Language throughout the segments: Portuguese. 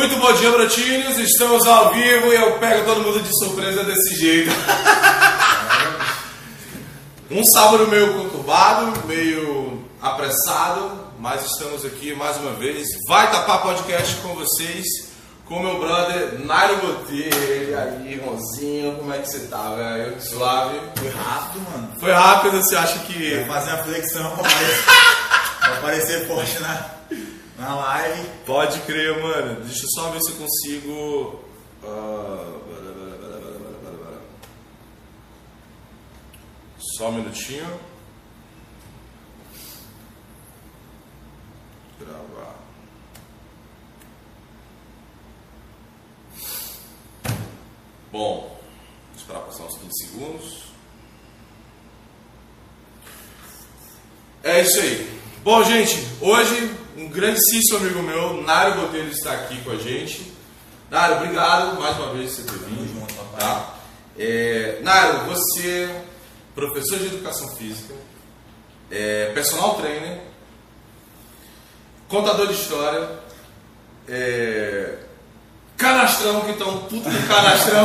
Muito bom dia, brotinhos. Estamos ao vivo e eu pego todo mundo de surpresa desse jeito. um sábado meio conturbado, meio apressado, mas estamos aqui mais uma vez. Vai tapar podcast com vocês, com meu brother Nairo Botelho. E aí, irmãozinho, como é que você tá, velho? Suave? Foi rápido, mano. Foi rápido, você acha que. Vou fazer uma flexão pra aparecer, pra forte na, na live. Pode crer, mano. Deixa eu só ver se eu consigo. bara. Só um minutinho. Gravar. Bom, esperar passar uns 15 segundos. É isso aí. Bom, gente, hoje um grandíssimo amigo meu, Nário Botelho, está aqui com a gente. Nário, obrigado mais uma vez por você ter vindo. Tá? É, Nário, você, é professor de educação física, é, personal trainer, contador de história, é, canastrão, que um puta de canastrão.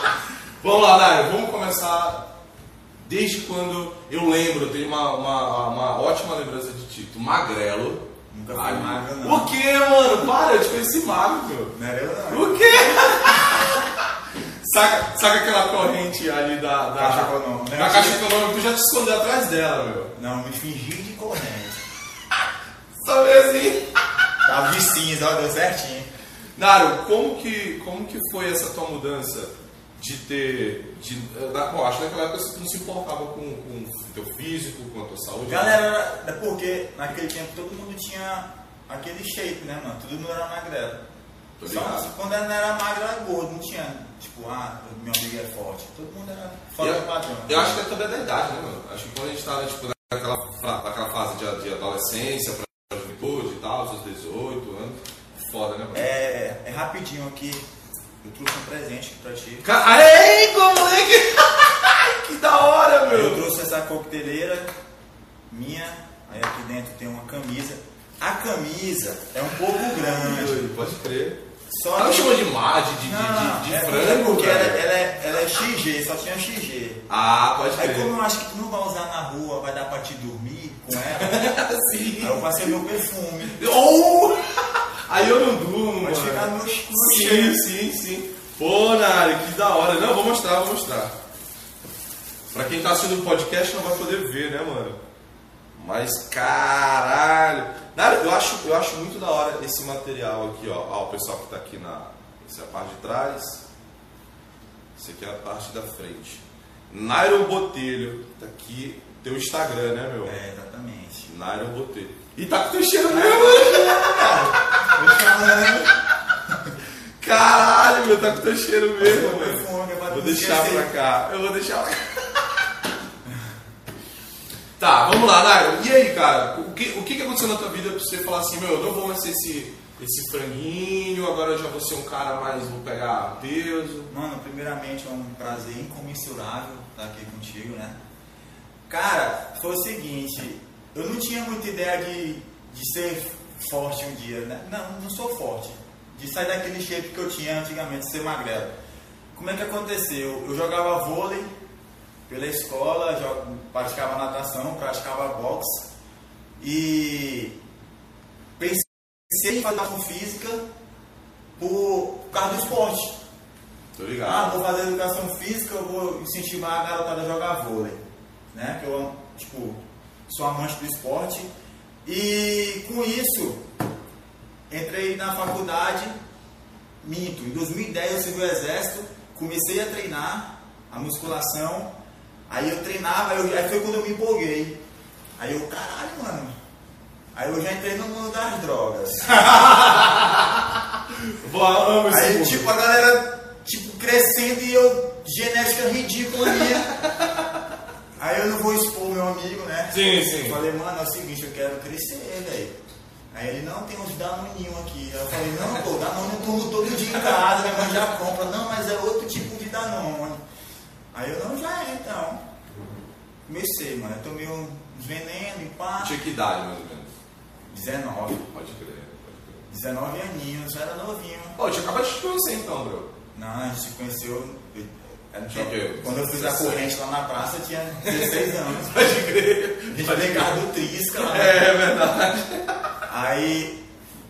vamos lá, Nário, vamos começar desde quando eu lembro, eu tenho uma, uma, uma ótima lembrança de ti. Tu magrelo. Nunca fui Ai, magro, não. O que, mano? Para, eu te conheci magro. Não era eu, não. O quê? saca, saca aquela corrente ali da, da Caixa econômica? Da caixa econômica, tu já te escondeu atrás dela, meu. Não, me fingi de corrente. Só ver assim. Tava de cinza, ó, deu certinho. Naro, como que, como que foi essa tua mudança de ter. De, da, bom, acho que naquela época você não se importava com, com o teu físico, com a tua saúde. Galera, é porque naquele tempo todo mundo tinha aquele shape, né, mano? Todo mundo era magrelo. Tô Só quando não era magro era gordo, não tinha, tipo, ah, meu amigo é forte. Todo mundo era fora do padrão. eu acho que é também da idade, né, mano? Acho que quando a gente tá tipo, naquela, naquela fase de, de adolescência, pra juventude e tal, seus 18 anos, foda, né, mano? É, é rapidinho aqui. Eu trouxe um presente aqui pra ti. Ca- Aê, moleque! que da hora, Eu meu! trouxe essa coqueteleira minha, aí aqui dentro tem uma camisa. A camisa é um pouco grande. Pode crer. Só Ela que- chama de mar, de, de, Não, de, de é frango, porque ela, ela é, ela é XG, só tinha XG. Ah, pode Aí crer. como eu acho que tu não vai usar na rua, vai dar pra te dormir com ela, Sim. aí eu passei meu perfume. Oh! Aí eu não durmo, Vai mano. chegar no, no Sim, cheiro. sim, sim. Pô, Nari, que da hora. Não, vou mostrar, vou mostrar. Pra quem tá assistindo o podcast não vai poder ver, né, mano? Mas caralho. Nari, eu acho, eu acho muito da hora esse material aqui, ó. Ó, o pessoal que tá aqui na. Essa é a parte de trás. Essa aqui é a parte da frente. Nairo Botelho. Tá aqui. Teu Instagram, né, meu? É, exatamente. Nairo Botelho. E tá com teu cheiro mesmo, né? Caralho, meu, tá com teu cheiro mesmo, mano. Vou deixar pra cá. Eu vou deixar pra cá. Tá, vamos lá, Nairo. E aí, cara? O que, o que aconteceu na tua vida pra você falar assim, meu, eu não vou mais ser esse, esse franguinho, agora eu já vou ser um cara mais, vou pegar peso. Mano, primeiramente é um prazer incomensurável estar aqui contigo, né? Cara, foi o seguinte, eu não tinha muita ideia de, de ser forte um dia, né? Não, não sou forte. De sair daquele shape que eu tinha antigamente, ser magrelo. Como é que aconteceu? Eu jogava vôlei pela escola, praticava natação, praticava boxe e pensei em fazer física por, por causa do esporte. Tô Ah, ligado. vou fazer educação física, eu vou incentivar a garotada a jogar vôlei. Né? Que eu, tipo, sou amante do esporte. E com isso, entrei na faculdade, minto. Em 2010 eu servi o exército, comecei a treinar a musculação. Aí eu treinava, eu, aí foi quando eu me empolguei. Aí eu, caralho, mano. Aí eu já entrei no mundo das drogas. Aí, tipo, a galera, tipo, crescendo e eu, genética ridícula minha. Aí eu não vou expor meu amigo, né? Sim, sim. Eu falei, mano, é o seguinte, eu quero crescer, velho. Aí ele, não, tem uns danoninho aqui. Aí eu falei, não, pô, danone eu como todo dia em casa, minha mãe já compra. Não, mas é outro tipo de danone. Aí eu, não, já é, então. Comecei, mano, eu tomei uns veneno e pá. Tinha que idade, mais ou menos. 19. Pode crer, pode crer. 19 aninhos, eu era novinho. Pô, eu tinha acabado de te conhecer então, bro. Não, a gente se conheceu. Eu- quê? Quando eu fiz a 17. corrente lá na praça, eu tinha 16 anos. Pode crer. A gente do Trisca lá. É, é verdade. Aí,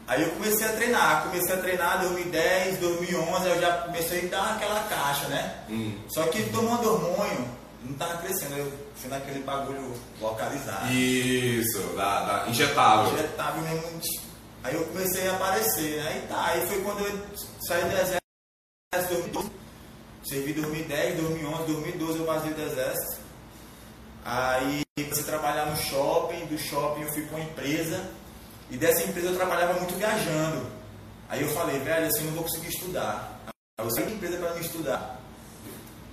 aí eu comecei a treinar. Comecei a treinar em 2010, 2011, eu já comecei a dar aquela caixa, né? Hum. Só que tomando hormônio, não tava crescendo. Eu fui naquele bagulho localizado. Isso, da, da injetável. Injetável mesmo. Aí eu comecei a aparecer, né? Aí tá, aí foi quando eu saí do exército em 2012. Servi 2010, 2011, 2012 eu vazei do exército. Aí a trabalhar no shopping, do shopping eu fui para uma empresa. E dessa empresa eu trabalhava muito viajando. Aí eu falei, velho, assim eu não vou conseguir estudar. Aí eu saí da empresa para não estudar.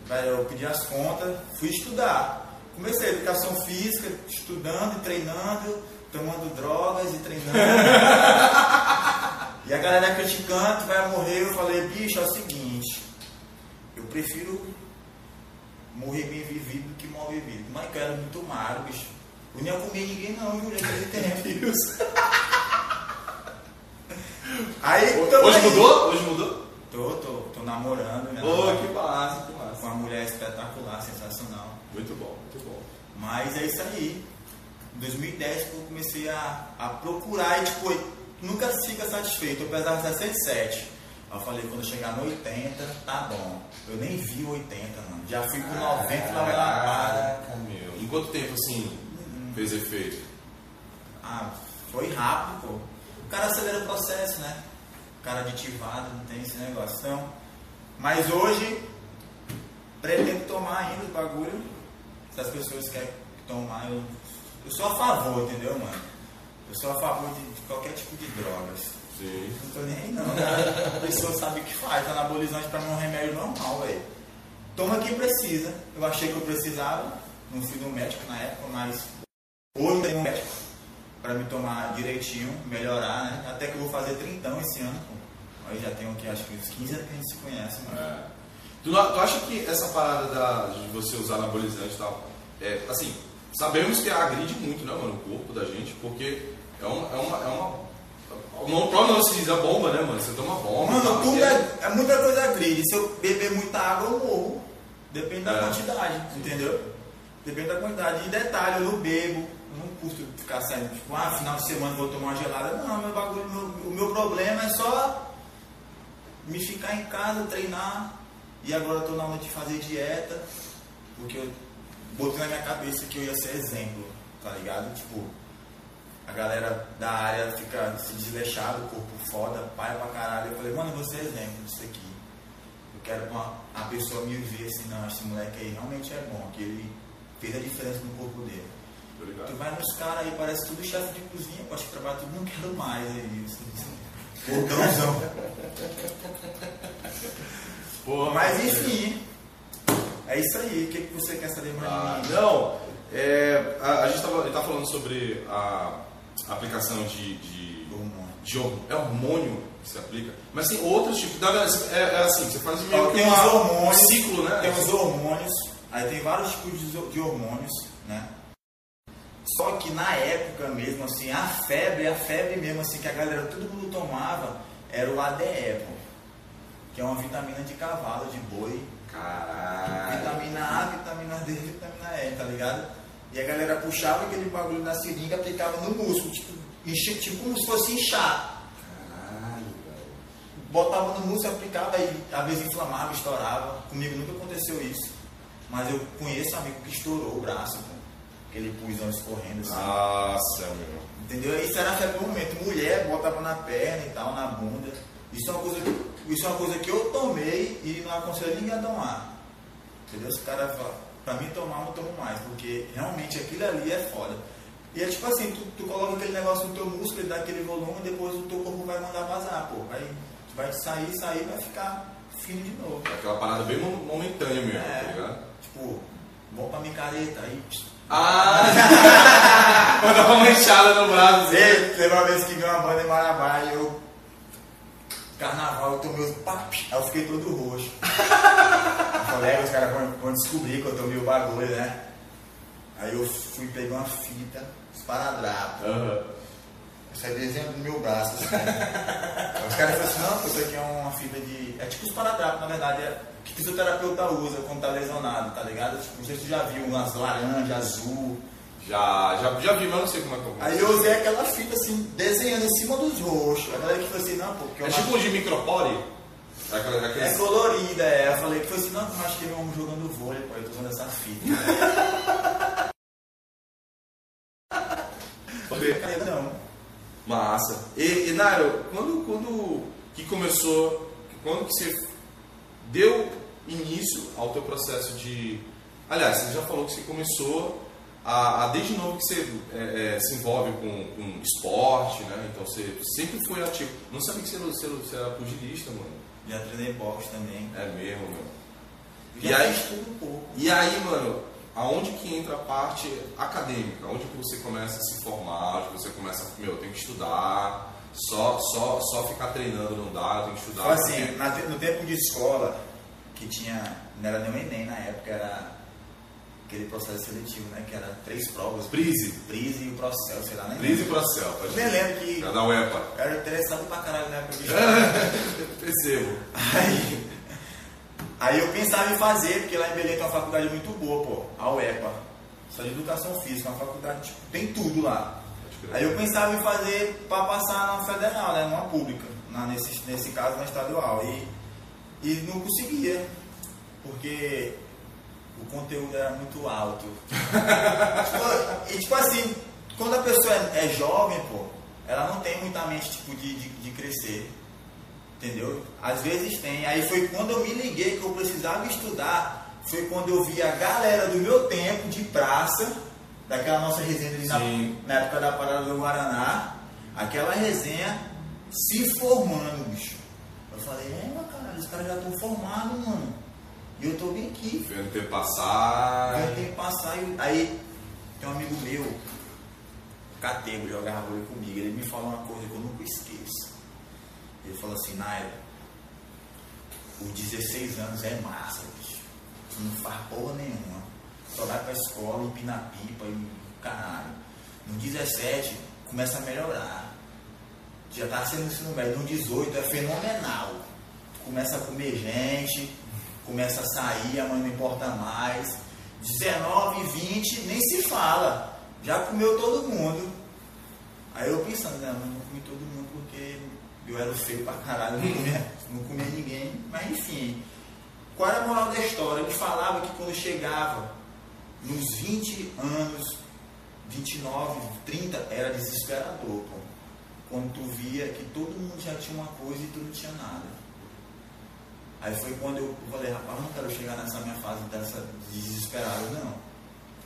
Velho, eu pedi as contas, fui estudar. Comecei a educação física, estudando e treinando, tomando drogas e treinando. e a galera criticando, vai morrer. Eu falei, bicho, é o seguinte, prefiro morrer bem vivido do que mal vivido. Mas eu era muito magro, bicho. Eu não ia comer ninguém não, viu, naquele tempo. Aí, Hoje aí. mudou? Hoje mudou? Tô, tô, tô namorando, né? Ô, que massa, que Com massa. uma mulher espetacular, sensacional. Muito bom, muito bom. Mas é isso aí. Em 2010 que eu comecei a, a procurar e tipo, nunca fica satisfeito. Eu pesava 67. Eu falei, quando eu chegar no 80, tá bom. Eu nem vi o 80, mano. Já fui com 90 e lá vai lá Caraca, meu. Em quanto tempo assim fez efeito? Ah, foi rápido, pô. O cara acelera o processo, né? O cara aditivado, não tem esse negócio. Então, mas hoje, pretendo tomar ainda o bagulho. Se as pessoas querem tomar, eu, eu sou a favor, entendeu, mano? Eu sou a favor de, de qualquer tipo de drogas. Sim. Não tô nem aí não, cara. A pessoa sabe o que faz, tá anabolizante pra mim é um remédio normal, velho. Toma quem precisa. Eu achei que eu precisava, não fui no médico na época, mas hoje tem um médico pra me tomar direitinho, melhorar, né? Até que eu vou fazer 30 esse ano, pô. Aí já tem o que? Acho que uns 15 anos que a gente se conhece, mano. É. Tu, tu acha que essa parada da- de você usar anabolizante e tal, é, assim, sabemos que agride muito, né, mano, o corpo da gente, porque é uma. É uma, é uma não, próprio não se diz a bomba, né, mano? Você toma bomba. Mano, tudo e é, é muita coisa agride. Se eu beber muita água, eu morro. Depende da É. quantidade, entendeu? Depende da quantidade. E detalhe, eu não bebo, eu não custo ficar saindo, tipo, ah, final de semana vou tomar uma gelada. Não, meu bagulho, meu- o meu problema é só me ficar em casa, treinar. E agora eu tô na hora de fazer dieta, porque eu botei na minha cabeça que eu ia ser exemplo, tá ligado? Tipo, a galera da área fica se desleixado, corpo foda, pai pra caralho. Eu falei, mano, vou ser exemplo disso aqui. Eu quero que uma, a pessoa me ver assim, não, esse moleque aí realmente é bom, que ele fez a diferença no corpo dele. Ligado? Tu vai nos caras aí, parece tudo chefe de cozinha, pode trabalhar tudo, não quero mais aí. Botãozão. Porra, Mas enfim, é isso aí. O que, que você quer saber mais Ah, de mim? não, é, a, a gente tava, ele tá falando sobre a aplicação de, de, Hormônio. de hor- é hormônio que se aplica, mas tem outros tipos, é, é assim, você faz meio que uma- hormônios, um ciclo, né? Tem os hormônios, aí tem vários tipos de de hormônios, né? Só que na época mesmo, assim, a febre, a febre mesmo, assim, que a galera, todo mundo tomava, era o ADE, pô, que é uma vitamina de cavalo, de boi. Caralho. Vitamina A, vitamina D, vitamina E, tá ligado? E a galera puxava aquele bagulho na seringa e aplicava no músculo, tipo, tipo como se fosse inchar. Caralho, velho. botava no músculo, aplicava e às vezes inflamava, estourava. Comigo nunca aconteceu isso. Mas eu conheço um amigo que estourou o braço, pô. Aquele pulsão escorrendo assim. Nossa, meu. Entendeu? Isso era do momento. Mulher botava na perna e tal, na bunda. Isso é uma coisa que, isso é uma coisa que eu tomei e não aconselho ninguém a tomar. Entendeu? Se o cara fala, pra mim tomar, eu não tomo mais. Porque realmente aquilo ali é foda. E é tipo assim, tu, tu coloca aquele negócio no teu músculo, ele dá aquele volume, depois o teu corpo vai mandar vazar, pô. Vai, vai sair, sair, vai ficar fino de novo. É aquela parada bem mo- momentânea mesmo, É. tá ligado? Tipo, bom pra micareta, aí. Ah! Vou dar uma manchada no braço. teve uma vez que vi uma banda em Marabá e eu. Carnaval, eu tomei os pap, aí eu fiquei todo roxo. Falei, "É, os caras vão, vão descobrir que eu tomei o bagulho, né? Aí eu fui pegar uma fita, esparadrapo. Aham. Eu saí desenhando no meu braço. Assim. Os caras falaram assim, não, isso aqui é uma fibra de. É tipo os paradrapos, na verdade, é que fisioterapeuta usa quando tá lesionado, tá ligado? Tipo, não sei se tu já viu umas laranja, azul. Já, já, já vi, mas não sei como é que eu Aí eu usei aquela fita assim, desenhando em cima dos roxos. A galera que falou assim, não, pô, eu É tipo um de micropore? Aquela- aqueles- É colorida, é. Eu falei que foi assim, não, mas acho que é um jogando vôlei, pô, eu tô usando essa fita. Aí, não. Massa. E, e Nairo, quando, quando que começou, quando que você deu início ao teu processo de... Aliás, você já falou que você começou a, a desde novo que você é, é, se envolve com, com esporte, né? Então você sempre foi ativo. Não sabia que você era, você você era pugilista, mano. Já treinei boxe também. É mesmo, meu. Já E aí- tudo um pouco. E aí, mano, aonde que entra a parte acadêmica? Onde que você começa a se formar? Onde você começa a, meu, eu tenho que estudar, só, só, só ficar treinando não dá, tenho que estudar. Foi assim, te- no tempo de escola, que tinha, não era nem o Enem na época, era aquele processo seletivo, né? Que era três provas. Brise. Brise e o processo, sei lá, né? Brise pro céu, pode Eu nem lembro que Já da UEPA. eu era interessado pra caralho na época de escola. Percebo. Aí, aí eu pensava em fazer, porque lá em Belém tem uma faculdade muito boa, pô, a UEPA. Só de educação física, uma faculdade, tipo, tem tudo lá. Aí eu pensava em fazer para passar na federal, né, numa pública, na, nesse, nesse caso na estadual. E, e não conseguia, porque o conteúdo era muito alto. Tipo, e tipo assim, quando a pessoa é, é jovem, pô, ela não tem muita mente tipo, de, de, de crescer. Entendeu? Às vezes tem. Aí foi quando eu me liguei que eu precisava estudar. Foi quando eu vi a galera do meu tempo de praça, daquela nossa resenha ali na, na época da Parada do Guaraná, aquela resenha se formando, bicho. Eu falei, é, caralho, os caras já estão formados, mano. E eu tô bem aqui. Vendo tempo passar. Aí tem que passar e. Aí tem um amigo meu, Catego, jogava vôlei comigo, ele me falou uma coisa que eu nunca esqueço. Ele falou assim, Naira, os 16 anos é massa, bicho. Não faz porra nenhuma. Só vai pra escola, empina pipa e caralho. No 17 começa a melhorar. Já tá sendo ensino médio. No 18 é fenomenal. Começa a comer gente, começa a sair, a mãe não importa mais. 19, 20, nem se fala. Já comeu todo mundo. Aí eu pensando, não, eu não comi todo mundo porque eu era feio pra caralho, não comia, não comia ninguém. Mas enfim, qual era a moral da história? Ele falava que quando chegava nos 20 anos, 29, 30, era desesperador, pô. Quando tu via que todo mundo já tinha uma coisa e tu não tinha nada. Aí foi quando eu falei, rapaz, não quero chegar nessa minha fase dessa de desesperado, não.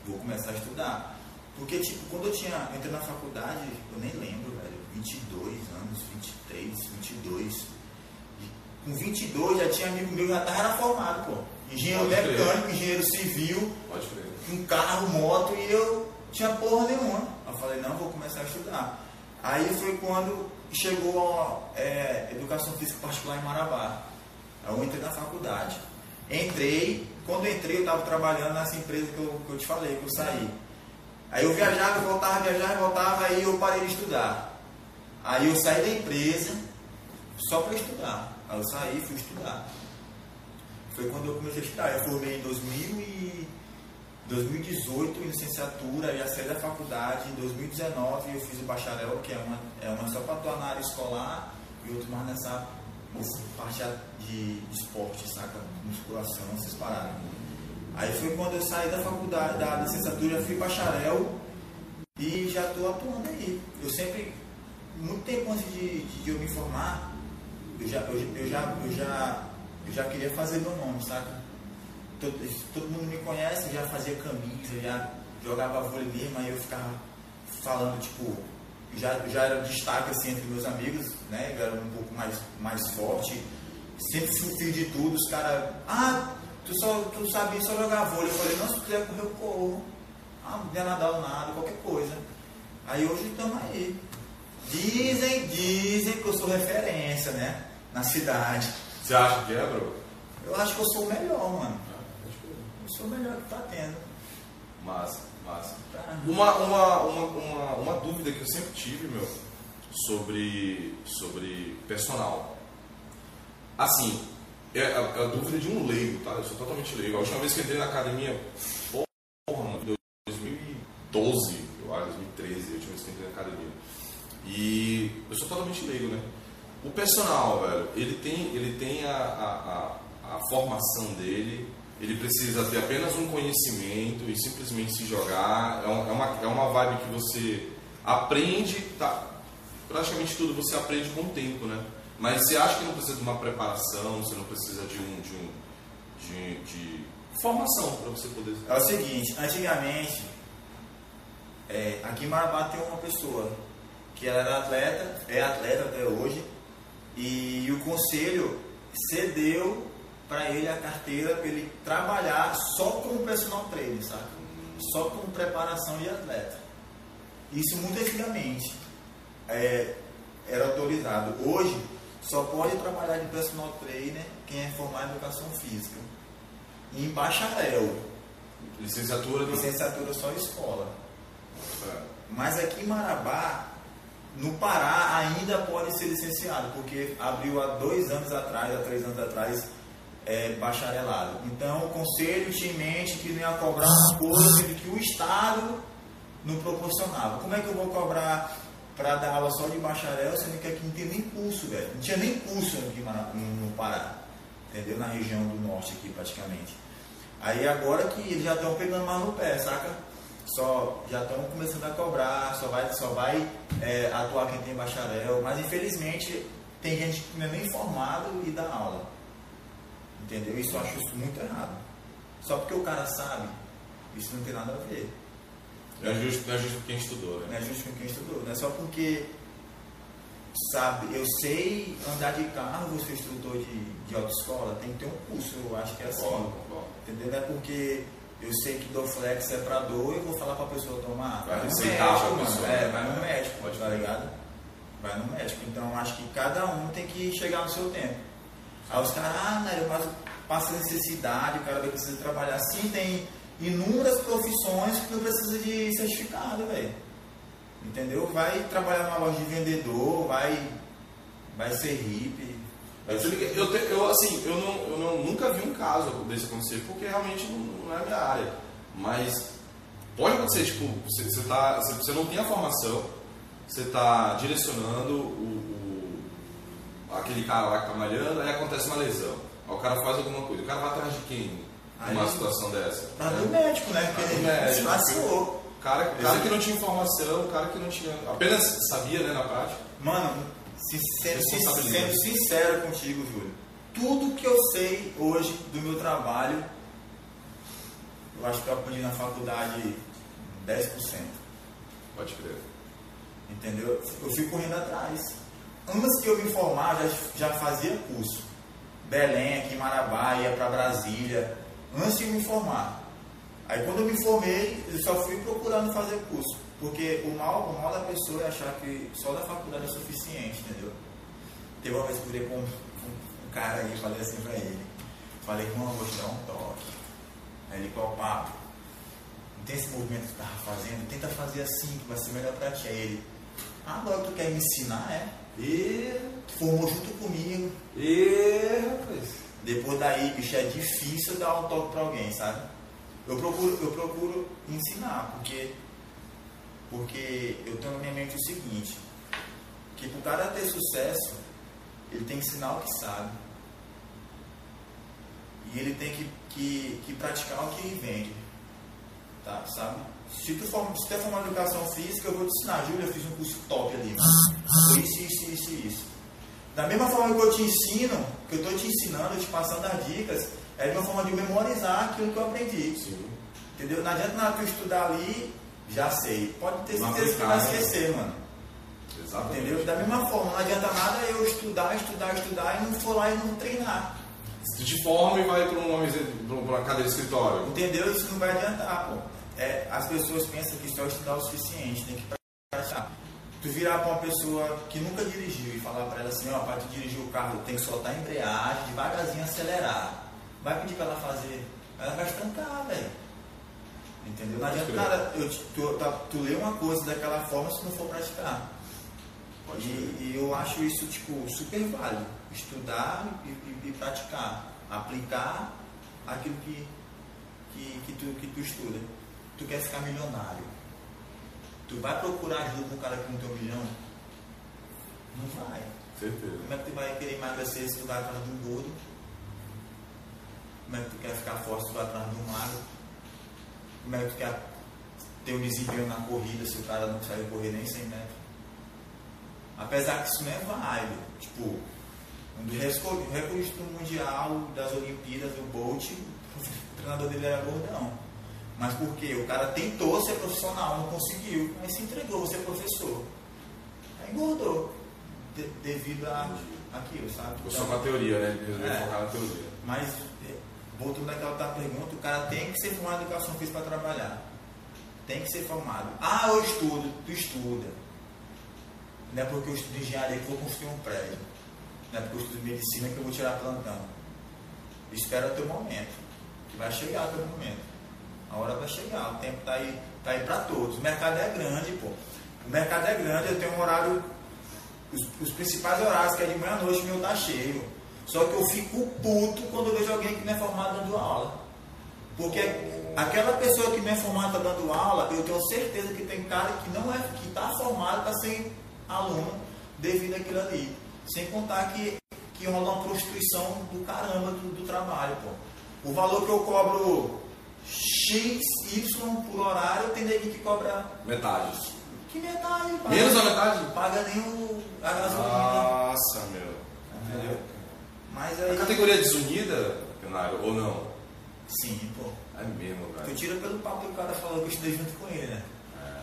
Vou começar a estudar. Porque, tipo, quando eu tinha, eu entrei na faculdade, eu nem lembro, velho, 22 anos, 23, 22. E com 22 já tinha amigo meu já estava formado, pô. Engenheiro Pode crer. mecânico, engenheiro civil, Pode crer. um carro, moto, e eu tinha porra nenhuma. Eu falei, não, vou começar a estudar. Aí foi quando chegou a é, educação física particular em Marabá. Eu entrei na faculdade. Entrei, quando entrei eu estava trabalhando nessa empresa que eu, que eu te falei, que eu saí. Aí eu viajava, voltava, viajava, voltava, aí eu parei de estudar. Aí eu saí da empresa só para estudar. Aí eu saí e fui estudar. Foi quando eu comecei a estudar. Eu formei em 2000 e 2018 em licenciatura, já saí da faculdade. Em 2019 eu fiz o bacharel, que é uma, é uma só para atuar na área escolar e outro mais nessa, parte de, esporte, saca? Musculação, essas paradas. Aí foi quando eu saí da faculdade, da licenciatura, fui bacharel e já estou atuando aí. Eu sempre, muito tempo antes de, de, de eu me formar, eu já, eu, eu já, eu já, eu já queria fazer meu nome, saca? Todo, todo mundo me conhece, eu já fazia camisa, já jogava vôlei mesmo, aí eu ficava falando, tipo, já, já era destaque assim entre meus amigos, né? Eu era um pouco mais, mais forte, sempre fui de tudo, os caras, ah, tu, só, tu sabia só jogar vôlei. Eu falei, não, se tu quiser correr, eu corro. Ah, não nadar ou nada, qualquer coisa. Aí hoje estamos aí. Dizem, dizem que eu sou referência, né? Na cidade. Você acha que é, bro? Eu acho que eu sou o melhor, mano. Eu sou o melhor que tá tendo. Massa. Uma, uma, uma, uma, uma dúvida que eu sempre tive, meu, sobre, sobre personal. Assim, é a, a dúvida de um leigo, tá? Eu sou totalmente leigo. A última vez que entrei na academia, porra, mano, 2012, eu acho, 2013, a última vez que entrei na academia. E eu sou totalmente leigo, né? O personal, velho, ele tem, ele tem a, a, a, a formação dele, ele precisa ter apenas um conhecimento e simplesmente se jogar. É, é, uma, é uma vibe que você aprende, tá, praticamente tudo você aprende com o tempo, né? Mas você acha que não precisa de uma preparação, você não precisa de um de, um, de, de formação para você poder. É o seguinte, antigamente é, aqui em Marabá tem uma pessoa que ela era atleta, é atleta até hoje, e o conselho cedeu para ele a carteira para ele trabalhar só com personal trainer, sabe? Só com preparação de atleta. Isso muito antigamente é, era autorizado. Hoje só pode trabalhar de personal trainer quem é formado em educação física. E em bacharel. Licenciatura? Não? Licenciatura só escola. É. Mas aqui em Marabá, no Pará, ainda pode ser licenciado, porque abriu há dois anos atrás, há três anos atrás, é, bacharelado. Então, o conselho tinha em mente que não ia cobrar uma coisa que o Estado não proporcionava. Como é que eu vou cobrar para dar aula só de bacharel, sendo que aqui não tem nem curso, velho? Não tinha nem curso aqui no Pará, entendeu? Na região do norte aqui, praticamente. Aí agora que eles já estão pegando mais no pé, saca? Só já estão começando a cobrar, só vai, só vai é, atuar quem tem bacharel, mas infelizmente tem gente que não é nem formado e dá aula. Entendeu? Isso eu acho isso muito errado. Só porque o cara sabe, isso não tem nada a ver. Não é justo, não é justo com quem estudou, né? Não é justo com quem estudou. Não é só porque, sabe, eu sei andar de carro, vou ser instrutor de, de autoescola, tem que ter um curso, eu acho que é assim. Bom, bom. Entendeu? Não é porque eu sei que Dorflex é pra dor e vou falar pra pessoa tomar. Vai, vai no médico. É, vai no médico, pode tá ligado? Vai no médico. Então acho que cada um tem que chegar no seu tempo. Aí os caras, ah, né, mas passa necessidade, o cara vai precisar trabalhar. Sim, tem inúmeras profissões que não precisa de certificado, velho. Entendeu? Vai trabalhar numa loja de vendedor, vai, vai ser hippie. Eu, eu, eu, assim, eu, não, eu não, nunca vi um caso desse acontecer, porque realmente não, não é minha área. Mas pode acontecer, tipo, você, você, tá, você, você não tem a formação, você está direcionando o, aquele cara lá que está malhando, aí acontece uma lesão. Aí o cara faz alguma coisa. O cara vai atrás de quem? numa situação dessa? Tá do médico, né? Porque ele médico. vacilou. Cara, cara que não tinha informação, cara que não tinha. apenas sabia, né, na prática. Mano, se, sendo, sendo sincero contigo, Júlio, tudo que eu sei hoje do meu trabalho, eu acho que eu aprendi na faculdade 10%. Pode crer. Entendeu? Eu fui correndo atrás. Antes que eu me formar, já, já fazia curso. Belém, aqui em Marabá, ia para Brasília, antes de me formar. Aí quando eu me formei, eu só fui procurando fazer curso. Porque o mal, o mal da pessoa é achar que só da faculdade é suficiente, entendeu? Teve uma vez que eu virei com um, cara aí falei assim pra ele. Falei, irmão, vou te dar um toque. Aí ele, qual papo? Não tem esse movimento que tu tava fazendo? Tenta fazer assim, que vai ser melhor pra ti. Aí ele, ah, agora tu quer me ensinar, é? E formou junto comigo. E rapaz. Depois daí, bicho, é difícil dar um toque pra alguém, sabe? Eu procuro, eu procuro ensinar, porque, porque eu tenho na minha mente o seguinte, que para o cara ter sucesso, ele tem que ensinar o que sabe. E ele tem que, que, que praticar o que ele vende. Tá, sabe? Se tu, for, se tu é formado em educação física, eu vou te ensinar. Júlia, eu fiz um curso top ali. Foi isso, isso, isso, isso. Da mesma forma que eu te ensino, que eu estou te ensinando, te passando as dicas, é uma forma de memorizar aquilo que eu aprendi. Sim. Entendeu? Não adianta nada tu estudar ali, já sei. Pode ter certeza que vai né? esquecer, mano. Exatamente. Entendeu? Da mesma forma, não adianta nada eu estudar, estudar, estudar e não for lá e não treinar. Se te forma e vai para uma, uma cadeira de escritório. Entendeu? Isso não vai adiantar, pô. É, as pessoas pensam que só estudar é o suficiente, tem que praticar. Tu virar para uma pessoa que nunca dirigiu e falar para ela assim, ó, para tu dirigir o carro tem que soltar a embreagem, devagarzinho acelerar. Vai pedir para ela fazer. Ela vai estancar, velho. Entendeu? Não adianta nada eu, tu, tu, tu ler uma coisa daquela forma se não for praticar. E, e eu acho isso tipo, super válido. Estudar e, e- e praticar. Aplicar aquilo que, que, que, tu, que tu estuda. Tu quer ficar milionário. Tu vai procurar ajuda com o cara que não tem um milhão? Não vai. Certeza. Como é que tu vai querer emagrecer se tu vai atrás de um gordo? Como é que tu quer ficar forte se tu vai atrás de um magro? Como é que tu quer ter um desempenho na corrida se o cara não consegue correr nem 100 metros? Apesar que isso não é válido. Tipo, um dos reco- recordes do Mundial das Olimpíadas, o Bolt, o treinador dele era gordão. Mas por quê? O cara tentou ser profissional, não conseguiu, mas se entregou, vou ser professor. Aí engordou. de- devido a aquilo, sabe? Eu sou com a teoria, né? Resolveu É. focar na teoria. Mas, é, voltando naquela outra pergunta, o cara tem que ser formado em educação física para trabalhar. Tem que ser formado. Ah, eu estudo. Tu estuda. Não é porque eu estudo engenharia que eu vou construir um prédio. Não é porque eu estudo medicina que eu vou tirar plantão. Espera o teu momento. Que vai chegar o teu momento. A hora vai chegar. O tempo tá aí, tá aí para todos. O mercado é grande, pô. O mercado é grande, eu tenho um horário os, os principais horários, que é de meia-noite, o meu tá cheio. Só que eu fico puto quando eu vejo alguém que não é formado dando aula. Porque aquela pessoa que não é formada tá dando aula, eu tenho certeza que tem cara que não é, que está formado para ser aluno devido àquilo ali. Sem contar que, que rola uma prostituição do caramba do, do trabalho, pô. O valor que eu cobro X, Y por horário, tem daqui que cobra Metade. que metade, paga, Menos da metade? paga nem o, a gasolina. Nossa, meu. Entendeu? Mas A aí. categoria desunida, Canário, ou não? Sim, pô. É mesmo, Tu velho. tira pelo papo que o cara falou que eu estudei junto com ele, né? É.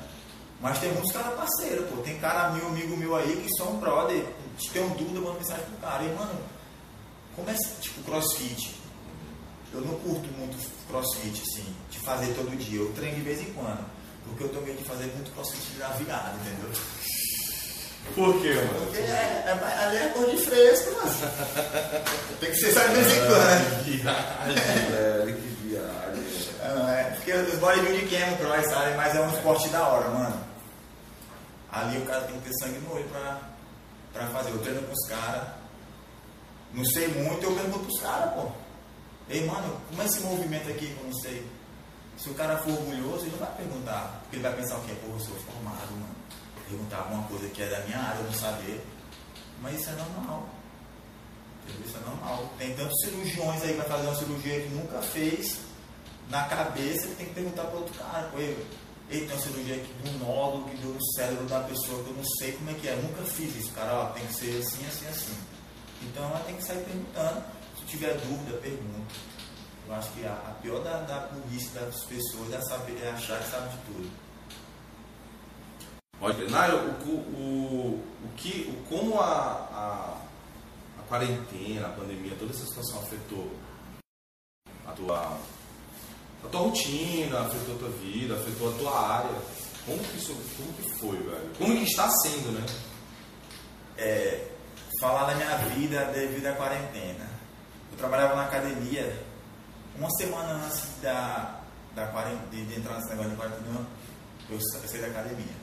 Mas tem muitos caras parceiros, pô. Tem cara meu, amigo meu aí que são brother. Se tem um dúvida, manda mensagem pro cara. E, mano, como é tipo crossfit? Eu não curto muito crossfit, assim, de fazer todo dia. Eu treino de vez em quando. Porque eu tenho medo de fazer muito crossfit de virado, entendeu? Por quê, mano? Porque é, é, ali é cor de fresco, mano. Tem que ser só de vez em quando. Que viagem, velho, que viagem. Não, é, porque os bodybuilding queimam cross, sabe? Mas é um esporte da hora, mano. Ali o cara tem que ter sangue no olho pra, pra fazer. Eu treino com os caras. Não sei muito, eu pergunto pros caras, pô. Ei, mano, como é esse movimento aqui que eu não sei? Se o cara for orgulhoso, ele não vai perguntar. Porque ele vai pensar o quê? Pô, eu sou formado, mano. Perguntar alguma coisa que é da minha área, eu não saber. Mas isso é normal. Isso é normal. Tem tantos cirurgiões aí vai fazer uma cirurgia que nunca fez na cabeça, ele tem que perguntar para outro cara, pô, ele tem uma cirurgia aqui um nódulo que deu no cérebro da pessoa, que eu não sei como é que é, eu nunca fiz isso, cara, ó, tem que ser assim, assim, assim. Então ela tem que sair perguntando, se tiver dúvida, pergunta. Eu acho que a, a pior da, da burrice das pessoas é, saber, é achar que sabe de tudo. Pode Nário, o, o, o que, o, como a, a, a quarentena, a pandemia, toda essa situação afetou a tua, a tua rotina, afetou a tua vida, afetou a tua área? Como que isso, como que foi, velho? Como que está sendo, né? É, falar da minha vida devido à quarentena. Eu trabalhava na academia uma semana antes da, da de, de entrar nesse negócio de quarentena, eu eu saí da academia.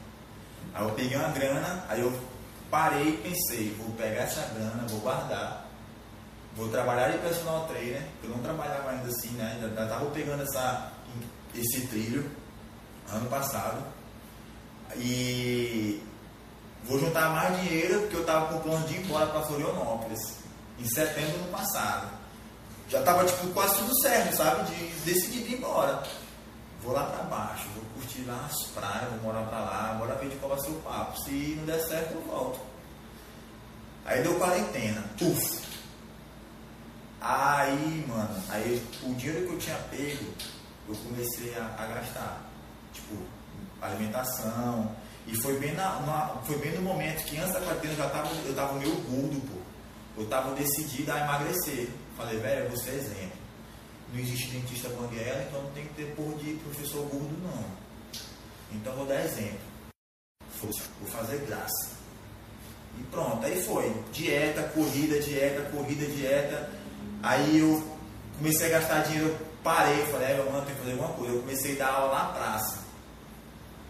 Aí eu peguei uma grana, aí eu parei e pensei, vou pegar essa grana, vou guardar, vou trabalhar de personal trainer, eu não trabalhava ainda assim, né? Ainda estava pegando essa, esse trilho ano passado. E vou juntar mais dinheiro porque eu estava com o plano de ir embora para Florianópolis em setembro do ano passado. Já estava tipo, quase tudo certo, sabe? De decidir ir embora. Vou lá para baixo, vou curtir lá as praias, vou morar para lá, bora ver de qual vai ser o papo. Se não der certo, eu volto. Aí deu quarentena. Puf! Aí, mano, aí o dinheiro que eu tinha pego, eu comecei a, a gastar. Tipo, alimentação. E foi bem, na, na- foi bem no momento que antes da quarentena eu já tava, eu tava meio gordo, pô. Eu tava decidido a emagrecer. Falei, velho, eu vou ser exemplo. Não existe dentista banguela, então não tem que ter porra de professor gordo, não. Então eu vou dar exemplo. Vou fazer graça. E pronto, aí foi. Dieta, corrida, dieta, corrida, dieta. Aí eu comecei a gastar dinheiro, eu parei, falei, é, mano, tem que fazer alguma coisa. Eu comecei a dar aula na praça.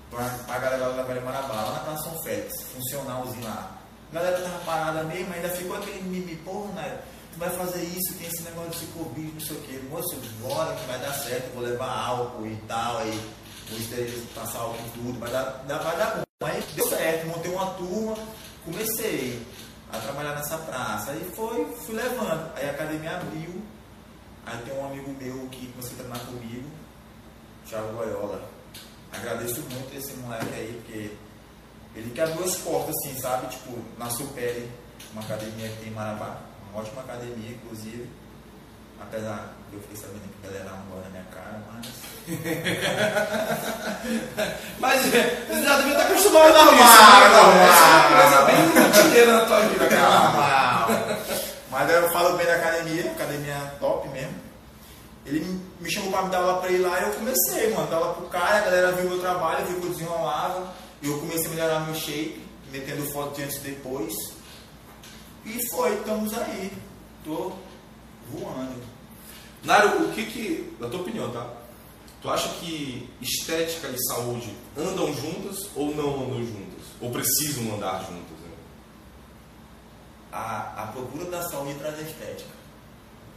Pra, pra galera da Velha Marabá, lá na Praça São Félix, funcionalzinho lá. A galera tava parada mesmo, ainda ficou aquele mimi, porra, né? Vai fazer isso, tem esse negócio de cobrir, não sei o que. Moço, bora que vai dar certo, vou levar álcool e tal, aí vou esterilizar, passar álcool em tudo, vai dar, vai dar bom. Aí deu certo, montei uma turma, comecei a trabalhar nessa praça. Aí foi, fui levando. Aí a academia abriu, aí tem um amigo meu que começou a treinar comigo, Thiago Loyola. Agradeço muito esse moleque aí, porque ele que abriu as portas, assim, sabe? Tipo, na Supere, uma academia que tem em Marabá, uma ótima academia, inclusive. Apesar de eu fiquei sabendo que a galera gosta da minha cara, mas. mas você já devia estar acostumado com isso, né? Essa é uma coisa bem rotineira na tua vida, cara. Mas eu falo bem da academia, academia top mesmo. Ele me chamou pra me dar aula pra ir lá e eu comecei, mano. Dar aula pro cara, a galera viu meu trabalho, viu que eu desenrolava. E eu comecei a melhorar meu shape, metendo foto de antes e depois. E foi, estamos aí. Tô voando. Nário, o que que, na tua opinião, tá? Tu acha que estética e saúde andam juntas ou não andam juntas? Ou precisam andar juntas? Né? A, a procura da saúde traz a estética.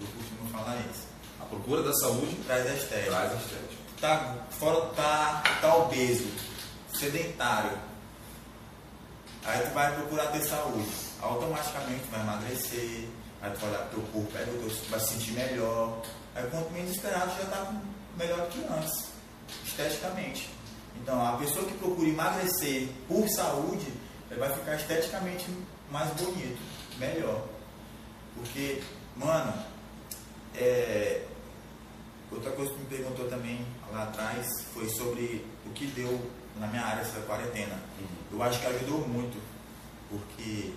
Eu costumo falar isso. A procura da saúde traz a estética. Traz a estética. Tá, fora, tá, tá obeso, sedentário. Aí tu vai procurar ter saúde. Automaticamente vai emagrecer, vai olhar pro teu corpo, aí tu vai se sentir melhor. Aí quanto menos esperado já está melhor que antes, esteticamente. Então a pessoa que procura emagrecer por saúde, vai ficar esteticamente mais bonito, melhor. Porque, mano, é, outra coisa que me perguntou também lá atrás foi sobre o que deu na minha área essa quarentena. Uhum. Eu acho que ajudou muito, porque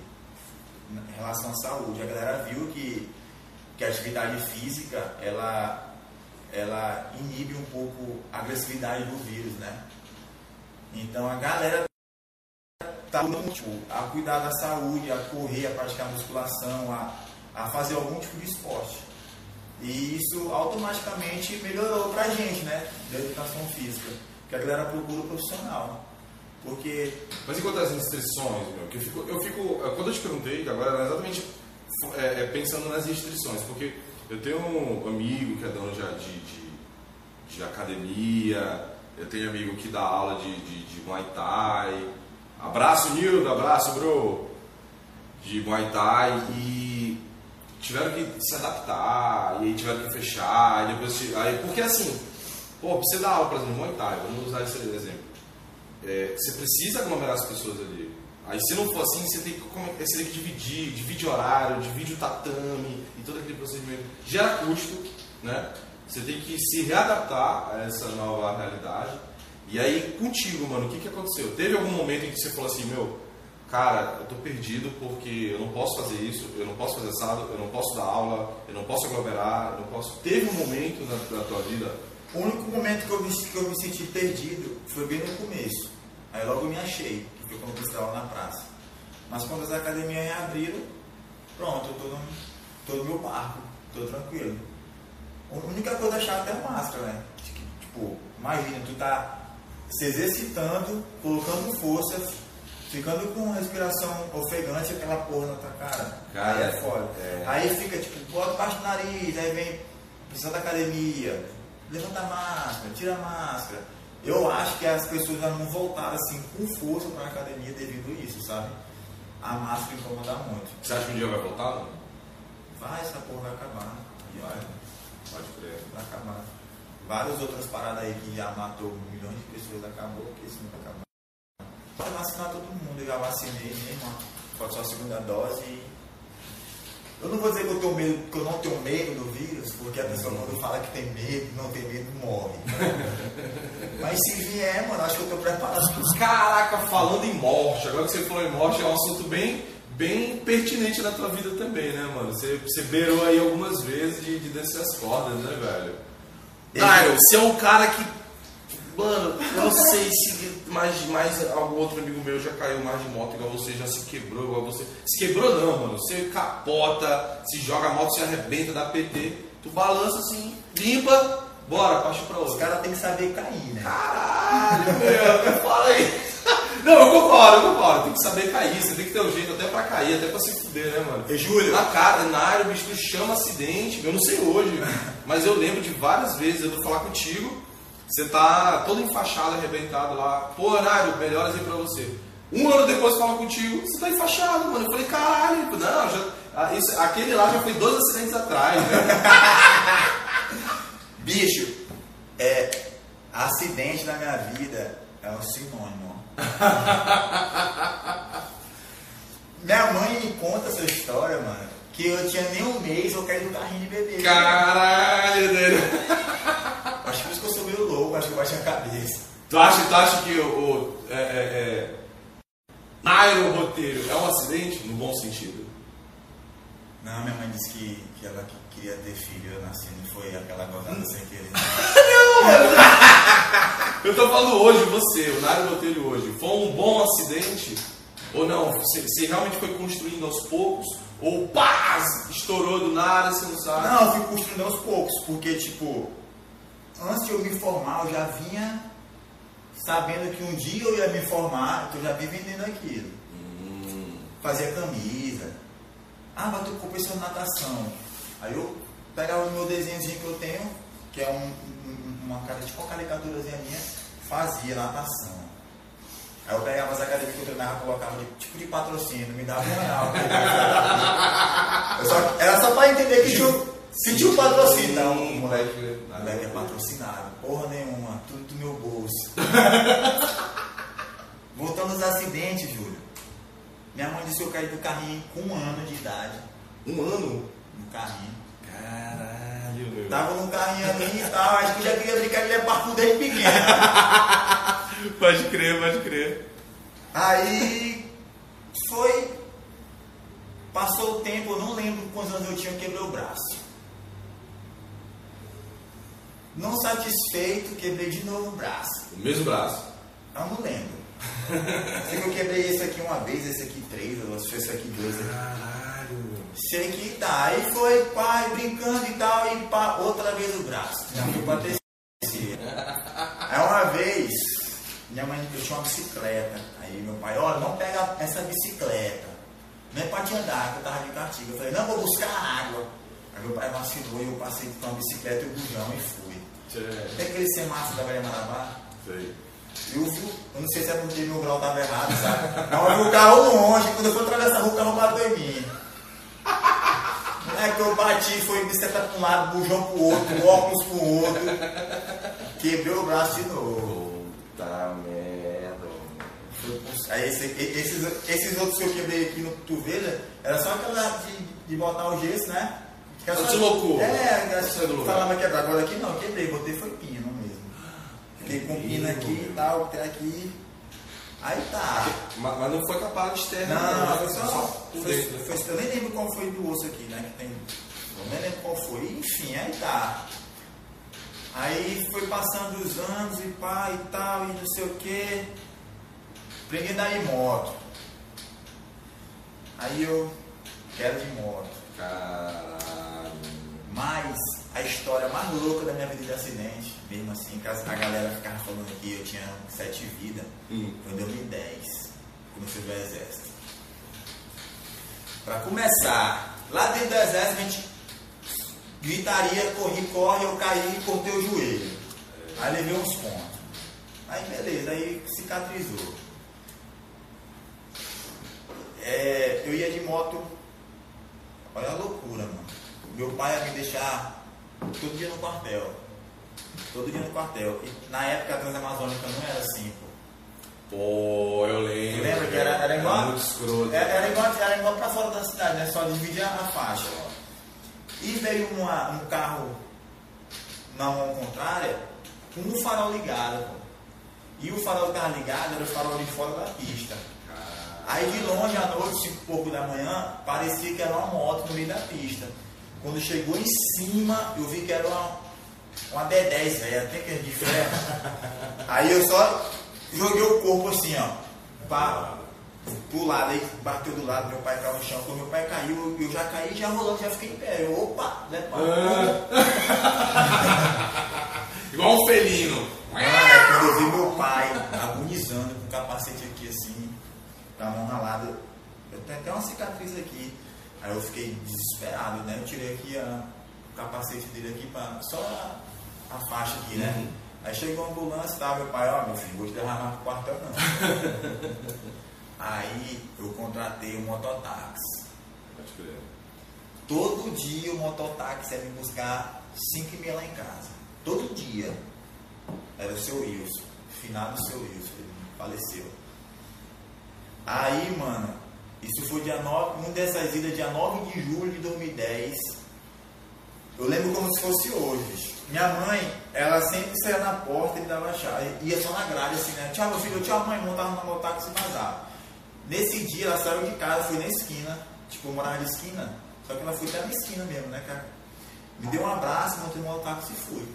em relação à saúde. A galera viu que, que a atividade física ela, ela inibe um pouco a agressividade do vírus, né? Então a galera tá tipo, a cuidar da saúde, a correr, a praticar musculação, a, a fazer algum tipo de esporte. E isso automaticamente melhorou pra gente, né? Da educação física. Que a galera procura o profissional. Porque. Mas enquanto as restrições, meu, que eu fico, eu fico. É, quando eu te perguntei, agora era exatamente é, é, pensando nas restrições, porque eu tenho um amigo que é dono de, de, de academia, eu tenho amigo que dá aula de, de, de Muay Thai. Abraço, Nildo, abraço, bro! De Muay Thai e tiveram que se adaptar, e aí tiveram que fechar, e depois. Aí, porque assim, pô, você dar aula, por exemplo, Muay Thai, vamos usar esse exemplo é, você precisa aglomerar as pessoas ali. Aí se não for assim, você tem que, você tem que dividir, divide horário, divide o tatame e todo aquele procedimento. Gera custo, né? Você tem que se readaptar a essa nova realidade. E aí, contigo, mano, o que, que aconteceu? Teve algum momento em que você falou assim, meu, cara, eu tô perdido porque eu não posso fazer isso, eu não posso fazer assado, eu não posso dar aula, eu não posso aglomerar, eu não posso. Teve um momento na, na tua vida? O único momento que eu, me, que eu me senti perdido foi bem no começo. Aí logo eu me achei, que foi quando eu estava na praça. Mas quando as academias abriram, pronto, eu tô no, tô no meu barco, tô tranquilo. A única coisa chata é a máscara, né? Tipo, imagina, tu tá se exercitando, colocando força, ficando com respiração ofegante, aquela porra na tua cara. cara aí é foda. É... Aí fica, tipo, bota baixo do nariz, aí vem, precisa da academia, levanta a máscara, tira a máscara eu acho que as pessoas já não voltaram assim com força para a academia devido a isso, sabe? A máscara incomoda muito. Você acha que um dia vai voltar? Não? Vai, essa porra vai acabar. Vai. Pode crer. Vai acabar. Várias outras paradas aí que já matou milhões de pessoas acabou, que isso não vai acabar. Pode vacinar todo mundo, eu já vacinei mesmo, pode só a segunda dose e eu não vou dizer que eu, tenho medo, que eu não tenho medo do vírus, porque a pessoa quando fala que tem medo, não tem medo, morre. Mas se vier, mano, acho que eu estou preparado. Caraca, falando em morte, agora que você falou em morte, é um assunto bem, bem pertinente na tua vida também, né, mano? Você, você beirou aí algumas vezes de, de descer as cordas, né, velho? Caio, você é um cara que Mano, eu não sei se mais, mais algum outro amigo meu já caiu mais de moto igual você, já se quebrou igual você. Se quebrou não, mano. Você capota, se joga a moto, se arrebenta da PT. Tu balança assim, limpa, bora, parte pra outra. Os caras têm que saber cair, né? Caralho, meu, fala aí. Não, eu concordo, eu concordo. Tem que saber cair, você tem que ter um jeito até pra cair, até pra se fuder, né, mano? E Júlio? Na cara, na área, o bicho chama acidente. Eu não sei hoje, mas eu lembro de várias vezes eu vou falar contigo. Você tá todo enfaixado, arrebentado lá. Pô, Nário, melhoras aí pra você. Um ano depois fala contigo, você tá enfaixado, mano. Eu falei, caralho, não, já, ah, isso, aquele lá já foi dois acidentes atrás, né? Bicho, é, acidente na minha vida é um sinônimo. minha mãe me conta essa história, mano, que eu tinha nem um mês eu caí do carrinho de bebê. Caralho, dele. A cabeça. Tu acha, tu acha que o, o é, é, é, Nairo Roteiro é um acidente no bom sentido? Não, minha mãe disse que, que ela que queria ter filho, eu nasci, não foi aquela gozada sem querer. Eu tô falando hoje, você, o Nairo Roteiro hoje, foi um bom acidente? Ou não? Você, você realmente foi construindo aos poucos? Ou pá, estourou do nada, você não sabe? Não, eu fui construindo aos poucos, porque tipo, antes de eu me formar, eu já vinha sabendo que um dia eu ia me formar, então eu já vim vendendo aquilo. Hum, Fazia camisa. Ah, mas tu compensou natação. Aí eu pegava o meu desenhozinho que eu tenho, que é um, um- uma cara tipo uma caricaturazinha minha, fazia natação. Aí eu pegava as academias que eu treinava, colocava de, tipo de patrocínio, me dava um real. Eu só- era só pra entender que tinha, se tinha um patrocínio. Não, Hum, moleque, moleque é patrocinado. Porra nenhuma, tudo do meu bolso. Voltando aos acidentes, Júlio. Minha mãe disse que eu caí do carrinho com um ano de idade. Um ano? No carrinho. Caralho, meu. Tava num carrinho ali e tal, acho que já queria brincar de levar por desde pequeno. Pode crer, pode crer. Aí foi. Passou o tempo, eu não lembro quantos anos eu tinha, quebrei o braço. Não satisfeito, quebrei de novo o braço. O mesmo braço. Eu não lembro. Sei que eu quebrei esse aqui uma vez, esse aqui três, se foi esse aqui dois. Caralho. Sei que tá. Aí foi, pai, brincando e tal, e pá, outra vez o braço. Já foi pra terceira. Aí uma vez, minha mãe, eu tinha uma bicicleta. Aí meu pai, olha, não pega essa bicicleta. Não é pra te andar, que eu tava de castigo. Eu falei, não, vou buscar água. Aí meu pai vacilou e eu passei com a bicicleta e o bujão e fui. Tem aquele semáforo da Velha Marabá? Sei. Eu vi, eu não sei se é porque meu grau tava errado, sabe? Mas eu o carro longe, quando eu fui atravessar a rua, o carro bateu em mim. Não é que eu bati, foi bicicleta para um lado, bujão pro outro, óculos pro outro. Quebrei o braço de novo. Puta merda. Aí esse- e- esses, esses outros que eu quebrei aqui no cotovelo, era só aquela de, de botar o gesso, né? Que Só só- deslocou. É, Só lugar. falava quebrar. Agora aqui não, quebrei, botei foi pino mesmo. Fiquei com pino aqui e tal, até aqui. Aí tá. Mas, mas não foi capaz de externa. Não, foi só. por foi- dentro, né? foi- eu nem lembro qual foi do osso aqui, né? Que tem. Eu nem lembro qual foi. Enfim, aí tá. Aí foi passando os anos e pá e tal, e não sei o que. Aprendi a moto. Aí eu quero de moto. Caralho. Mas a história mais louca da minha vida de acidente, mesmo assim, a galera ficava falando que eu tinha sete vidas, Hum. foi em 2010, comecei no exército. Pra começar, lá dentro do exército a gente gritaria, corri, corre, eu caí e cortei o joelho. Aí levei uns pontos. Aí beleza, aí cicatrizou. É, eu ia de moto, olha a loucura, mano. Meu pai ia me deixar todo dia no quartel. Todo dia no quartel. E na época a Transamazônica não era assim, pô. Pô, eu lembro. Lembra que era, era igual? muito escroto. Era, era igual, era igual pra fora da cidade, né? Só dividia a faixa. E veio uma- um carro na mão contrária com um farol ligado, pô. E o farol que estava ligado era o farol de fora da pista. Aí de longe, à noite, cinco e pouco da manhã, parecia que era uma moto no meio da pista. Quando chegou em cima, eu vi que era uma, uma D10, velho, até que de ferro. Aí eu só joguei o corpo assim, ó, pra, pro lado, aí bateu do lado, meu pai caiu no chão. Quando meu pai caiu, eu já caí, já rolando, já fiquei em pé. Eu, opa, né, pá, Igual um felino. É quando eu vi meu pai agonizando com capacete capacete aqui assim, com a mão ralada. Eu tenho até uma cicatriz aqui. Aí eu fiquei desesperado, né? Eu tirei aqui a, o capacete dele aqui, pra, só a, a faixa aqui, né? Uhum. Aí chegou a ambulância, tá? Meu pai, ó, meu filho, vou te mais pro quartel não. Aí eu contratei um mototáxi. Pode crer. Todo dia o mototáxi ia me buscar 5 e meia lá em casa. Todo dia. Era o seu Wilson. Finado seu Wilson. Ele faleceu. Aí, mano, isso foi dia 9, um dessas idas, dia 9 de julho de 2010. Eu lembro como se fosse hoje. Minha mãe, ela sempre saía na porta e me dava chave. Ia só na grade assim, né? Tchau, meu filho, tchau, mãe, montava no mototáxi e vazava. Nesse dia ela saiu de casa, foi na esquina. Tipo, eu morava de esquina. Só que ela foi até na esquina mesmo, né, cara? Me deu um abraço, montei no mototáxi e fui.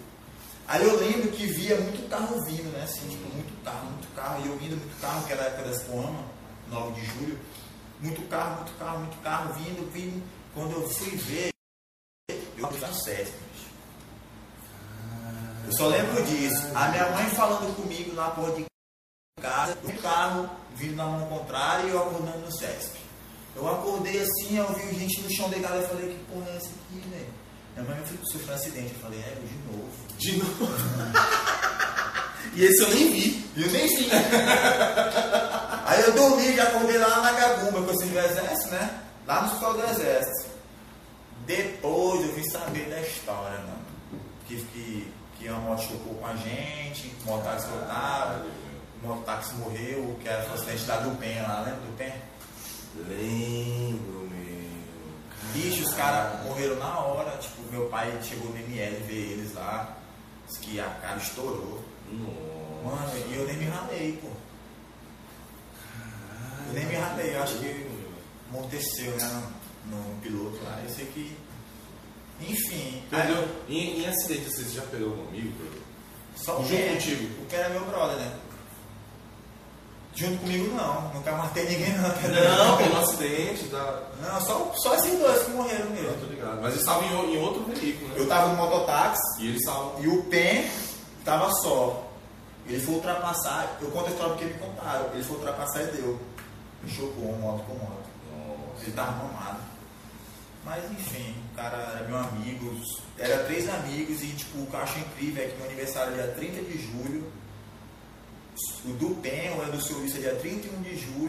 Aí eu lembro que via muito carro vindo, né? Assim, tipo, muito carro, muito carro. E eu vindo muito carro, que era a época das Poama, 9 de julho. Muito carro, muito carro, muito carro, vindo, vindo. Quando eu fui ver, eu na sétima. bicho. Eu só lembro disso. A minha mãe falando comigo na porra de casa, um carro vindo na mão contrária e eu acordando no CESP. Eu acordei assim, eu vi gente no chão deitado, eu falei, que porra é essa aqui, velho? Minha mãe sofreu um acidente. Eu falei, é, eu de novo. De novo. e esse eu nem vi. E eu nem vi. Aí eu dormi, já acordei lá na Gagumba, que eu servi o exército, né? Lá no hospital do exército. Depois eu vim saber da história, mano. Que, que, que uma moto chocou com a gente, o mototáxi voltava, o mototáxi morreu, que era o acidente da Dupen lá, lembra do Dupen? Lembro, meu. Bicho, os caras morreram na hora. Tipo, meu pai chegou no ML ver eles lá. Disse que a cara estourou. Nossa. Mano, e eu nem me ralei, pô. Eu nem me ralei, eu acho que Meu. amorteceu, né, no, no piloto lá. Eu sei que. Enfim. Perdeu. aí- Em, em acidente, você já pegou um amigo? Pedro? Só o Junto contigo? O que era meu brother, né? Junto comigo não, nunca matei ninguém não. Não, pelo acidente, tá. Não, só, só esses dois que morreram mesmo. tô ligado. Mas eles estavam em, em outro veículo, né? Eu tava no mototáxi E eles estavam. e o Pen tava só. Ele foi ultrapassar, eu conto a história porque me contaram. Ele foi ultrapassar e deu. Chocou moto com moto. Ele tava mamado. Mas enfim, o cara era meu amigo, era três amigos e tipo, o que eu acho incrível é que meu aniversário é dia 30 de julho, o do PEN, o é do seu Luiz, é dia 31 de julho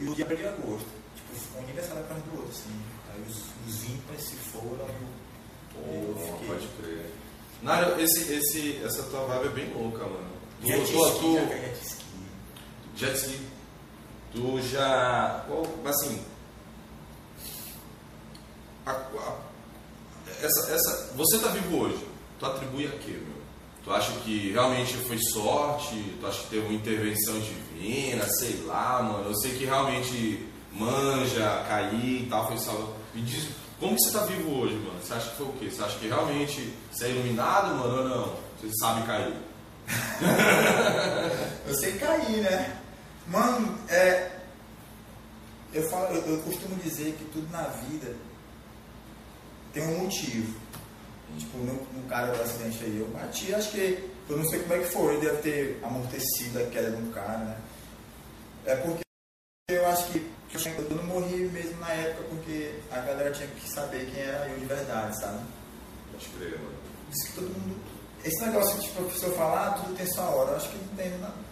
e o dia 1 de agosto. Tipo, um aniversário atrás do outro, assim. Aí os, os ímpares se foram e eu, eu Oh, fiquei. pode crer. Nário, esse, esse, essa tua vibe é bem louca, mano. Tu, Jet tu, ski, tu, jet ski. jet ski. Tu já. Qual, assim. a- a- essa, essa, você tá vivo hoje. Tu atribui a quê, meu? Tu acha que realmente foi sorte? Tu acha que teve uma intervenção divina? Sei lá, mano. Eu sei que realmente manja, cair e tal, foi salvo. Me diz, como que você tá vivo hoje, mano? Você acha que foi o quê? Você acha que realmente você é iluminado, mano, ou não? Você sabe cair? Eu sei cair, né? Mano, é. Eu, falo, eu, eu costumo dizer que tudo na vida tem um motivo. Tipo, no, no cara do acidente aí, eu bati, acho que. Eu não sei como é que foi, deve ter amortecido a queda do cara, né? É porque eu acho que eu não morri mesmo na época porque a galera tinha que saber quem era eu de verdade, sabe? Pode crer, mano. Diz que todo mundo. Esse negócio de tipo, a pessoa falar, ah, tudo tem sua hora. Eu acho que não tem. Não.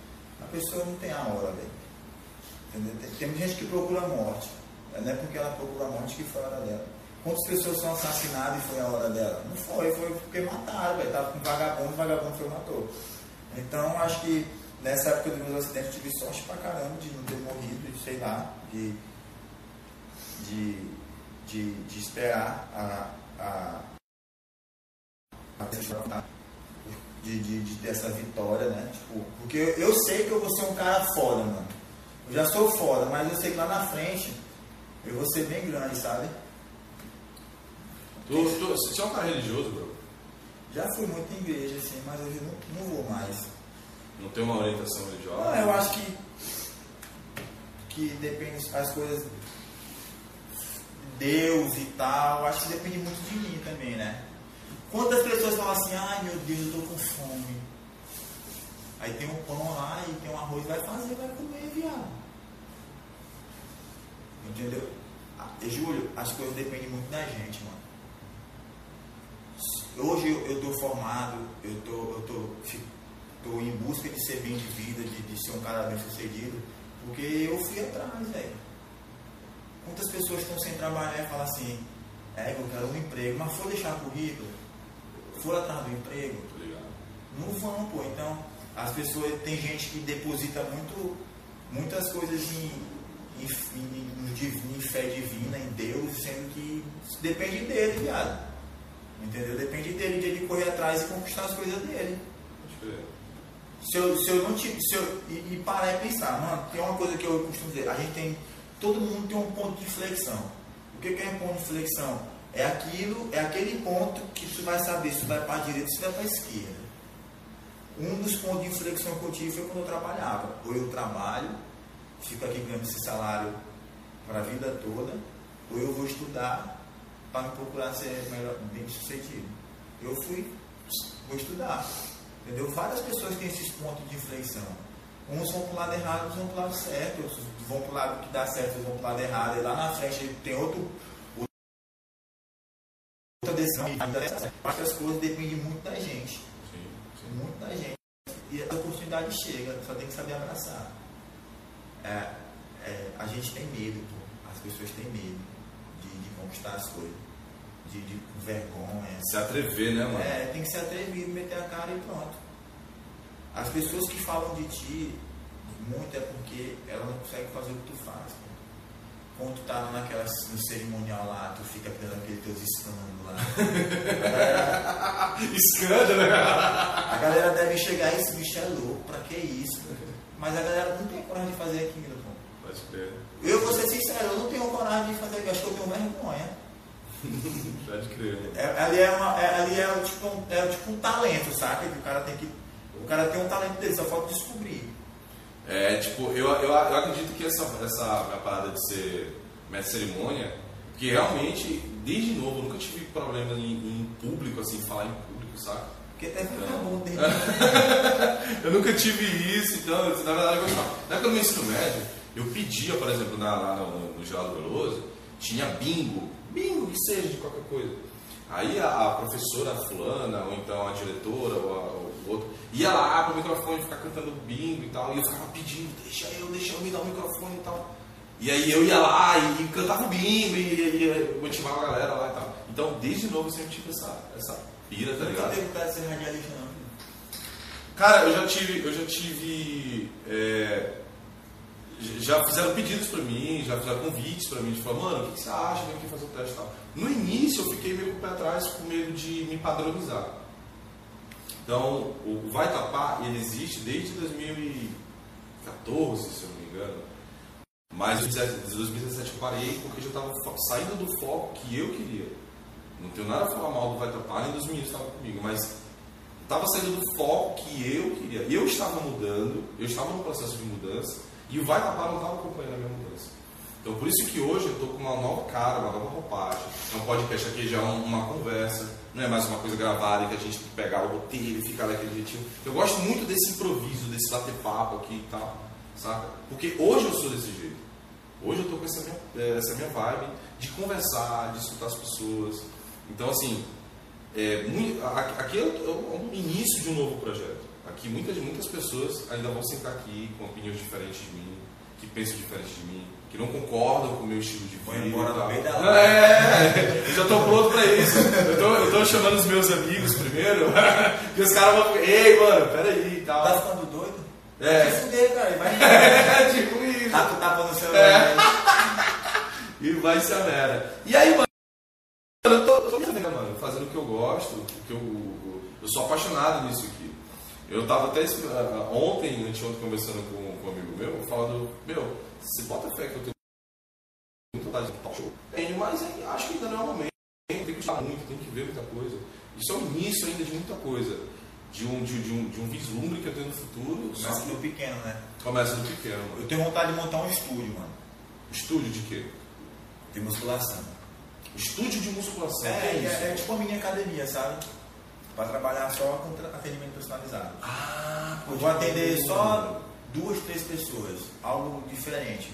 A pessoa não tem a hora, velho. Tem, gente que procura a morte. Não é porque ela procura a morte que foi a hora dela. Quantas pessoas são assassinadas e foi a hora dela? Não foi, foi porque mataram, velho. Tava com vagabundo, vagabundo foi matou. Então acho que nessa época dos meus acidentes tive sorte pra caramba de não ter morrido, de, sei lá, de. de. de, de esperar a. a de, de, de, dessa vitória, né? Tipo, porque eu, eu sei que eu vou ser um cara foda, mano. Eu já sou foda, mas eu sei que lá na frente eu vou ser bem grande, sabe? Tu, tu, você é um cara religioso, bro? Já fui muito em igreja, assim, mas hoje não, não vou mais. Não tem uma orientação religiosa? Não, eu acho que que depende as coisas Deus e tal, acho que depende muito de mim também, né? Quantas pessoas falam assim, ai meu Deus, eu tô com fome. Aí tem um pão lá e tem um arroz, vai fazer, vai comer, viado. Entendeu? Ah, Júlio, as coisas dependem muito da gente, mano. Hoje eu, tô formado, eu tô, eu tô, tô em busca de ser bem de vida, de, de ser um cara bem sucedido, porque eu fui atrás, velho. Quantas pessoas estão sem trabalhar e falam assim, é, eu quero um emprego, mas for deixar currículo, for atrás do emprego, não vão, pô. Então, as pessoas, tem gente que deposita muito, muitas coisas em, em, em- em fé divina, em Deus, sendo que depende dele, viado. Entendeu? Depende dele, de ele correr atrás e conquistar as coisas dele. Se eu, se eu não tive, se eu, e, e parar e pensar, mano, tem uma coisa que eu costumo dizer, a gente tem, todo mundo tem um ponto de inflexão. O que que é um ponto de inflexão? É aquilo, é aquele ponto que tu vai saber se vai para a direita ou se vai para a esquerda. Um dos pontos de inflexão que eu tive foi quando eu trabalhava. Ou eu trabalho, fico aqui ganhando esse salário para a vida toda, ou eu vou estudar para me procurar ser melhor, bem sucedido. Eu fui, vou estudar. Entendeu? Várias pessoas têm esses pontos de inflexão. Uns vão para o lado errado, outros vão para o lado certo, outros vão para o lado que dá certo, outros vão para o lado errado. E lá na frente tem outro, decisão. Que as coisas dependem muito da gente. Sim, sim. Muito da gente. E a oportunidade chega, só tem que saber abraçar. É, é, a gente tem medo, pô. As pessoas têm medo de, de conquistar as coisas. De, de vergonha. Se atrever, né, mano? É, tem que ser atrevido, meter a cara e pronto. As pessoas que falam de ti, muito é porque elas não conseguem fazer o que tu faz. Quando tu tá naquela, no cerimonial lá, tu fica dando aqueles teus escândalos lá. Galera, Escândalo, a galera deve chegar, esse bicho é louco, pra que isso? Mas a galera não tem coragem de fazer aquilo, pô. Pode crer. Eu vou ser sincero, eu não tenho coragem de fazer aquilo, acho que eu tenho vergonha. Pode crer. É, ali é, uma, é, ali é, tipo um, é tipo um talento, saca? Que o cara tem que. O cara tem um talento dele, só falta descobrir. É, tipo, eu, eu, eu acredito que essa, essa minha parada de ser mestre de cerimônia, que realmente, desde novo, eu nunca tive problema em, em público, assim, falar em público, saca? Porque até fica Não. bom dele. Eu nunca tive isso, então, eu, na verdade, eu gostava. Na época do meu ensino médio, eu pedia, por exemplo, na, lá no, no Geraldo Veloso, tinha bingo, bingo que seja de qualquer coisa. Aí a, a professora fulana, ou então a diretora, ou, a, o outro, ia lá pro microfone ficar cantando bingo e tal, e eu ficava pedindo, deixa eu, deixa eu me dar o microfone e tal. E aí eu ia lá e, cantava o bingo e, e, motivava a galera lá e tal. Então, desde novo eu sempre tive essa, essa pira, tá ligado? teve vontade de ser radialista, não. Cara, eu já tive, eu já tive, é, já fizeram pedidos pra mim, já fizeram convites pra mim, de falar, mano, o que, que você acha, vem aqui fazer o teste e tal. No início eu fiquei meio com o pé atrás, com medo de me padronizar. Então, o Vai Tapar, ele existe desde 2014, se eu não me engano. Mas em 2017 eu parei porque já estava saindo do foco que eu queria. Não tenho nada a falar mal do Vai Tapar, nem dos meninos que estavam comigo, mas estava saindo do foco que eu queria. Eu estava mudando, eu estava no processo de mudança e o Vai Tapar não estava acompanhando a minha mudança. Então por isso que hoje eu estou com uma nova cara, uma nova roupagem. É um podcast aqui já é um- uma conversa, não é mais uma coisa gravada que a gente tem que pegar o roteiro e ficar daquele jeitinho. Eu gosto muito desse improviso, desse bater papo aqui e tal, saca? Porque hoje eu sou desse jeito. Hoje eu estou com essa minha, eh, essa minha vibe de conversar, de escutar as pessoas. Então assim, é, mui- a- aqui é é o início de um novo projeto. Aqui muitas, muitas pessoas ainda vão sentar aqui com opiniões diferentes de mim, que pensam diferente de mim, que não concordam com o meu estilo de vida. Embora no meio da live. É, eu já estou pronto para isso. Eu tô chamando os meus amigos primeiro, que os caras vão. Ei, mano, peraí e tal. Tá ficando doido? É. Vai fuder, cara. Vai. É tipo isso. Tá com tapa no celular. E vai ser a merda. E aí, mano, eu tô, eu tô né, mano, fazendo o que eu gosto, o que eu, eu sou apaixonado nisso aqui. Eu tava até ah, ontem, anteontem, conversando com, com um amigo meu, falando, meu, você bota fé que eu tenho muita vontade de talk show. Tenho, mas é- acho que ainda não é o momento. Tem que estudar muito, tem que ver muita coisa. Isso é o início ainda de muita coisa. De um, de, de um, de um vislumbre que eu tenho no futuro. Começa no pequeno, né? começa no pequeno. mano. Eu tenho vontade de montar um estúdio, mano. Estúdio de quê? De musculação. Estúdio de musculação. É, é, isso? é tipo uma mini academia, sabe? Pra trabalhar só com atendimento personalizado. Ah, eu vou atender só duas, três pessoas. Algo diferente.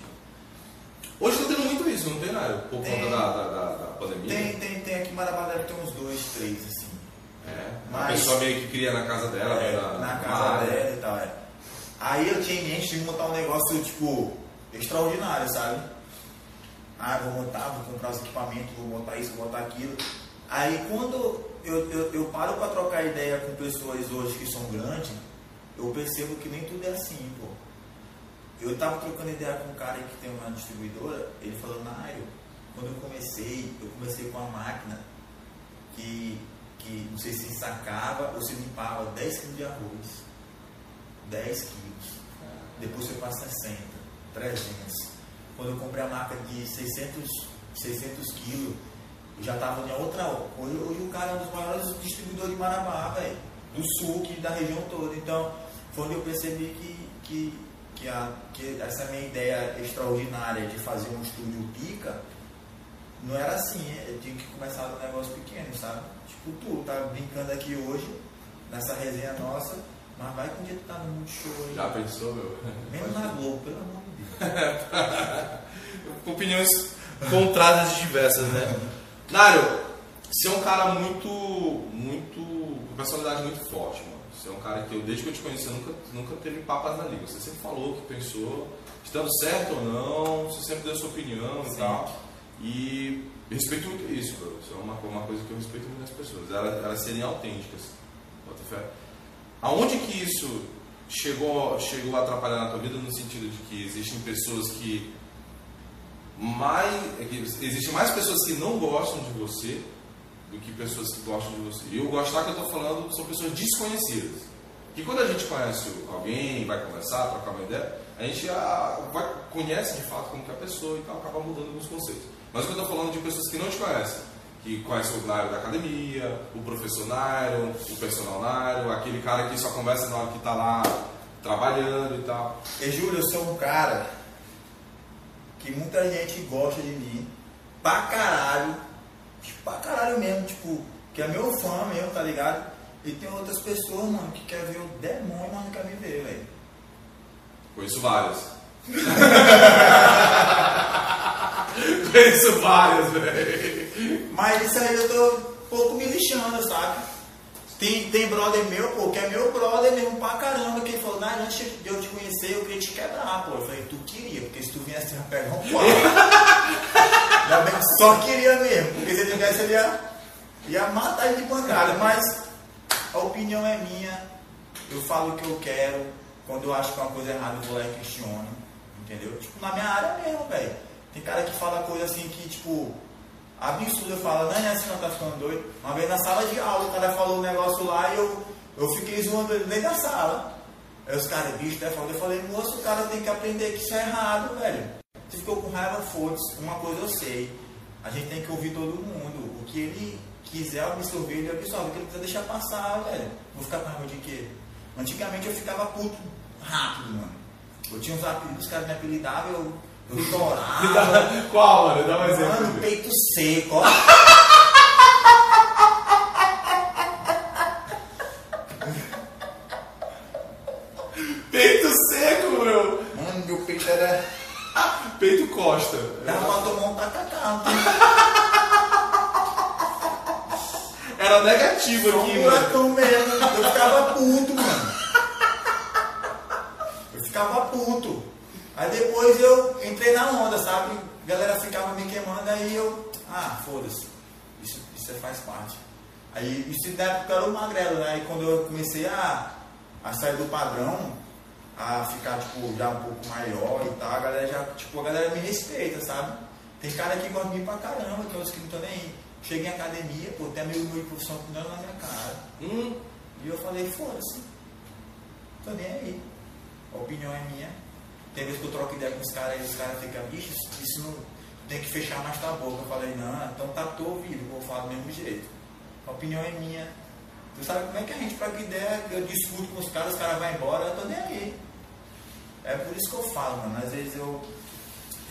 Hoje tá tendo muito isso, não tem, Nário? Por Tem. conta da, da, da, da pandemia. Tem, tem, tem aqui em Marabá deve ter uns dois, três, assim. É. A Mas- pessoa meio que cria na casa dela, É, né, na, na na casa área. dela e tal. É. Aí eu tinha em mente de montar um negócio, tipo, extraordinário, sabe? Ah, vou montar, vou comprar os equipamentos, vou montar isso, vou montar aquilo. Aí quando eu, eu, eu paro para trocar ideia com pessoas hoje que são grandes, eu percebo que nem tudo é assim, pô. Eu tava trocando ideia com um cara que tem uma distribuidora, ele falou, Nário, quando eu comecei, eu comecei com uma máquina que, que não sei se sacava ou se limpava 10 quilos de arroz. 10 quilos. Depois foi para 60, 300. Quando eu comprei a máquina de 600, 600 quilos, eu já estava em outra. Hoje, hoje o cara é um dos maiores distribuidores de Marabá, velho. Do sul, que da região toda. Então, foi onde eu percebi que, que, que, a, que essa minha ideia extraordinária de fazer um estúdio pica não era assim, eu tinha que começar do negócio pequeno, sabe? Tipo, tu tá brincando aqui hoje, nessa resenha nossa, mas vai que um dia tu tá no Multishow aí. Já pensou, meu? Mesmo na Globo, pelo amor de Deus. Com opiniões contrárias e diversas, né? Nário, você é um cara muito, muito, com personalidade muito forte, mano. Você é um cara que eu, desde que eu te conheci, nunca, nunca teve papas na língua. Você sempre falou o que pensou, estando certo ou não, você sempre deu sua opinião e Sim. tal. E respeito muito isso, bro. Isso é uma, uma coisa que eu respeito muito nas pessoas. Elas, elas serem autênticas. Bota fé. Aonde que isso chegou, chegou a atrapalhar na tua vida no sentido de que existem pessoas que mais é que existem mais pessoas que não gostam de você do que pessoas que gostam de você. E o gostar que eu estou falando são pessoas desconhecidas. Que quando a gente conhece alguém, vai conversar, trocar uma ideia, a gente vai, conhece de fato como que é a pessoa e tal, acaba mudando alguns conceitos. Mas o que eu estou falando de pessoas que não te conhecem, que conhecem o Nairo da academia, o professor Nairo, o personal Nairo, aquele cara que só conversa na hora que está lá trabalhando e tal. E Júlio, eu sou um cara que muita gente gosta de mim, pra caralho, tipo, pra caralho mesmo, tipo, que é meu fã mesmo, tá ligado? E tem outras pessoas, mano, que quer ver o demônio, mas não quer me ver, velho. Conheço várias. Conheço várias, velho. Mas isso aí eu tô um pouco me lixando, sabe? Tem, tem brother meu, pô, que é meu brother mesmo pra caramba, que ele falou, nah, antes de eu te conhecer, eu queria te quebrar, pô. Eu falei, tu queria, porque se tu viesse eu ia pegar um pau. Ainda bem que só queria mesmo, porque se ele tivesse, ele ia, ia matar ele de pancada. Mas a opinião é minha, eu falo o que eu quero, quando eu acho que é uma coisa errada, eu vou lá e questiono, entendeu? Tipo, na minha área mesmo, velho. Tem cara que fala coisa assim que, tipo, absurdo, eu falo, não é assim, não tá ficando doido. Uma vez na sala de aula, o cara falou um negócio lá e eu, eu fiquei zoando ele dentro da sala. Aí os caras, bicho, tá falando, eu falei, moço, o cara tem que aprender que isso é errado, velho. Você ficou com raiva, foda-se. Uma coisa eu sei, a gente tem que ouvir todo mundo. O que ele quiser absorver, ele absorve. O que ele quiser deixar passar, velho. Vou ficar com raiva de quê? Antigamente eu ficava puto rápido, mano. Eu tinha uns apelidos, os caras me apelidavam, eu, eu estourava. Qual, mano? Dá um exemplo. Mano, peito seco, ó. Dava pra tomar um tacacá. Era negativo Um aqui, mano. buracão mesmo. Eu ficava puto, mano. Eu ficava puto. Aí depois eu entrei na onda, sabe? A galera ficava me queimando, aí eu. Ah, foda-se. Isso, isso faz parte. Aí isso na época eu era o magrelo, né? Aí quando eu comecei a, a sair do padrão, a ficar tipo, já um pouco maior e tal, a galera já, tipo, a galera me respeita, sabe? Tem cara que gosta de mim pra caramba, tem outros que não estão nem aí. Cheguei em academia, pô, tem amigo meu de profissão que dando na minha cara. Hum, E eu falei, foda-se. Tô nem aí. A opinião é minha. Tem vezes que eu troco ideia com os caras e os caras ficam, bicho, isso, não. Tem que fechar mais tua boca. Eu falei, não, então tá tô ouvido, vou falar do mesmo jeito. A opinião é minha. Tu sabe como é que a gente troca ideia, eu discuto com os caras, os caras vão embora, eu tô nem aí. É por isso que eu falo, mano. Às vezes eu.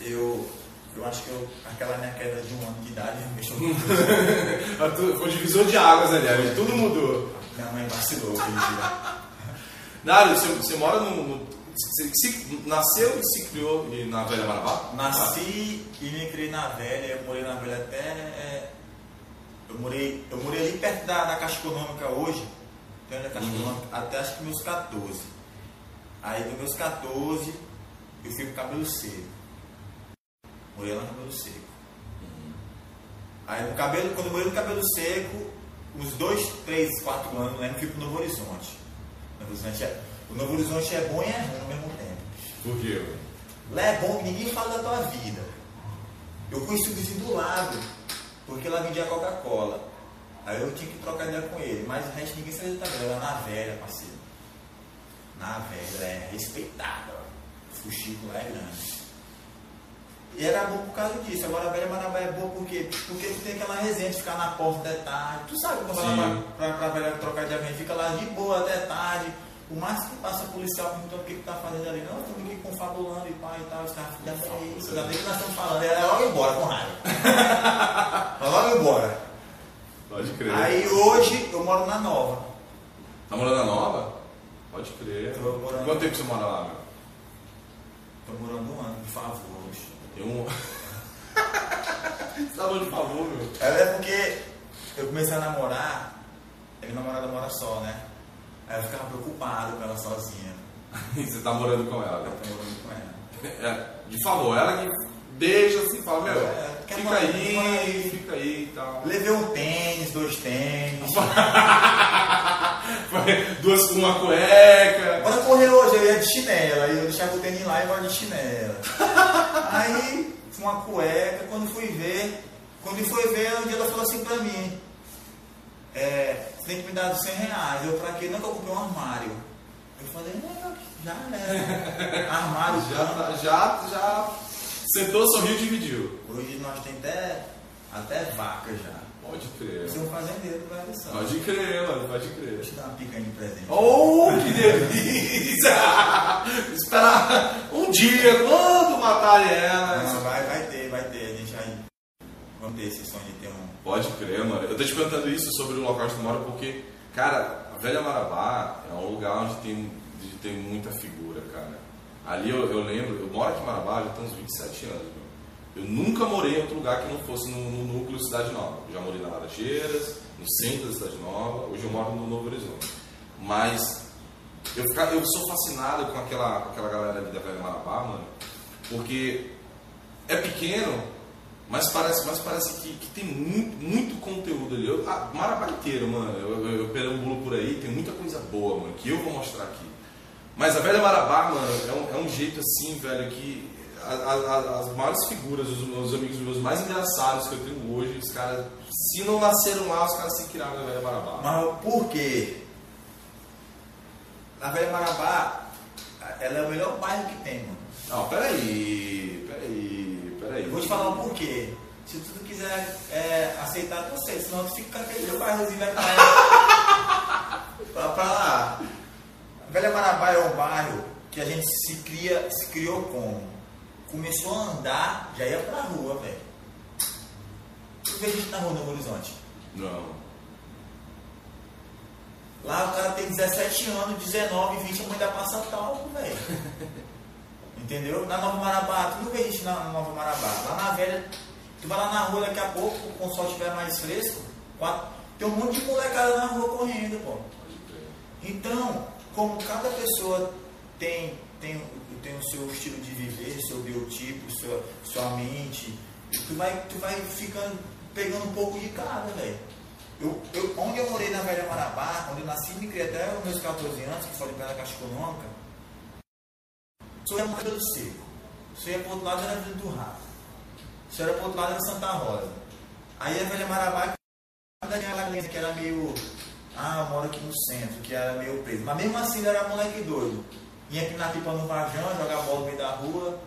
Eu. Eu acho que eu, aquela minha queda de um ano de idade me deixou foi divisor de águas ali, ali, tudo mudou. Minha mãe vacilou aquele dia. Dário, você, você mora no. no você, se- nasceu e se criou na Velha Marabá? Nasci e me criei na velha, eu morei na velha até. é, eu morei. Eu morei ali perto da, da Caixa Econômica hoje, perto da Caixa Uhum. Econômica, até acho que meus 14. Aí dos meus 14 eu fui pro cabelo seco. Morei lá no cabelo seco. Aí no cabelo, quando eu morei no cabelo seco, uns dois, três, quatro anos, não lembro, fui pro Novo Horizonte. Novo Horizonte é- o Novo Horizonte é bom e é ruim ao mesmo tempo. Por quê? Lá é bom que ninguém fala da tua vida. Eu conheci o vizinho do lado, porque lá vendia Coca-Cola. Aí eu tinha que trocar ideia com ele, mas o resto ninguém sabia da vida. Era na velha, parceiro. Na velha, é respeitada. O fuxico lá é grande. E era bom por causa disso. Agora a velha Marabá é boa por quê? Porque tu tem aquela resenha de ficar na porta até tarde. Tu sabe quando vai lá Sim. pra, pra, pra velha trocar de alguém, fica lá de boa até tarde. O máximo que passa policial perguntando o que, que tá fazendo ali. Não, estamos aqui confabulando e pá e tal. Os caras, sei isso, já bem que nós estamos falando. É logo embora com raiva. Vai logo embora. Pode crer. Aí hoje eu moro na nova. Tá morando na Nova? Pode crer. Tô morando- Quanto tempo você mora lá, meu? Tô morando um ano, por favor. Tem um. você tá falando de favor, meu. Ela é porque eu comecei a namorar, a minha namorada mora só, né? Aí eu ficava preocupado com ela sozinha. você tá morando com ela. Eu né? tô morando com ela. É, de favor, ela que deixa assim, fala, meu, É, fica morar- aí, aí. fica aí e tal. Levei um tênis, dois tênis. Duas com uma cueca. Eu correr hoje, eu ia de chinela, aí eu deixava o tênis lá e ia de chinela. Aí, uma cueca, quando fui ver, quando foi ver, um dia ela falou assim pra mim, é, você tem que me dar 100 reais. Eu, pra quê? Não, que eu comprei um armário. Eu falei, não, já né? Armário Já, já. tá- já, já sentou, sorriu e dividiu. Hoje nós temos até, até vaca já. Pode crer. Você é um fazendeiro da lição. Pode crer, mano, pode crer. Vou te dar uma picanha de presente. Oh, que delícia! Esperar um dia, quando matarem ela. Não, vai, vai ter, vai ter. A gente vai. Vamos ter esse sonho de ter um. Pode crer, mano. Eu tô te perguntando isso sobre o local onde tu mora porque, cara, a Velha Marabá é um lugar onde tem, onde tem muita figura, cara. Ali eu, eu lembro, eu moro aqui em Marabá já tem uns 27 anos. Eu nunca morei em outro lugar que não fosse no, no núcleo Cidade Nova. Eu já morei na Laranjeiras, no centro da Cidade Nova, hoje eu moro no Novo Horizonte. Mas eu, eu sou fascinado com aquela, com aquela galera ali da Velha Marabá, mano, porque é pequeno, mas parece, mas parece que, que tem muito, muito conteúdo ali. Eu, a Marabá inteiro, mano, eu, eu, eu perambulo por aí, tem muita coisa boa, mano, que eu vou mostrar aqui. Mas a velha Marabá, mano, é um, é um jeito assim, velho, que a- a- as maiores figuras, os meus amigos meus mais engraçados que eu tenho hoje, os caras, se não nasceram lá, os caras se criaram na velha Marabá. Mas por quê? A Velha Marabá, ela é o melhor bairro que tem, mano. Não, peraí, peraí, peraí. Eu vou te falar o porquê. Se tu quiser é, aceitar, tu aceita, senão tu fica com aquele bairrozinho lá. pra, pra lá. A Velha Marabá é um bairro que a gente se, cria, se criou como? Começou a andar, já ia pra rua, velho. Tu vê gente na rua no Horizonte. Não. Lá o cara tem 17 anos, 19, 20, a mãe dá passa talco, velho. Entendeu? Na Nova Marabá, tu não vê gente na Nova Marabá. Lá na velha, tu vai lá na rua daqui a pouco, quando o sol estiver mais fresco, quatro- tem um monte de molecada na rua correndo, pô. Então, como cada pessoa tem, tem, tem o seu estilo de viver, seu biotipo, sua, sua mente, tu vai, tu vai ficando, pegando um pouco de cada, velho. Eu, eu, onde eu morei na Velha Marabá, onde eu nasci e me criei até os meus 14 anos, que foi perto da Caixa Econômica, só ia mais pelo seco. Se ia pro outro lado era Vila do Rato. Se era pro outro lado era Santa Rosa. Aí a Velha Marabá, daquela linha que era meio. Ah, eu moro aqui no centro, que era meio preso. Mas mesmo assim era moleque doido. Ia empinar pipa no vajão, jogar bola no meio da rua.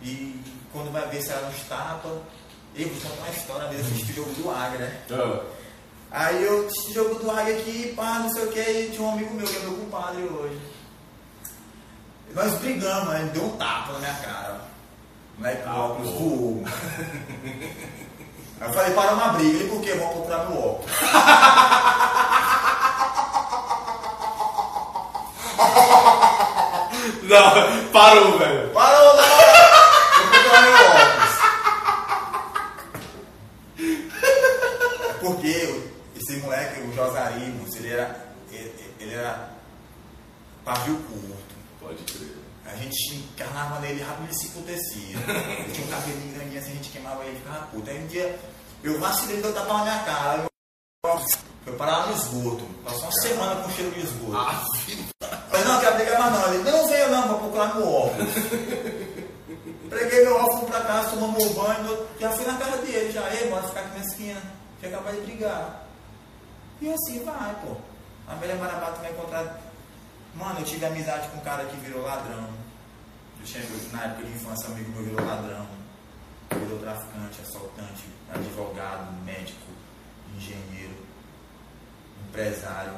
E quando vai ver se era nos tapas. E vou contar uma história desse assistir o jogo do Águia, né? Ah, Aí eu assisti o jogo do Águia aqui, pá, não sei o que, e tinha um amigo meu que é meu compadre hoje. Nós brigamos, né? ele deu um tapa na minha cara. Moleque, Ah, o óculos voou. Aí eu falei, para uma briga, ele por quê? Vou comprar meu óculos. Não, parou, velho. Parou, não! Vou procurar meu óculos. Porque esse moleque, o Josarimos, ele era. Ele, ele era pavio curto. Pode crer. A gente encarnava nele rápido ele se emputecia. Ele tinha um cabelinho grandinho assim, a gente queimava ele e ficava puto. Aí um dia eu vacilei e tapa na minha cara. Eu, eu parava no esgoto. Passou uma semana com cheiro de esgoto. Ah, não, quero brigar mais não. Ele, não veio não, vou procurar meu óculos. Preguei meu óculos pra casa, tomamos um banho, já fui na casa dele, já, ei, bora ficar aqui na esquina, que é capaz de brigar. E assim vai, pô. A velha Marabá vai encontrar. Mano, eu tive amizade com um cara que virou ladrão. Eu tinha, na época de infância, um amigo meu virou ladrão. Virou traficante, assaltante, advogado, médico, engenheiro, empresário.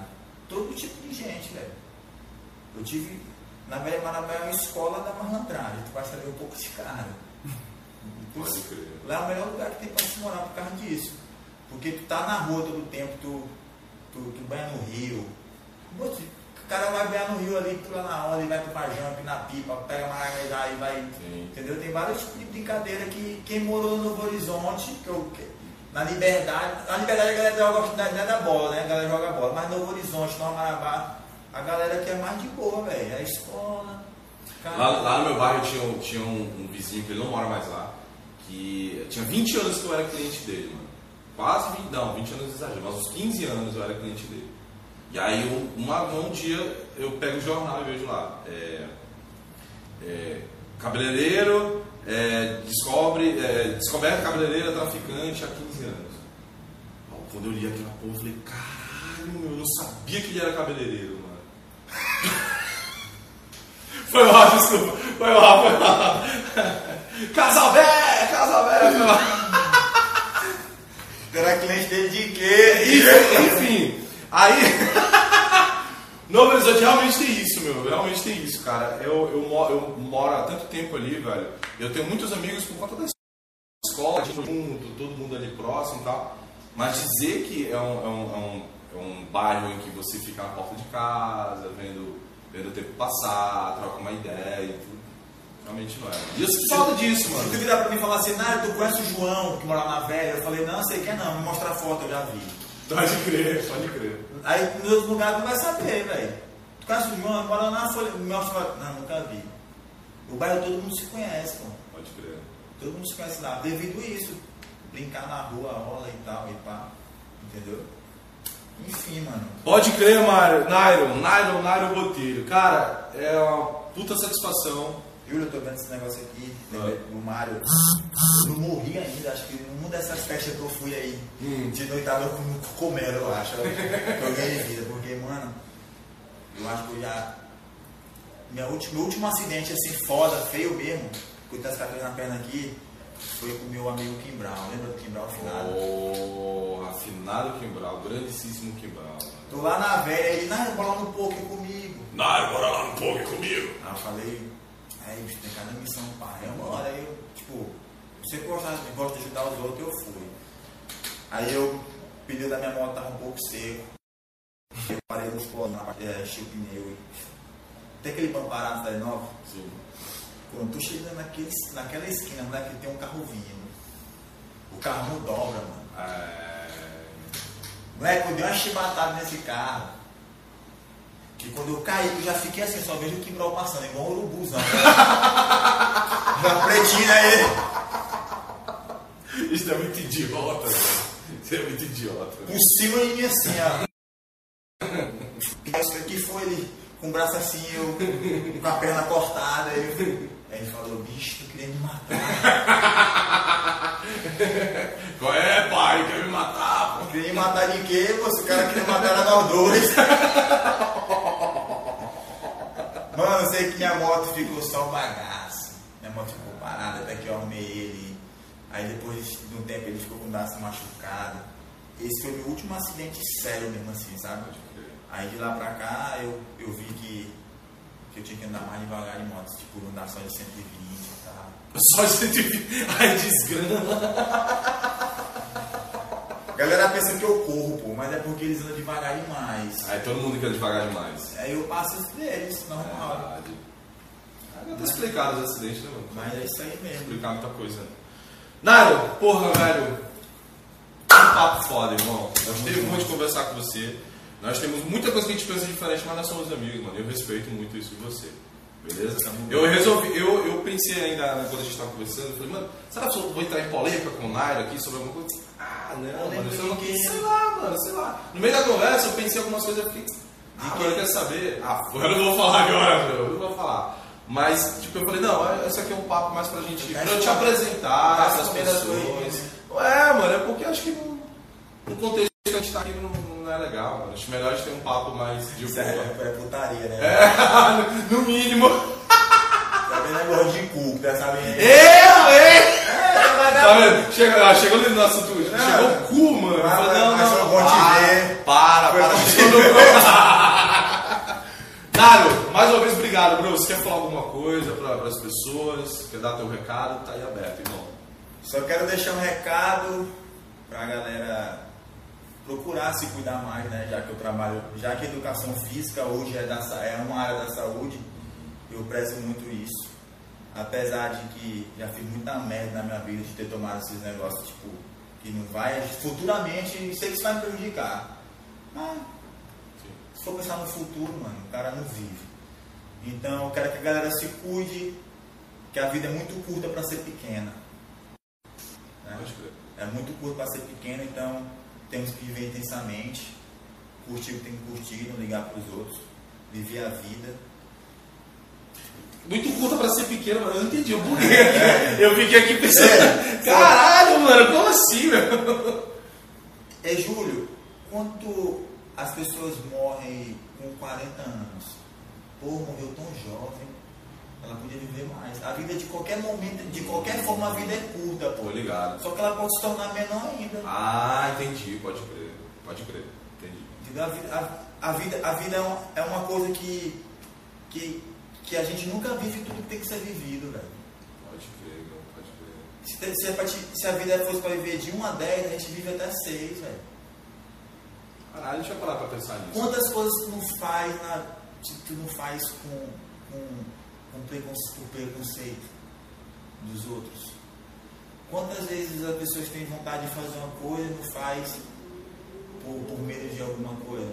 Todo tipo de gente, velho. Eu tive, na Velha Marabá, uma escola da malandragem. Tu vai saber um pouco de cara. Pode crer. Lá é o melhor lugar que tem pra se morar por causa disso. Porque tu tá na rua todo o tempo, tu, tu, tu banha no rio. O cara vai banhar no rio ali, pula na onda, e vai pro pajamp, na pipa, pega uma água e vai. Sim. Entendeu? Tem vários tipos de brincadeira que quem morou no Novo Horizonte, que eu, que- na Liberdade, na Liberdade a galera joga não é da bola, né? A galera joga bola, mas no Horizonte, no Marabá, a galera aqui é mais de boa, velho. É escola. cara. Lá, lá no meu bairro tinha, um- tinha um, um vizinho que ele não mora mais lá, que tinha 20 anos que eu era cliente dele, mano. Quase 20, não, 20 anos exagero, mas uns 15 anos eu era cliente dele. E aí um, uma- um dia eu pego o jornal e vejo lá. é, é, cabeleireiro é, descobre, é, descoberta cabeleireira traficante há 15 anos. Quando eu li aquela porra, eu falei, caralho, eu não sabia que ele era cabeleireiro. Foi mal, desculpa. Foi mal, foi mal. Casabé, Casabé. foi. Tu era cliente dele de quê? Enfim, aí. Novo Horizonte realmente tem isso, meu. Realmente tem isso, cara. Eu, eu, eu moro há tanto tempo ali, velho. Eu tenho muitos amigos por conta da escola, a gente junto, todo mundo ali próximo e tal. Mas dizer que é um, é um, é um, um bairro em que você fica na porta de casa, vendo, vendo o tempo passar, troca uma ideia e tudo. Realmente não é. E eu sinto falta disso, Se tu mano. virar pra mim e falar assim, Nário, tu conhece o João que mora na velha? Eu falei, não, sei que é não, me mostra a foto, eu já vi. Pode crer, pode crer. Aí nos outros lugares tu vai saber, velho. Tu conhece o João, mora na folha, me mostra a foto. Não, nunca vi. O bairro todo mundo se conhece, pô. Pode crer. Todo mundo se conhece lá. Devido a isso, brincar na rua, rola e tal, e pá. Entendeu? Enfim, mano. Pode crer, Mário. Nairo, Nairo, Nairo Botelho. Cara, é uma puta satisfação. Júlio, eu tô vendo esse negócio aqui, Ah. do Mário. Eu não morri ainda, acho que numa dessas festas que eu fui aí, Hum. de noitada com o comero, eu acho. Eu ganhei vida, porque, mano, eu acho que eu já. Minha última, meu último acidente assim, foda, feio mesmo, com as carteiras na perna aqui, foi com o meu amigo Kim Brown. Lembra do Kim Brown finado? Oh, afinado Quimbral, grandíssimo Quimbral. Tô lá na velha, ele, não, bola no poker comigo. Nairo, bora lá no poker comigo. Aí eu falei, aí bicho, tem cada missão, pai. Aí uma hora eu, tipo, você gosta, gosta de ajudar os outros, eu fui. Aí eu, o pneu da minha moto tava um pouco seco. Eu parei nos polos, é, enchi o pneu. Tem aquele banco parado da nova? Sim. Quando tu chega naquele, naquela esquina, moleque, tem um carro vindo. O carro não dobra, mano. É... Moleque, eu dei uma chibatada nesse carro. Que quando eu caí, eu já fiquei assim, só vejo o Kimbral passando, igual um urubuzão. já pretinho aí. Isso é muito idiota, velho. Isso é muito idiota. Por cima de mim assim, ó. Isso aqui foi ele com o braço assim, eu com a perna cortada. Eu- aí ele falou, bicho, tu queria me matar. Qual é, pai? Quer me matar, pô? Queria me matar de quê? Pô, se o cara queria matar nós dois. Mano, eu sei que minha moto ficou só um bagaço. Minha moto ficou parada até que eu arrumei ele. Aí depois de um tempo ele ficou com o braço machucado. Esse foi o meu último acidente sério mesmo assim, sabe? Aí de lá pra cá eu, eu vi que, que eu tinha que andar mais devagar de moto, tipo, andar só de 120 e tal. Só 120. Ai, desgrama. galera pensa que eu corro, pô, mas é porque eles andam devagar demais. Aí todo mundo quer devagar demais. Aí eu passo deles, normal. Verdade. Ah, já tá explicado os acidentes, né, mano? Mas é isso aí mesmo. Explicar muita coisa. Nário, porra, velho. Que papo foda, irmão. Gostei muito de conversar com você. Nós temos muita coisa que a gente pensa diferente, mas nós somos amigos, mano. Eu respeito muito isso de você. Beleza? Eu resolvi, eu, eu pensei ainda né, quando a gente tava conversando, eu falei, mano, será que eu vou entrar em polêmica com o Nairo aqui sobre alguma coisa? Ah, não, mano, isso eu não quis, sei lá, mano, sei lá. No meio da conversa eu pensei algumas coisas e fiquei, ah, eu quero saber. Ah, eu não vou falar agora, meu, eu não vou falar. Mas, tipo, eu falei, não, esse aqui é um papo mais pra gente, pra eu te apresentar, Tá essas as pessoas. coisas. É, mano, é porque eu acho que no contexto que a gente tá aqui não, não é legal, mano. Acho melhor a gente ter um papo mais de Isso boa. é, é putaria, né? É, no mínimo. Tá vendo negócio de cu, tá sabendo? Eu, hein? É, Tá vendo? Chega, ah, chegou ali no nosso assunto. Não. Chegou o cu, mano. Mas- falei, não, mas não, vou te para, ver. Para, para. bom. Chegou Nário, mais uma vez, obrigado, bro. Você quer falar alguma coisa para as pessoas? Quer dar teu recado? Tá aí aberto, irmão. Só quero deixar um recado pra galera procurar se cuidar mais, né? Já que eu trabalho, já que a educação física hoje é, da, é uma área da saúde, eu prezo muito isso. Apesar de que já fiz muita merda na minha vida de ter tomado esses negócios, tipo, que não vai, futuramente, sei que isso vai me prejudicar. Mas, se for pensar no futuro, mano, o cara não vive. Então, eu quero que a galera se cuide, que a vida é muito curta pra ser pequena. né? É muito curto para ser pequeno, então temos que viver intensamente. Curtir o que tem que curtir, não ligar para os outros. Viver a vida. Muito curta pra ser pequeno, mas eu não entendi o porquê. Eu fiquei aqui pensando, caralho, mano, como assim, meu? É, Júlio, quando as pessoas morrem com 40 anos, pô, morreu tão jovem, ela podia viver mais. A vida de qualquer momento, de qualquer forma, a vida é curta, pô. Pô, ligado. Só que ela pode se tornar menor ainda. Ah, entendi, pode crer. Pode crer, entendi. A vida, a, a vida, a vida é, uma, é uma coisa que, que, que a gente nunca vive tudo que tem que ser vivido, velho. Pode crer, meu, pode crer. Se, se, é pra te- se a vida fosse para viver de 1 a 10, a gente vive até 6, velho. Caralho, deixa eu parar pra pensar nisso. Quantas coisas tu não faz, na, tu tu não faz com, com, por preconceito dos outros? Quantas vezes as pessoas têm vontade de fazer uma coisa e não faz por, por medo de alguma coisa?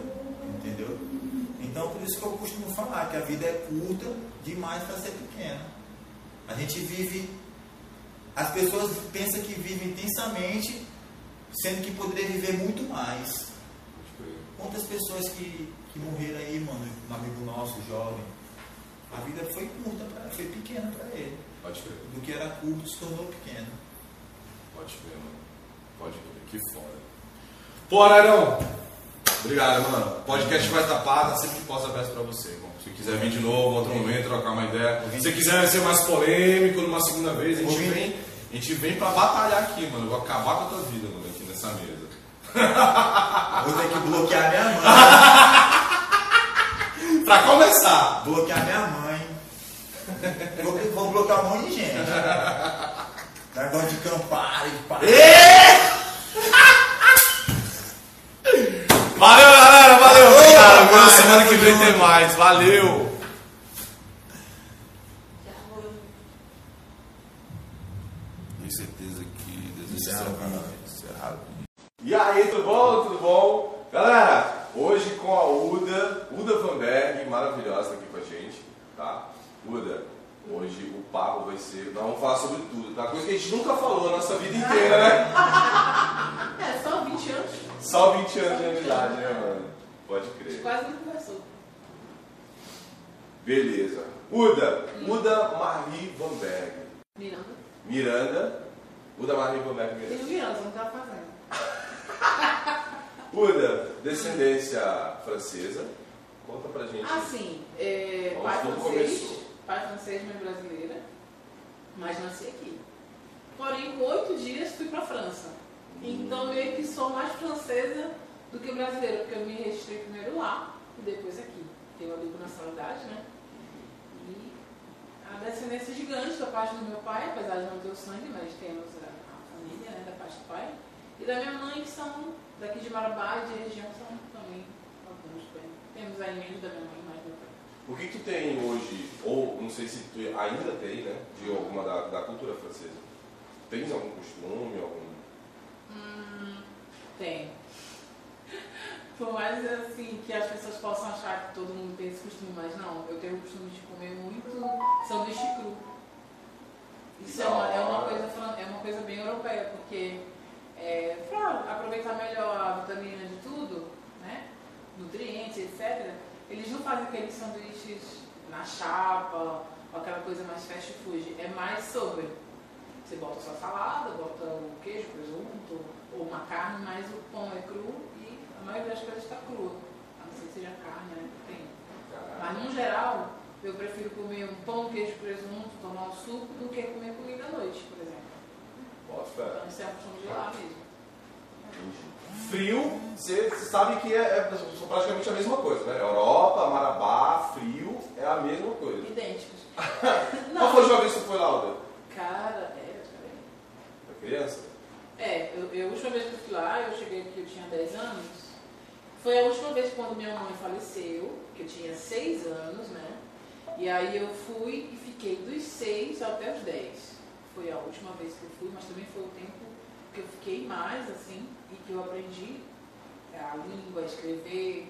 Entendeu? Então, por isso que eu costumo falar que a vida é curta demais para ser pequena. A gente vive. As pessoas pensam que vivem intensamente, sendo que poderia viver muito mais. Quantas pessoas que, que morreram aí, mano, um amigo nosso, jovem, a vida foi curta, pra, foi pequena para ele. Pode crer. Do que era curto se tornou pequeno. Pode crer, mano. Pode crer, que foda. Pô, Ararão! Obrigado, mano. Podcast vai estar pago, sempre que possa aberto pra você, irmão. Se quiser vir de novo, outro momento, trocar uma ideia. Se você quiser ser mais polêmico numa segunda vez, a gente vem, a gente vem pra batalhar aqui, mano. Eu vou acabar com a tua vida, mano, aqui nessa mesa. Vou ter que bloquear minha mãe. Pra começar! bloquear minha mãe. Vou, vou bloquear um monte de gente. Negócio de campar e pá. Valeu, galera, valeu! Obrigado, vai, semana que vem tem mais. Valeu! Tenho certeza que Encerra canal. Encerrado. E aí, tudo bom? Tudo bom? Galera, hoje com a Uda, Uda Vanberg, maravilhosa tá aqui com a gente, tá? Uda, hoje o papo vai ser, nós vamos falar sobre tudo, tá? Coisa que a gente nunca falou na nossa vida inteira, né? É, só 20 anos. Só 20 anos de idade, né, mano? Pode crer. Quase não conversou. Beleza. Uda, Uda Marie Vanberg. Miranda. Miranda, Uda Marie Vanberg Miranda. Tem o Miranda, não tá fazendo. Uda, descendência francesa. Conta pra gente. Assim, é, Vamos pai francês, pai francês, mãe brasileira, mas nasci aqui. Porém, com oito dias fui pra França. Então, meio que sou mais francesa do que brasileira, porque eu me registrei primeiro lá e depois aqui. Tenho a dupla nacionalidade, né? E a descendência gigante da parte do meu pai, apesar de não ter o sangue, mas temos a, a família né, da parte do pai. E da minha mãe, que são daqui de Marabá, de região, são também alguns bem. Temos aí menos da minha mãe, mais meu pai. O que tu tem hoje, ou não sei se tu ainda tem, né, de alguma da, da cultura francesa? Tens algum costume, algum... Hum, tem. Por mais assim que as pessoas possam achar que todo mundo tem esse costume, mas não, eu tenho o costume de comer muito sanduíche cru. Isso é uma, é uma, coisa, é uma coisa bem europeia, porque é, para aproveitar melhor a vitamina de tudo, né? Nutrientes, etc., eles não fazem aqueles sanduíches na chapa, ou aquela coisa mais fast food. É mais sobre. Você bota sua salada, bota o queijo, presunto, ou uma carne, mas o pão é cru e a maioria das coisas está crua. A não ser que seja carne, né? Tem. Mas no geral, eu prefiro comer um pão, queijo, presunto, tomar um suco, do que comer comida à noite, por exemplo. Bota. Então isso é a costume de lá mesmo. Frio, você sabe que é, é praticamente a mesma coisa, né? Europa, Marabá, frio, é a mesma coisa. Idênticos. Qual foi a última vez que tu foi lá, Alda? Cara, é, peraí. Pra criança? É, eu, eu, a última vez que eu fui lá, eu cheguei aqui, eu tinha 10 anos. Foi a última vez quando minha mãe faleceu, que eu tinha 6 anos, né? E aí eu fui e fiquei dos 6 até os 10. Foi a última vez que eu fui, mas também foi o tempo que eu fiquei mais, assim, e que eu aprendi a língua, escrever,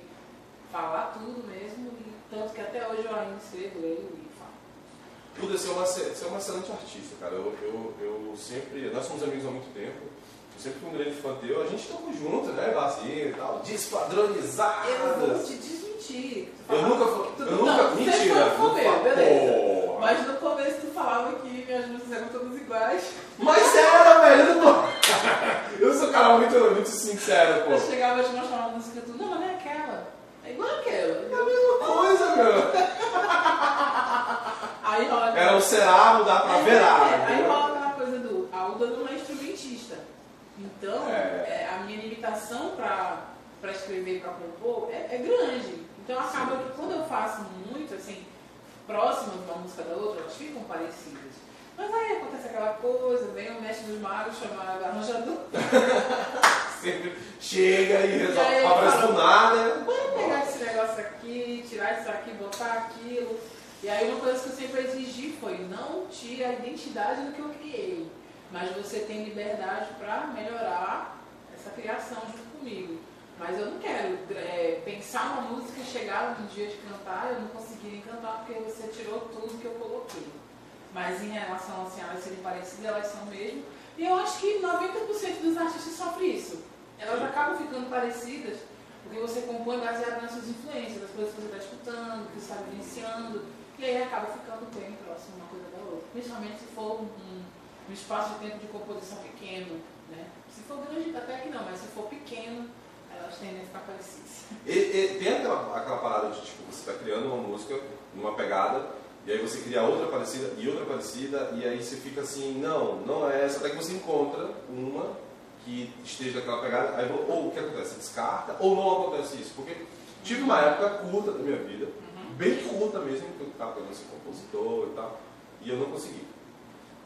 falar tudo mesmo, e tanto que até hoje eu ainda escrevo, leio e falo. Duda, você é uma, você é uma excelente artista, cara. Eu, eu, eu sempre. Nós somos amigos há muito tempo. Eu sempre fui um grande fã teu. A gente tocou junto, né? E tal. Eu vou Despadronizadas. te desmentir. Eu nunca fui. Eu não, nunca. você Mentira. foi começo, Nunca- beleza. Mas no começo tu falava que minhas músicas eram todas iguais. Mas era, velho. Eu não. Eu sou um cara muito, muito sincero, pô. Eu chegava e te mostrava uma música tu, não, mas não é aquela. É igual aquela. É a mesma coisa, meu. Aí rola Era o será, mudar pra É, verá. é, Aí rola aquela coisa do. A Uda não é instrumentista. Então, É. é, a minha limitação pra, pra escrever e pra compor é, é grande. Então acaba que quando eu faço muito, assim, próximas uma música da outra, elas ficam parecidas. Mas aí acontece aquela coisa, vem o mestre dos magos chamado arranjador. Sempre chega e resolve. aí, Aparece do nada. Vamos pegar esse negócio aqui, tirar isso aqui, botar aquilo. E aí uma coisa que eu sempre exigi foi não tire a identidade do que eu criei, mas você tem liberdade para melhorar essa criação junto comigo. Mas eu não quero é, pensar uma música e chegar no dia de cantar eu não conseguir cantar porque você tirou tudo que eu coloquei. Mas em relação assim, a elas serem parecidas, elas são mesmo. E eu acho que 90% dos artistas sofrem isso. Elas acabam ficando parecidas porque você compõe baseado nas suas influências, das coisas que você está escutando, que você está vivenciando, e aí acaba ficando bem próximo uma coisa da outra. Principalmente se for um, um espaço de tempo de composição pequeno. Né? Se for grande, até que não, mas se for pequeno, elas. E, e tem aquela, aquela parada de tipo, você está criando uma música numa pegada, e aí você cria outra parecida e outra parecida, e aí você fica assim, não, não é essa, até que você encontra uma que esteja naquela pegada, aí ou o que acontece? Descarta, ou não acontece isso. Porque tive uma época curta da minha vida, bem curta mesmo, que eu estava querendo ser compositor e tal, e eu não consegui.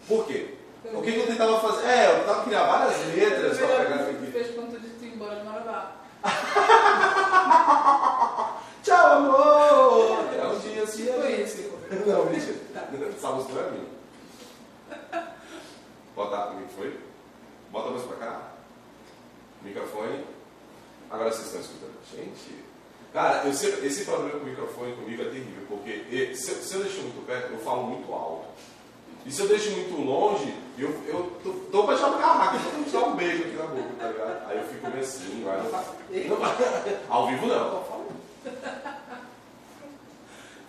Por quê? O que, que eu tentava fazer? É, eu tentava criar várias letras para pegar aqui. fez quando tu disse embora de Marabá. Tchau, amor! Até um dia se Tipo a gente isso. se- Não, mentira. Essa música não é minha. Bota o que foi? Bota a música pra cá. Microfone. Agora vocês estão escutando. Gente. Cara, eu sei- esse problema com o microfone comigo é terrível, porque se, se eu deixo muito perto, eu falo muito alto. E se eu deixo muito longe, eu, eu tô, tô pra te dar uma carraca, tô pra te dar um beijo aqui na boca, tá ligado? Aí eu fico meio assim, aí eu não, ao vivo não.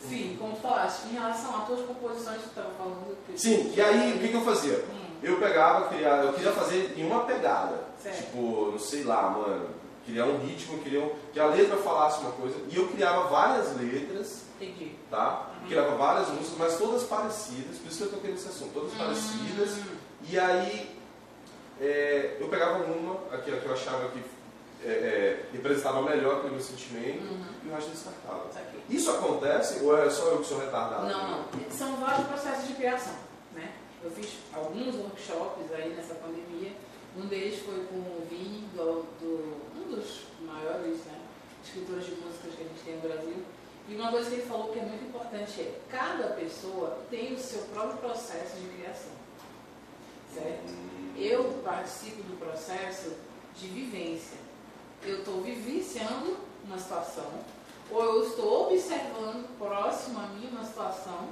Sim, como tu falaste, em relação às tuas composições, tu estava falando que. Sim, e aí o que, que eu fazia? Hum. Eu pegava, criava, eu queria fazer em uma pegada. Certo. Tipo, não sei lá, mano. Criar um ritmo, queria um- que a letra falasse uma coisa. E eu criava várias letras, Entendi. tá? Uhum. Criava várias músicas, mas todas parecidas, por isso que eu toquei nesse assunto, todas parecidas. Hum. E aí é, eu pegava uma, aqui, que eu achava que é, é, representava melhor aquele meu sentimento, Uhum. e o resto eu descartava. Isso acontece ou é só eu que sou retardado? Não, não. São vários processos de criação. Né? Eu fiz alguns workshops aí nessa pandemia Um deles foi com o Vini, do, do, um dos maiores né, escritores de músicas que a gente tem no Brasil. E uma coisa que ele falou que é muito importante é cada pessoa tem o seu próprio processo de criação. Certo? Eu participo do processo de vivência. Eu estou vivenciando uma situação, ou eu estou observando próximo a mim uma situação,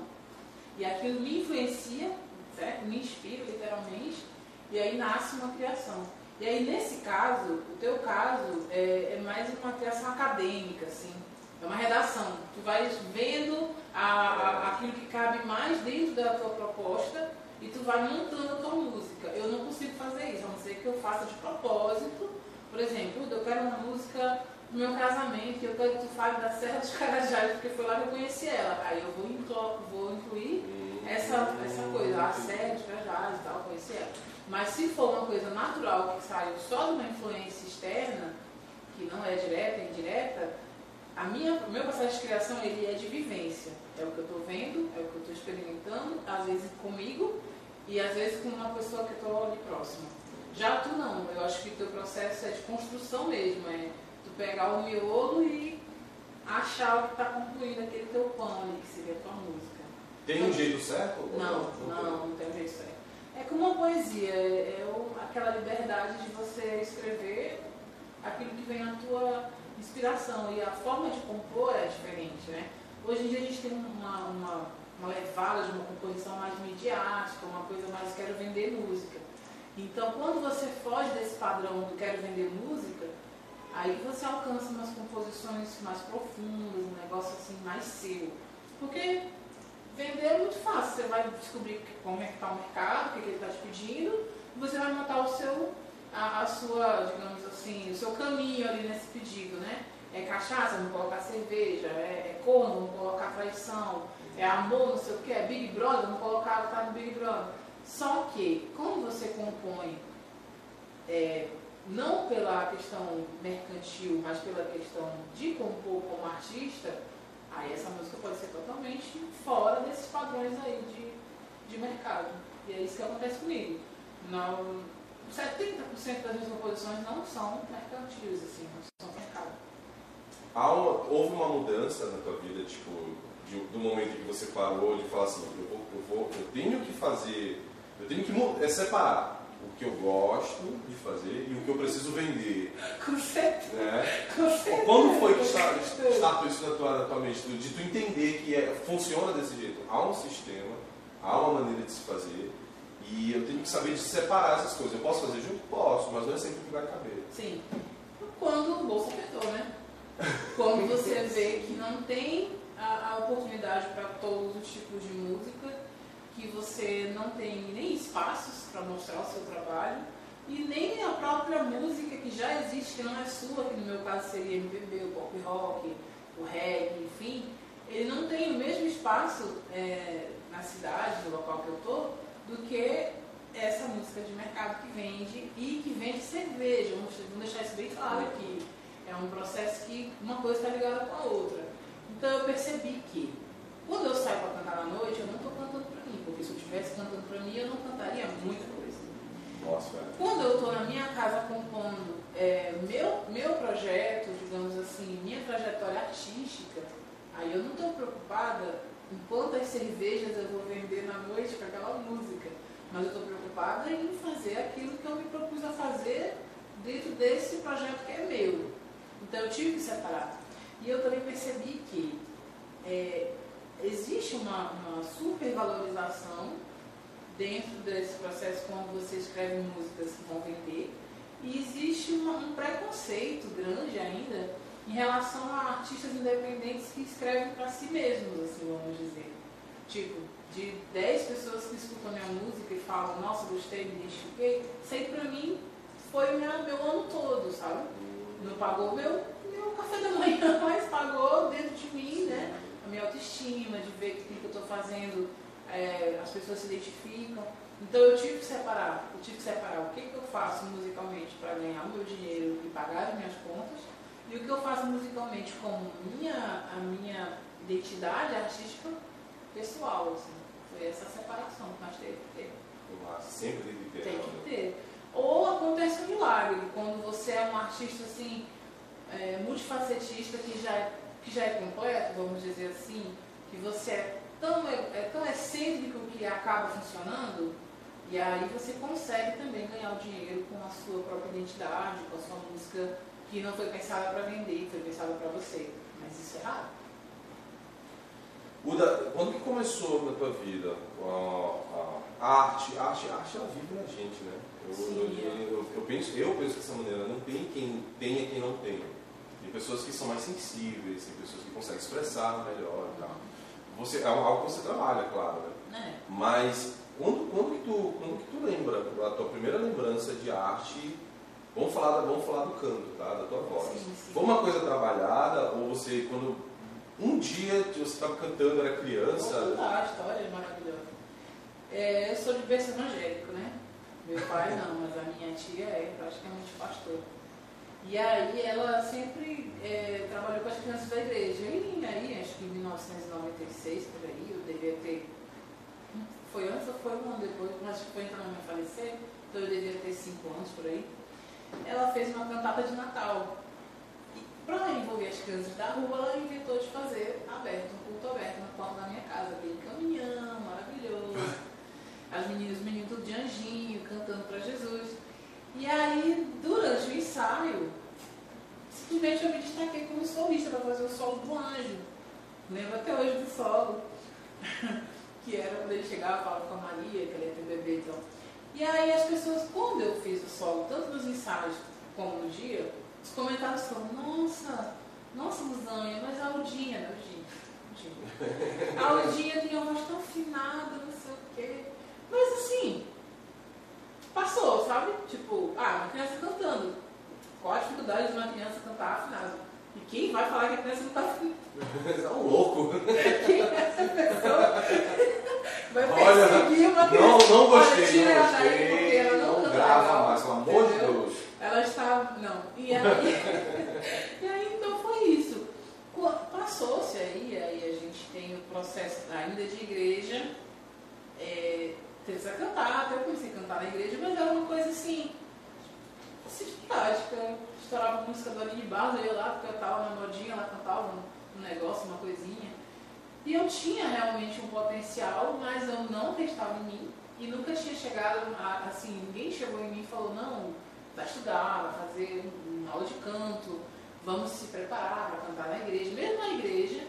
e aquilo me influencia, certo? me inspira literalmente, e aí nasce uma criação. E aí, nesse caso, o teu caso é, é mais uma criação acadêmica, assim, é uma redação. Tu vais vendo a, a, aquilo que cabe mais dentro da tua proposta e tu vai montando a tua música. Eu não consigo fazer isso, a não ser que eu faça de propósito. Por exemplo, eu quero uma música no meu casamento, eu quero que tu fale da Serra dos Carajás, porque foi lá que eu conheci ela. Aí eu vou, vou incluir essa, essa coisa, a Serra dos Carajás e tal, conhecer ela. Mas se for uma coisa natural que saiu só de uma influência externa, que não é direta, é indireta, a minha, o meu processo de criação ele é de vivência. É o que eu estou vendo, é o que eu estou experimentando, às vezes comigo e às vezes com uma pessoa que estou ali próxima. Já tu não, eu acho que o teu processo é de construção mesmo, é tu pegar o miolo e achar o que está concluindo aquele teu pão ali, que seria a tua música. Tem um jeito certo? Não, não, não, não tem um jeito certo. É como uma poesia, é, é aquela liberdade de você escrever aquilo que vem na tua inspiração. E a forma de compor é diferente, né? Hoje em dia a gente tem uma, uma, uma levada de uma composição mais midiática, uma coisa mais quero vender música. Então, quando você foge desse padrão do quero vender música, aí você alcança umas composições mais profundas, um negócio assim mais seu. Porque vender é muito fácil, você vai descobrir como é que está o mercado, o que, que ele está te pedindo, você vai montar o seu, a, a, sua, digamos assim, o seu caminho ali nesse pedido, né? É cachaça, não colocar cerveja, é, é corno, não colocar traição, é amor, não sei o que, é Big Brother, não colocar tá no Big Brother. Só que, como você compõe, é, não pela questão mercantil, mas pela questão de compor como artista, Aí essa música pode ser totalmente fora desses padrões aí de, de mercado. E é isso que acontece comigo. Não, 70% das minhas composições não são mercantis, assim, não são mercado. Uma, houve uma mudança na tua vida, tipo, de, do momento que você parou de falar assim, eu, vou, eu, vou, eu tenho que fazer, eu tenho que é separar o que eu gosto de fazer e o que eu preciso vender. Com certeza. Né? Com certeza. Quando foi que startou isso na tua, na tua mente? De tu entender que é, funciona desse jeito. Há um sistema, há uma maneira de se fazer e eu tenho que saber de separar essas coisas. Eu posso fazer junto? Posso, mas não é sempre que vai caber. Sim. Quando o bolso apertou, né? Quando você vê que não tem a, a oportunidade para todos os tipos de música que você não tem nem espaços para mostrar o seu trabalho e nem a própria música que já existe, que não é sua, que no meu caso seria MPB, o pop rock, o reggae, enfim, ele não tem o mesmo espaço é, na cidade, no local que eu estou, do que essa música de mercado que vende e que vende cerveja. Vamos, deixar isso bem claro aqui. É um processo que uma coisa está ligada com a outra. Então eu percebi que quando eu saio para cantar à noite, eu não estou cantando para mim, porque se eu estivesse cantando para mim, eu não cantaria muita coisa. Nossa. Quando eu estou na minha casa compondo é, meu, meu projeto, digamos assim, minha trajetória artística, aí eu não estou preocupada quantas cervejas eu vou vender na noite com aquela música, mas eu estou preocupada em fazer aquilo que eu me propus a fazer dentro desse projeto que é meu. Então eu tive que separar. E eu também percebi que é, existe uma, uma supervalorização dentro desse processo quando você escreve músicas que vão vender e existe uma, um preconceito grande ainda em relação a artistas independentes que escrevem para si mesmos, assim, vamos dizer. Tipo, de 10 pessoas que escutam minha música e falam, nossa, gostei, me identifiquei, sei pra mim foi minha, meu ano todo, sabe? Não pagou meu, meu café da manhã, mas pagou dentro de mim, né? a minha autoestima, de ver que o que eu estou fazendo é, as pessoas se identificam. Então eu tive que separar, eu tive que separar o que, que eu faço musicalmente para ganhar o meu dinheiro e pagar as minhas contas e o que eu faço musicalmente como minha, a minha identidade artística pessoal. Assim. Foi essa separação que nós teve que ter. Sempre tem que ter. Tem né? que ter. Ou acontece um milagre, quando você é um artista assim, é, multifacetista que já, é, que já é completo, vamos dizer assim, que você é tão, é, é tão excêntrico que acaba funcionando, e aí você consegue também ganhar o dinheiro com a sua própria identidade, com a sua música que não foi pensada para vender, foi pensada para você. Mas isso é raro. Uda, quando que começou na tua vida a, a arte? A arte, a arte ela vive na gente, né? Eu, Sim, eu, é. eu, eu penso, eu penso dessa maneira, não tem quem tenha quem não tenha. Tem pessoas que são mais sensíveis, tem pessoas que conseguem expressar melhor e tal. Você, é algo que você trabalha, claro, né? É. Mas quando, quando, que tu, quando que tu lembra, a tua primeira lembrança de arte, vamos falar, vamos falar do canto, tá? Da tua voz. Sim, sim. Foi uma coisa trabalhada ou você, quando um dia você estava cantando, era Vou criança, contar a história é maravilhosa. É, eu sou de berço evangélico, né? Meu pai não, mas a minha tia é praticamente pastora. E aí ela sempre é, trabalhou com as crianças da igreja. E aí, acho que em 1996, por aí, eu devia ter. Foi antes ou foi um ano depois, mas foi então a minha falecer, então eu devia ter cinco anos por aí. Ela fez uma cantata de Natal. E para envolver as crianças da rua, ela inventou de fazer aberto, um culto aberto na porta da minha casa, aquele caminhão maravilhoso. As meninas, os meninos tudo de anjinho, cantando para Jesus. E aí, durante o ensaio, simplesmente eu me destaquei como solista para fazer o solo do anjo. Lembro até hoje do solo, que era quando ele chegava e falava com a Maria, que ela ia ter bebê então. E aí as pessoas, quando eu fiz o solo, tanto nos ensaios como no dia, os comentários foram, nossa, nossa Luzânia, mas a Aldinha, né, Aldinha? A Aldinha tem uma voz tão afinada, não sei o quê. Mas assim, passou, sabe? Tipo, ah, uma criança cantando. Qual a dificuldade de uma criança cantar afinado? E quem vai falar que a criança não está afinada? é um louco. Quem é essa pessoa? Vai Olha, perseguir uma criança. Não, não gostei, Olha, tira não ela daí, porque gostei. ela não Não grava legal. mais, pelo amor de? Deus. Ela está. Não. E aí, e aí então foi isso. Passou-se aí, aí a gente tem o processo ainda de igreja. É, a cantar, até eu comecei a cantar na igreja, mas era uma coisa assim, sistemática. Estourava música do Aline Barros, eu ia lá, porque eu estava na modinha, ela cantava um, um negócio, uma coisinha. E eu tinha realmente um potencial, mas eu não acreditava em mim. E nunca tinha chegado, a, assim, ninguém chegou em mim e falou, não, vai estudar, vai fazer um- uma aula de canto, vamos se preparar para cantar na igreja. Mesmo na igreja,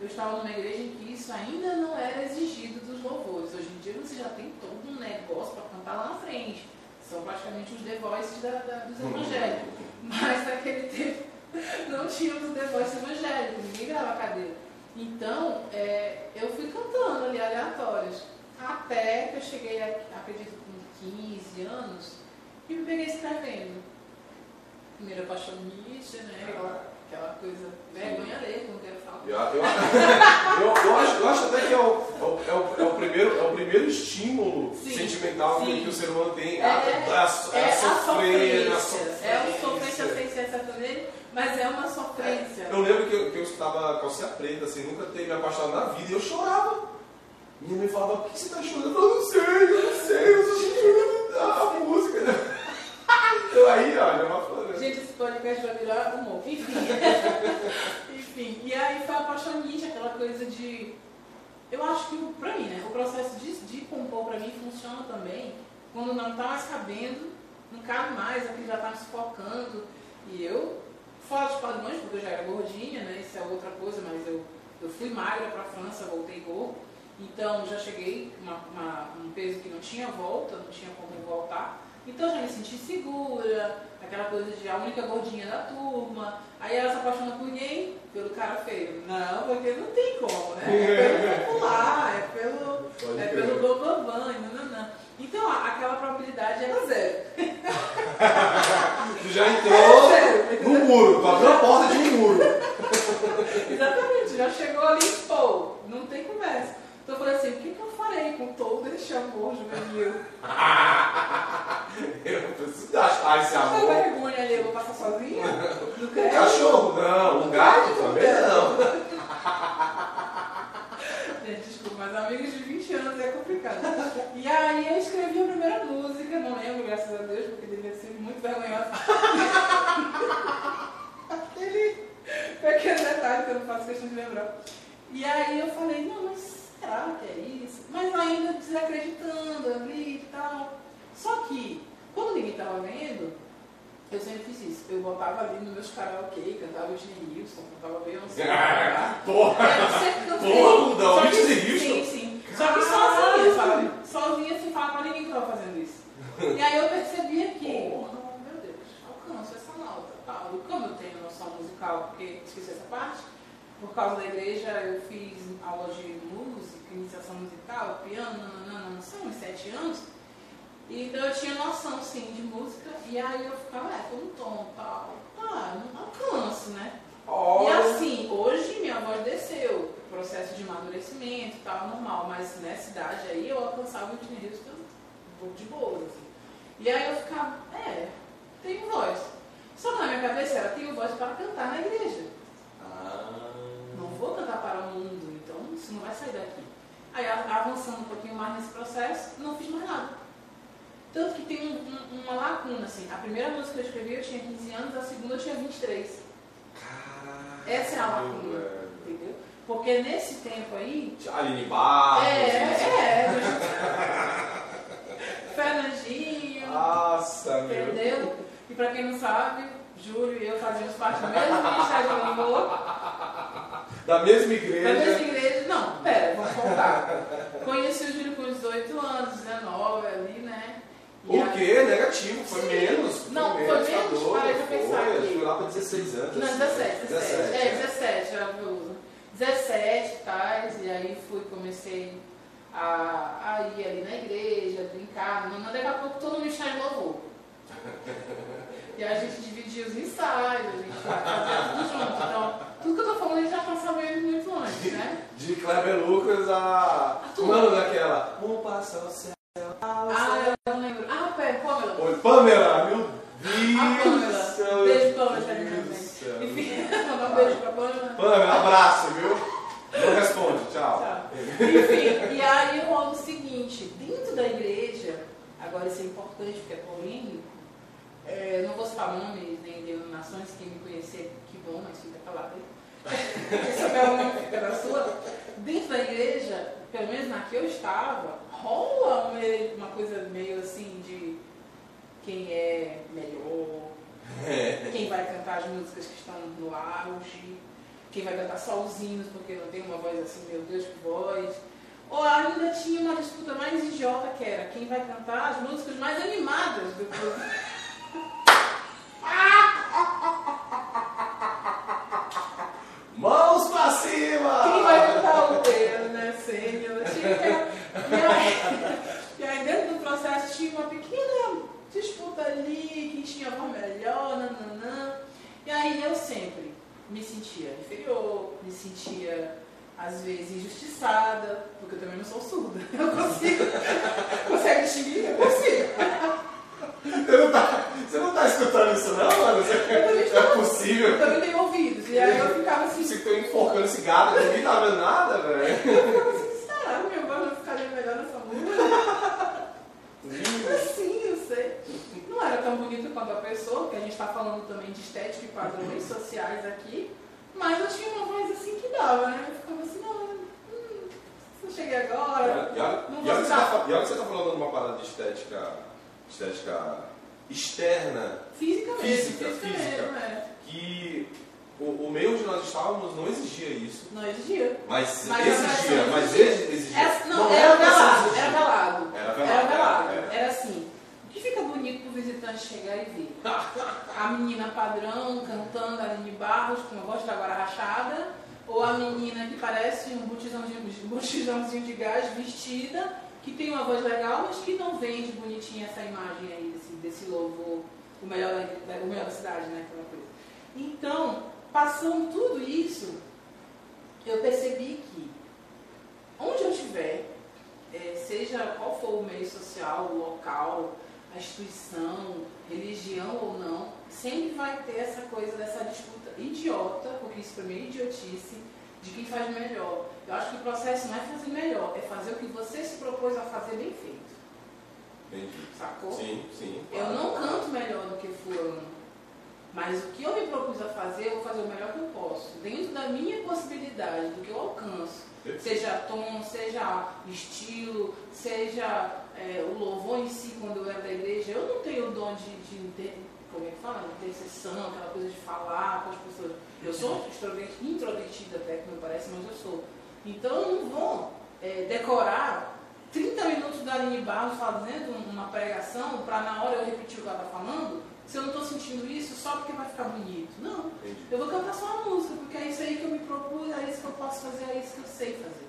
eu estava numa igreja em que isso ainda não era exigido dos louvores. Hoje em dia você já tem todo um negócio para cantar lá na frente. São praticamente os The Voices da, da- dos evangélicos. Mas naquele tempo não tínhamos The Voice evangélico, ninguém grava cadeira. Então, é, eu fui cantando ali aleatórios. Até que eu cheguei, a- acredito, com 15 anos e me peguei escrevendo. Primeira apaixonite, né? Aquela, aquela coisa, vergonha ler, não quero falar. Eu, eu, eu, eu acho, eu acho até que é o, é o, é o, primeiro, é o primeiro estímulo Sim, sentimental que, sim. que o ser humano tem. É, a, a, a, é a sofrer, a sofrência. É uma sofrência sem ser sertanejo, mas é uma sofrência. Eu lembro que eu, que eu escutava calcinha preta, assim, nunca ter me apaixonado na vida, e eu chorava. Minha mãe falava, por que você tá chorando? Eu falava, não sei, eu não sei, eu tô chorando a música. né? Então aí, já é uma flor. Gente, esse podcast vai virar humor. Enfim. Enfim. E aí foi apaixonite, aquela coisa de. Eu acho que, pra mim, né? O processo de, de compor pra mim funciona também quando não tá mais cabendo, não cabe mais, aquilo já tá me sufocando. E eu, fora dos padrões, porque eu já era gordinha, né? Isso é outra coisa, mas eu, eu fui magra pra França, voltei gordo. Então já cheguei uma, uma, um peso que não tinha volta, não tinha como voltar. Então já me senti segura, aquela coisa de a única gordinha da turma. Aí ela se apaixona por quem? Pelo cara feio. Não, porque não tem como, né? É pelo popular, é pelo, é pelo bambambam, e nananã. Então aquela probabilidade era zero. Tu já entrou no muro, tu abriu a porta de um muro. Exatamente, já chegou ali, pô, não tem conversa. Então eu falei assim, o que, que eu farei com todo esse amor juvenil? Eu preciso achar esse Essa amor. vergonha ali, eu vou passar sozinha? Um cachorro, não. Um gato também, não. Desculpa, mas amigos de 20 anos é complicado. E aí eu escrevi a primeira música, não lembro, graças a Deus, porque devia ser muito vergonhosa. Aquele pequeno detalhe que eu não faço questão de lembrar. E aí eu falei, não, mas será que é isso? Mas ainda desacreditando ali e tal. Só que, quando ninguém estava vendo, eu sempre fiz isso. Eu botava ali nos meus karaokê, cantava Whitney Houston, cantava Beyoncé. Porra! Cantei. Porra, Mudão, Só que- Whitney Houston? Sim, sim. Só que sozinha, sabe? Sozinha, sem falar pra ninguém que tava fazendo isso. E aí eu percebia que, oh, meu Deus, alcanço essa nota, tal. E como eu tenho noção musical, porque esqueci essa parte, por causa da igreja eu fiz aula de música, iniciação musical, piano, nananana, são uns sete anos. Então eu tinha noção, sim, de música. E aí eu ficava, é, no tom, tal. Ah, não alcanço, né? E assim, hoje minha voz desceu, processo de amadurecimento e tal, normal, mas nessa idade aí eu alcançava o Whitney Houston um pouco de boa, assim. E aí eu ficava, é, tenho voz. Só que na minha cabeça era, tenho voz para cantar na igreja. Não vou cantar para o mundo, então isso não vai sair daqui. Aí avançando um pouquinho mais nesse processo, não fiz mais nada. Tanto que tem um- um- uma lacuna, assim. A primeira música que eu escrevi eu tinha 15 anos, a segunda eu tinha 23. Caralho, Essa é a lacuna, velho. entendeu? Porque nesse tempo aí. Aline Barros. É, isso. é. Fernandinho, Nossa, meu. entendeu? E pra quem não sabe, Júlio e eu fazíamos parte do mesmo Ministério do Louvor, Da mesma da igreja. mesma igreja. Não, pera, vamos contar. Conheci o Júlio com 18 anos, 19 ali, né? O quê? Negativo, foi Sim. menos. Não, foi tá menos, doido, parei pra pensar foi, aqui. Fui lá pra 16 anos. Não, assim. 17, 17. É, é. 17 era eu uso. 17 tais, e aí fui, comecei a, a ir ali na igreja, brincar. Não, daqui a pouco todo mundo está de louvor. E aí a gente dividia os ensaios, a gente fazia tudo junto. Então, tudo que eu tô falando a gente já tá sabendo muito antes, né? De Kleber Lucas a. tudo. Mano, daquela. Vamos passar o céu. Ah, eu não lembro. Pamela. Meu Deus! A Pamela. Beijo, Pamela, tá. Enfim, mandar um beijo pra Pamela. Pamela, abraço, viu? Não responde, tchau. Tá. Enfim, e aí rola o seguinte, dentro da igreja, agora isso é importante porque é polêmico, é, não vou citar nomes nem denominações, quem me conhecer, que bom, mas fica calado aí. Se souber o nome, fica na sua. Dentro da igreja, pelo menos na que eu estava, rola uma coisa meio assim de quem é melhor, quem vai cantar as músicas que estão no auge, quem vai cantar só os hinos porque não tem uma voz assim, meu Deus, que voz. Ou ainda tinha uma disputa mais idiota que era quem vai cantar as músicas mais animadas do grupo. Mãos pra cima! Quem vai cantar o Deus, né, Senhor? Tinha E aí, e aí dentro do processo tinha uma pequena disputa ali, quem tinha voz melhor, nananã. E aí eu sempre me sentia inferior, me sentia às vezes injustiçada, porque eu também não sou surda. Eu consigo. Consegue distinguir? Eu consigo. Você não, tá, você não tá escutando isso, não, mano? Eu também é estou- Eu possível. também tenho ouvidos. E aí eu ficava assim, Você tá enforcando esse gado, ninguém tá vendo nada, velho. será que minha voz não ficaria melhor nessa música? Sim, eu sei. Não era tão bonito quanto a pessoa, porque a gente está falando também de estética e padrões sociais aqui, mas eu tinha uma voz assim que dava, né? Eu ficava assim, não, hum, se eu cheguei agora, E olha, não e que você tá, e olha que você tá falando de uma parada de estética, estética externa, física mesmo, Física, física, física. é. que o, o meio onde nós estávamos não exigia isso. Não exigia. Mas, Mas exigia, mas exigia. ex- exigia. Era- não, era era velado, era velado. Era velado, Era velado. era. Era assim. Fica bonito pro visitante chegar e ver? A menina padrão cantando Aline Barros com a voz da guarda rachada, ou a menina que parece um botijãozinho, de gás vestida, que tem uma voz legal, mas que não vende bonitinha essa imagem aí desse, desse louvor, o melhor da, o melhor da cidade, né? Aquela coisa. Então, passando tudo isso, eu percebi que onde eu estiver, eh, seja qual for o meio social, o local, a instituição, religião ou não, sempre vai ter essa coisa dessa disputa idiota, porque isso para mim é idiotice, de quem faz melhor. Eu acho que o processo não é fazer melhor, é fazer o que você se propôs a fazer bem feito. Entendi. Sacou? Sim, sim. Eu não canto melhor do que fulano. Mas o que eu me propus a fazer, eu vou fazer o melhor que eu posso. Dentro da minha possibilidade, do que eu alcanço. Seja tom, seja estilo, seja é, o louvor em si, quando eu era da igreja. Eu dom de, de, de como é que fala? Intercessão, aquela coisa de falar com as pessoas. Eu sou introvertida até, que me parece, mas eu sou. Então eu não vou é, decorar 30 minutos da Aline Barros fazendo uma pregação para na hora eu repetir o que ela está falando, se eu não estou sentindo isso só porque vai ficar bonito. Não. Eu vou cantar só a música, porque é isso aí que eu me propus, é isso que eu posso fazer, é isso que eu sei fazer.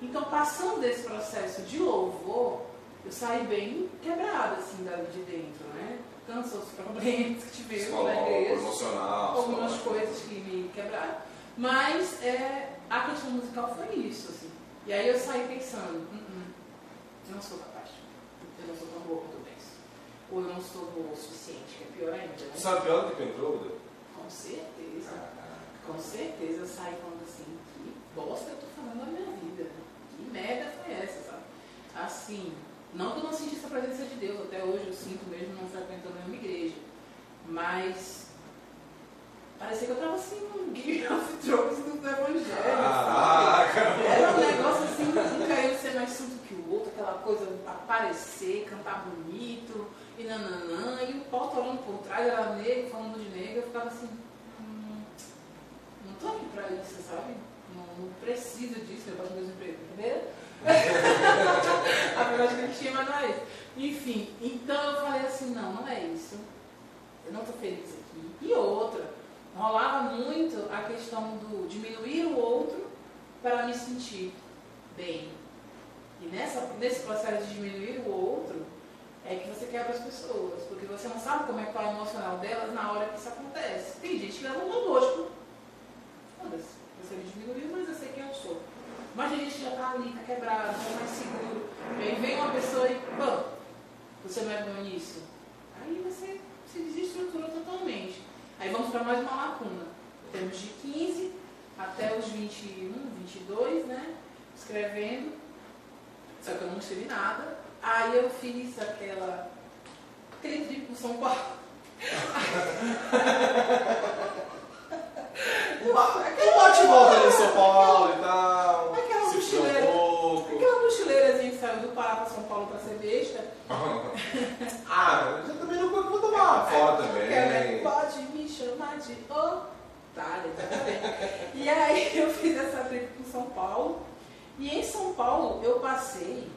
Então, passando desse processo de louvor, eu saí bem quebrada, assim, dali de dentro, né? Cansou os problemas que tivemos na igreja. emocional. Algumas coisas que me quebraram. Mas é, a questão musical foi isso, assim. E aí eu saí pensando, "Hum, hum, eu não sou capaz. Eu não sou tão boa quanto penso. Ou eu não sou boa o suficiente, que é pior ainda. Né? Sabe pior do que entrou, Buda? Com certeza. Com certeza eu saí falando assim, que bosta eu tô falando na minha vida. né? Que merda foi essa, sabe? Assim, não que eu não sentisse a presença de Deus, até hoje eu sinto mesmo não frequentando nenhuma igreja. Mas parecia que eu tava assim num Game of Thrones do Evangelho. sabe? Caraca! Era um negócio assim, um querendo ser mais santo que o outro, aquela coisa aparecer, cantar bonito, e nananã, e o Paulo olhando por trás, era negro, falando de negro, eu ficava assim, hum, não tô aqui pra isso, sabe? Não, não preciso disso, eu posso meus empregos, entendeu? Apesar de que a tinha, mas não é isso. Enfim, então eu falei assim, não, não é isso. Eu não tô feliz aqui. E outra, rolava muito a questão do diminuir o outro para me sentir bem. E nessa, nesse processo de diminuir o outro, é que você quebra as pessoas, porque você não sabe como é que tá o emocional delas na hora que isso acontece. Tem gente que leva um logótipo. Foda-se, você me diminuiu, mas eu sei quem eu sou. Mas tem gente já tá ali, tá quebrado, tá mais seguro. Aí vem uma pessoa e, pô, você não é bom nisso. Aí você se desestrutura totalmente. Aí vamos para mais uma lacuna. Temos de 15 até os 21, 22, né? Escrevendo. Só que eu não escrevi nada. Aí eu fiz aquela. aquele trip pro São Paulo. Um bate-volta ali em São Paulo e tal. Aquela mochileira. um. Aquela mochileirazinha que saiu do Pará para São Paulo para ser besta. Ah, já também não vou tomar uma foto Quer, também. Pode me chamar de otário, tá bem? E aí eu fiz essa trip com São Paulo. E em São Paulo eu passei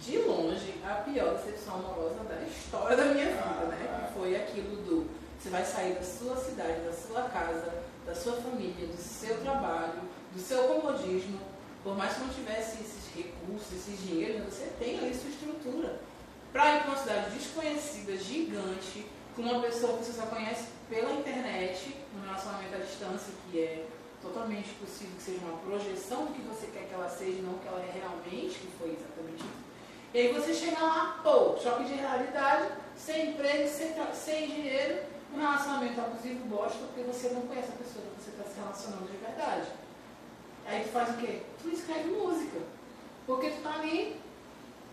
de longe a pior decepção amorosa da história da minha vida, né? Que foi aquilo do você vai sair da sua cidade, da sua casa, da sua família, do seu trabalho, do seu comodismo. Por mais que não tivesse esses recursos, esses dinheiros, você tem ali sua estrutura para ir para uma cidade desconhecida, gigante, com uma pessoa que você só conhece pela internet, um relacionamento à distância que é totalmente possível que seja uma projeção do que você quer que ela seja, não que ela é realmente, que foi exatamente isso. E aí você chega lá, pô, choque de realidade, sem emprego, sem, sem dinheiro, um relacionamento abusivo bosta, porque você não conhece a pessoa que você está se relacionando de verdade. Aí tu faz o quê? Tu escreve música. Porque tu tá ali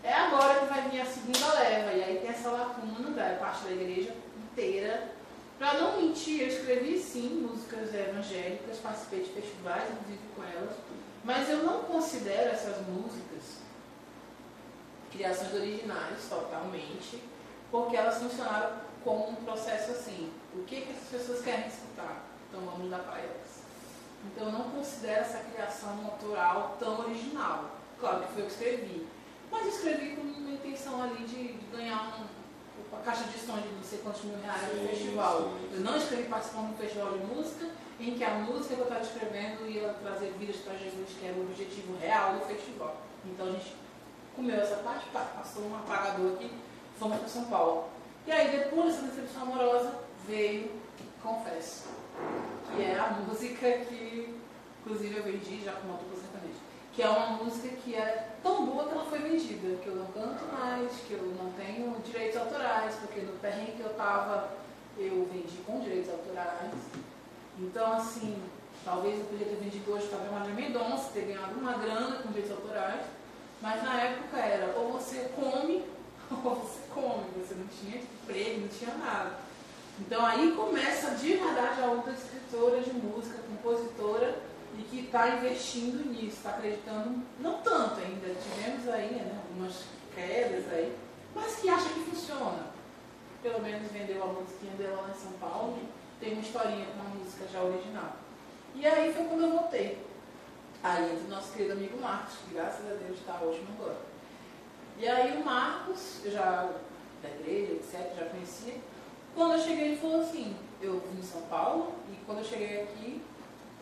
é agora que vai vir a segunda leva, e aí tem essa lacuna da parte da igreja inteira. Para não mentir, eu escrevi sim músicas evangélicas, participei de festivais, inclusive com elas, mas eu não considero essas músicas criações originais totalmente, porque elas funcionaram como um processo assim. O que, que essas pessoas querem escutar? Então vamos dar para elas. Então eu não considero essa criação autoral tão original. Claro que foi eu que escrevi. Mas eu escrevi com uma intenção ali de, de ganhar um, uma caixa de som de não sei quantos mil reais no festival. sim, sim. Eu não escrevi participando de um festival de música em que a música que eu estava escrevendo ia trazer vidas para Jesus, que era o objetivo real do festival. Então a gente comeu essa parte, passou um apagador aqui, fomos para São Paulo. E aí depois dessa decepção amorosa veio Confesso, que é a música que inclusive eu vendi já com uma dupla sertaneja. Que é uma música que é tão boa que ela foi vendida, que eu não canto mais, que eu não tenho direitos autorais, porque no perrengue que eu tava eu vendi com direitos autorais. Então assim, Talvez eu podia ter vendido hoje para Maria Mendonça, ter ganhado uma grana com direitos autorais, mas na época era ou você come, ou você não tinha emprego, não tinha nada. Então aí começa de verdade a outra escritora de música, compositora, e que está investindo nisso, está acreditando, não tanto ainda, tivemos aí né, algumas quedas aí, mas que acha que funciona. Pelo menos vendeu a musiquinha dela lá em São Paulo, tem uma historinha com uma música já original. E aí foi quando eu voltei. Aí entra o nosso querido amigo Marcos, que graças a Deus está ótimo agora. E aí o Marcos, eu já da igreja, etc., já conhecia. Quando eu cheguei, ele falou assim, eu vim em São Paulo, e quando eu cheguei aqui,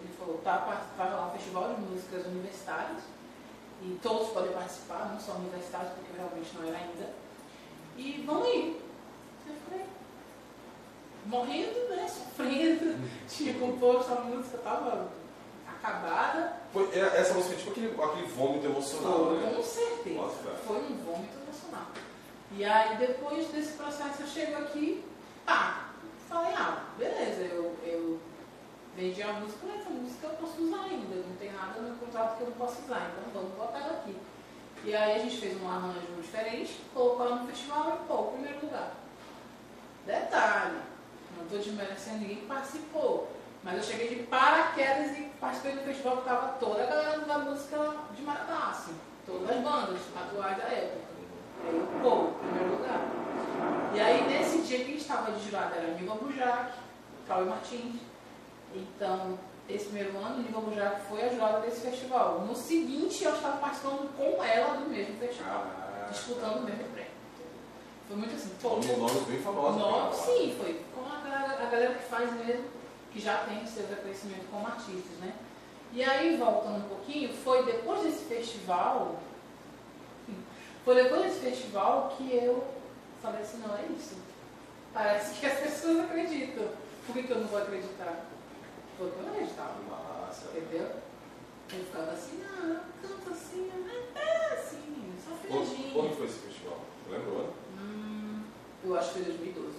ele falou, tá, vai rolar um festival de músicas universitárias, e todos podem participar, não só universitários, porque realmente não era ainda. E vamos ir. Eu falei, morrendo, né? Sofrendo. Tinha composto a música, estava acabada. Foi, é, essa música tipo aquele, aquele vômito emocional, Foi, né? com certeza. Nossa, Foi um vômito. E aí depois desse processo eu chego aqui, pá, falei, ah, beleza, eu, eu vendi a música, mas essa música eu posso usar ainda, não tem nada no contrato que eu não posso usar, então vamos botar ela aqui. E aí a gente fez um arranjo diferente, colocou ela no festival e pô, primeiro lugar. Detalhe, não estou desmerecendo ninguém que participou. Mas eu cheguei de paraquedas e participei do festival que estava toda a galera da música de Maratá, assim, todas as bandas atuais da época. E eu, pô, primeiro lugar. E aí nesse dia quem estava de jurado era Nilva Bujac, Cauê Martins. Então, esse primeiro ano, Nilva Bujac foi a jurada desse festival. No seguinte, eu estava participando com ela do mesmo festival, Ah, disputando o mesmo prêmio. Foi muito assim, pô, Nomes, nomes bem famosos. Nome, né? sim, foi com a galera, a galera que faz mesmo, que já tem seu reconhecimento como artistas, né? E aí, voltando um pouquinho, foi depois desse festival, foi depois desse festival que eu falei assim, não é isso. Parece que as pessoas acreditam. Por que, que eu não vou acreditar? Porque eu não acreditava, Massa. entendeu? Eu ficava assim, ah, canto assim, é assim, só finadinho. quando foi esse festival? Ano? Hum, eu acho que foi 2012.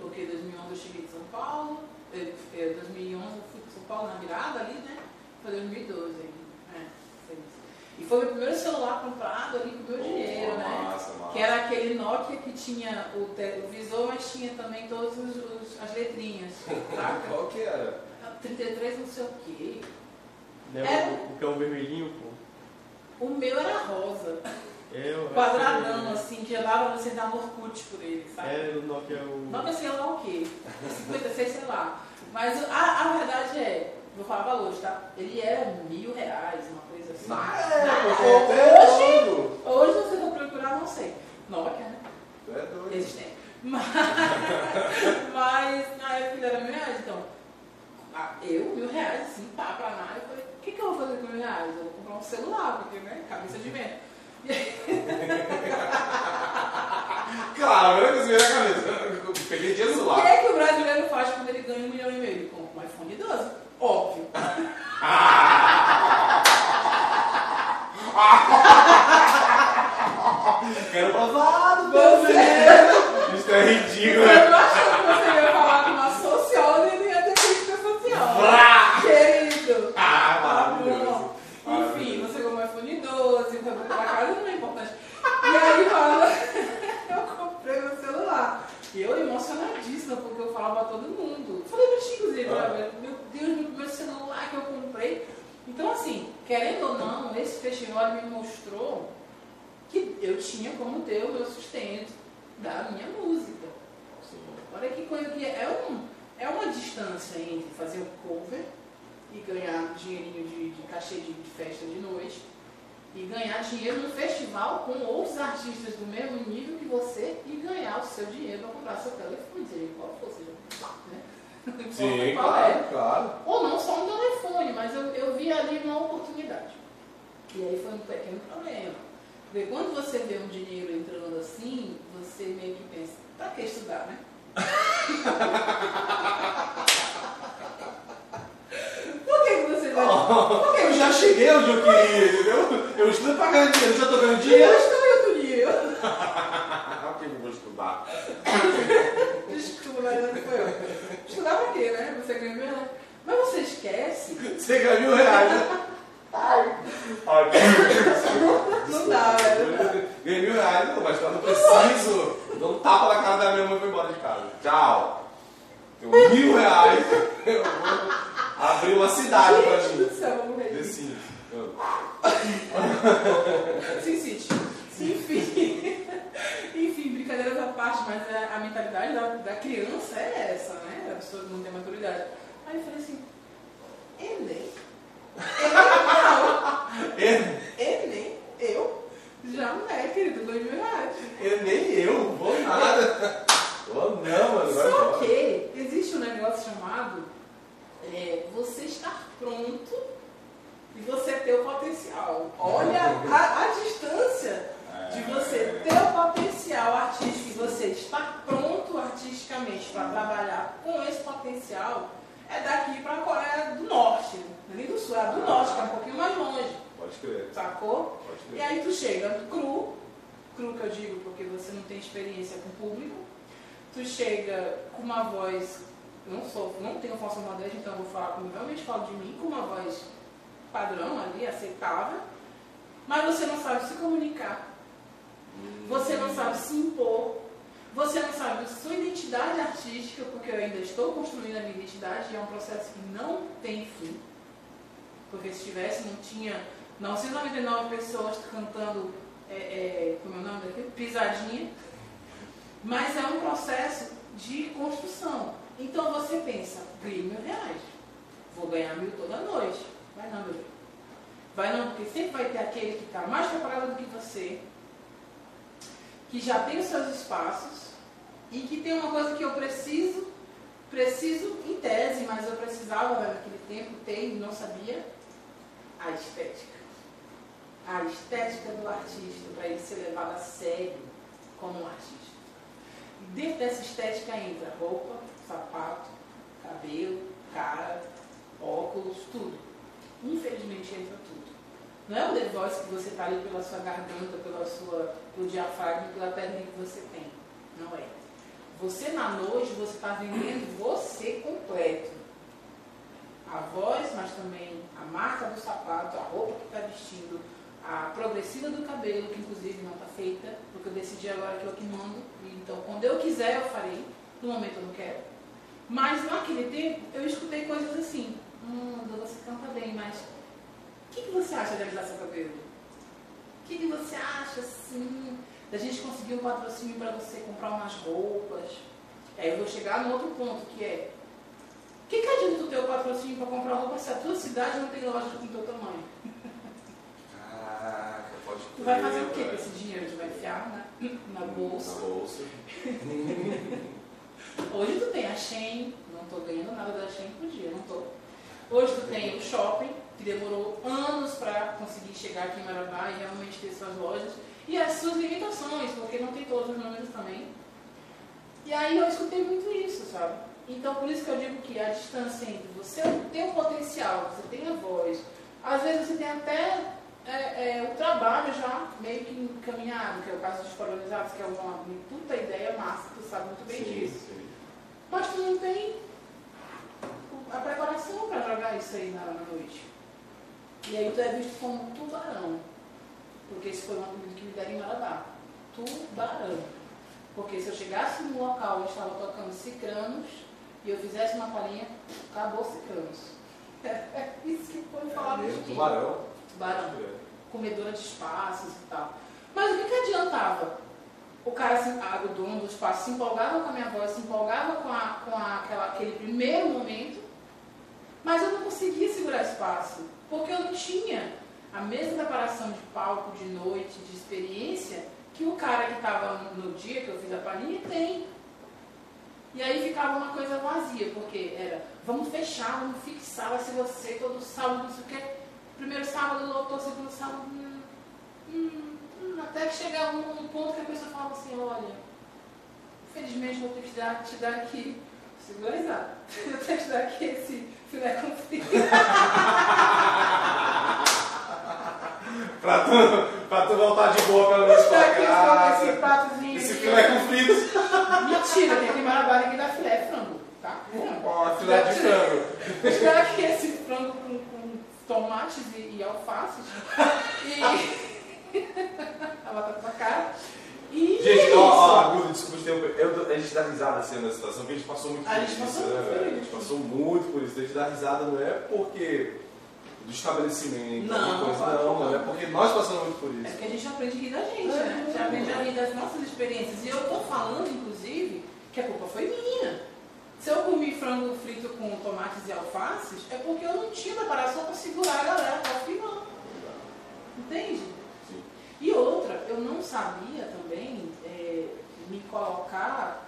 Porque em 2011 eu cheguei de São Paulo, em 2011 eu fui para São Paulo na virada ali, né? Foi 2012 ainda. É, foi isso. E foi meu primeiro celular comprado ali com o meu dinheiro, Pô, né? Massa, massa. Que era aquele Nokia que tinha o, te- o visor, mas tinha também todas os- os- as letrinhas. Qual que era? 33 não sei o quê. Lembra É. o, o cão vermelhinho, pô? O meu era rosa. É, eu- Quadradão, assim, que dava pra você dar Orkut por ele, sabe? É, o Nokia o. Não que sei lá o quê. 56, sei lá. Mas a, a verdade é, vou falar valores, tá? Ele era mil reais, uma Ah, Nada. é, hoje, doido. hoje você for procurar, não sei. Nokia, né? Tu é doido. Existente. Mas, mas na época ele era mil reais, então. Eu, mil reais, assim, pá, pra nada. Eu falei, o que, que eu vou fazer com mil reais? Eu vou comprar um celular, porque, né? Cabeça de vento. Claro, que veio na cabeça. Eu Peguei dinheiro do O que celular. é que o brasileiro faz quando ele ganha um milhão e meio? Compra um iPhone 12. Óbvio. Quero provado, Você, Isso é ridículo. eu não achei que você ia falar com uma socióloga e não ia ter crítica social. Querido. Ah, maravilhoso. Enfim, você comprou um iPhone 12, foi pra casa, não é importante. E aí fala, eu comprei meu celular. E eu emocionadíssima, porque eu falava pra todo mundo. Falei pra ti, inclusive, Ah. meu Deus, meu primeiro celular que eu comprei. Então, assim, querendo ou não, esse festival me mostrou que eu tinha como ter o meu sustento da minha música. Olha que coisa que é, um, é uma distância entre fazer um cover e ganhar dinheirinho de, de cachê de, de festa de noite e ganhar dinheiro no festival com outros artistas do mesmo nível que você e ganhar o seu dinheiro para comprar seu telefone, seja qual for, seja? Não Sim, é. claro, claro. Ou não só um telefone, mas eu, eu vi ali uma oportunidade. E aí foi um pequeno problema. Porque quando você vê um dinheiro entrando assim, você meio que pensa, pra que estudar, né? Por que você vai. Por que Eu já cheguei onde eu queria, entendeu? Eu estudo pra ganhar dinheiro, já tô ganhando dinheiro. Eu estou em outro nível. Por que eu vou estudar? Desculpa, mas não foi eu. Estudar pra quê, né? Você ganha melhor. Mas você esquece, Você ganha mil reais, né? Ai, não dá, velho. Ganhei mil reais, não, mas quando eu preciso, dou um tapa na cara da minha mãe e vou embora de casa. Tchau. Tenho mil reais, eu vou abrir uma cidade pra Gente mim. Sims. Eu- Sim, City. Enfim. Enfim, brincadeiras à parte, mas a, a mentalidade da, da criança é essa, né? A pessoa não tem maturidade. Aí eu falei assim, Enem? Enem não. Enem? Eu? Jamais, querido, dois mil reais. Eu nem eu, vou nada. Vou não, mano. Só que existe um negócio chamado é, você estar pronto e você ter o potencial. Olha a, a distância de você ter o potencial artístico e você estar pronto artisticamente para trabalhar com esse potencial é daqui para a Coreia do Norte, não é nem do Sul, é do Norte, que é um pouquinho mais longe, Pode crer, sacou? pode E crer. aí tu chega cru, cru que eu digo porque você não tem experiência com o público, tu chega com uma voz, não sou, não tenho força modéstia, então eu vou falar como realmente falo de mim, com uma voz padrão ali, aceitável, mas você não sabe se comunicar, você não sabe se impor, você não sabe sua identidade artística, porque eu ainda estou construindo a minha identidade e é um processo que não tem fim. Porque se tivesse, não tinha 999 pessoas cantando, é, é, como é o nome daquilo? Pisadinha. Mas é um processo de construção. Então você pensa, ganhei mil reais, vou ganhar mil toda noite. Vai não, meu bem. Vai não, porque sempre vai ter aquele que está mais preparado do que você, que já tem os seus espaços e que tem uma coisa que eu preciso, preciso em tese, mas eu precisava naquele tempo ter e não sabia, a estética. A estética do artista, para ele ser levado a sério como um artista. Dentro dessa estética entra roupa, sapato, cabelo, cara, óculos, tudo. Infelizmente entra. Não é o The Voice que você está ali pela sua garganta, pela sua, pelo diafragma, pela perna que você tem. Não é. Você na noite, você está vendendo você completo. A voz, mas também a marca do sapato, a roupa que está vestindo, a progressiva do cabelo, que inclusive não está feita, porque eu decidi agora que eu que mando. Então, quando eu quiser, eu farei. No momento, eu não quero. Mas naquele tempo, eu escutei coisas assim. Hum, você canta bem, mas o que, você acha de alisar seu cabelo? O que, você acha, assim, da gente conseguir um patrocínio para você comprar umas roupas? Aí eu vou chegar no outro ponto, que é o que, que adianta o patrocínio para comprar roupa se a tua cidade não tem loja com o teu tamanho? Caraca, pode Tu vai fazer o que com esse dinheiro? Tu vai enfiar na, na bolsa. Na bolsa. Hoje tu tem a Shein, não tô ganhando nada da Shein por dia, não tô. Hoje tu tem o shopping, que demorou anos para conseguir chegar aqui em Marabá e realmente ter suas lojas. E as suas limitações, porque não tem todos os números também. E aí eu escutei muito isso, sabe? Então por isso que eu digo que a distância entre você tem o potencial, você tem a voz, às vezes você tem até é, é, o trabalho já meio que encaminhado, que é o caso dos colonizados, que é uma puta ideia massa, tu sabe muito bem disso. sim. Mas tu não tem a preparação para jogar isso aí na, na noite. E aí tu é visto como tubarão. Porque esse foi um apelido que me deram em Marabá. Tubarão. Porque se eu chegasse no local onde estava tocando Cicranos e eu fizesse uma palhinha, acabou Cicranos. É isso que foi falado É mesmo, aqui. tubarão. Tubarão comedora de espaços e tal. Mas o que, que adiantava? O cara, se- ah, o dono do espaço, se empolgava com a minha voz, se empolgava com, a, com a- aquela, aquele primeiro momento, mas eu não conseguia segurar espaço, porque eu não tinha a mesma preparação de palco, de noite, de experiência, que o cara que estava no, dia que eu fiz a palhinha tem. E aí ficava uma coisa vazia, porque era, vamos fechar, vamos fixar, vai ser você todo sábado, não sei o quê. Primeiro sábado lotou, segundo sábado. Hum, hum, hum, até que chegava um, ponto que a pessoa falava assim, olha, infelizmente vou ter que te dar, te dar aqui. Eu tenho que te dar aqui esse filé com frito. Pra tu, pra tu voltar de boa pelo menos pra aqui esse, casa. esse pratozinho Esse aqui. filé com fritos. Mentira, que aqui em Marabá ninguém dá filé frango, tá? Ó, filé de frango. Espero que esse frango com, com tomates e, e alfaces e a batata pra cara. E Gente, é ó, ó. Agudo, desculpa te interromper. A gente dá risada assim na situação, porque a gente passou muito A por isso, passou né, muito por velho? A gente passou muito por isso. A gente dá risada não é porque do estabelecimento, Não, coisa, não, não. é porque nós passamos muito por É isso. porque a gente aprende a rir da gente, né? A gente aprende a rir das nossas experiências. E eu tô falando, inclusive, que a culpa foi minha. Se eu comi frango frito com tomates e alfaces, é porque eu não tinha preparação para segurar a galera para final. Entende? E outra, eu não sabia também é, me colocar,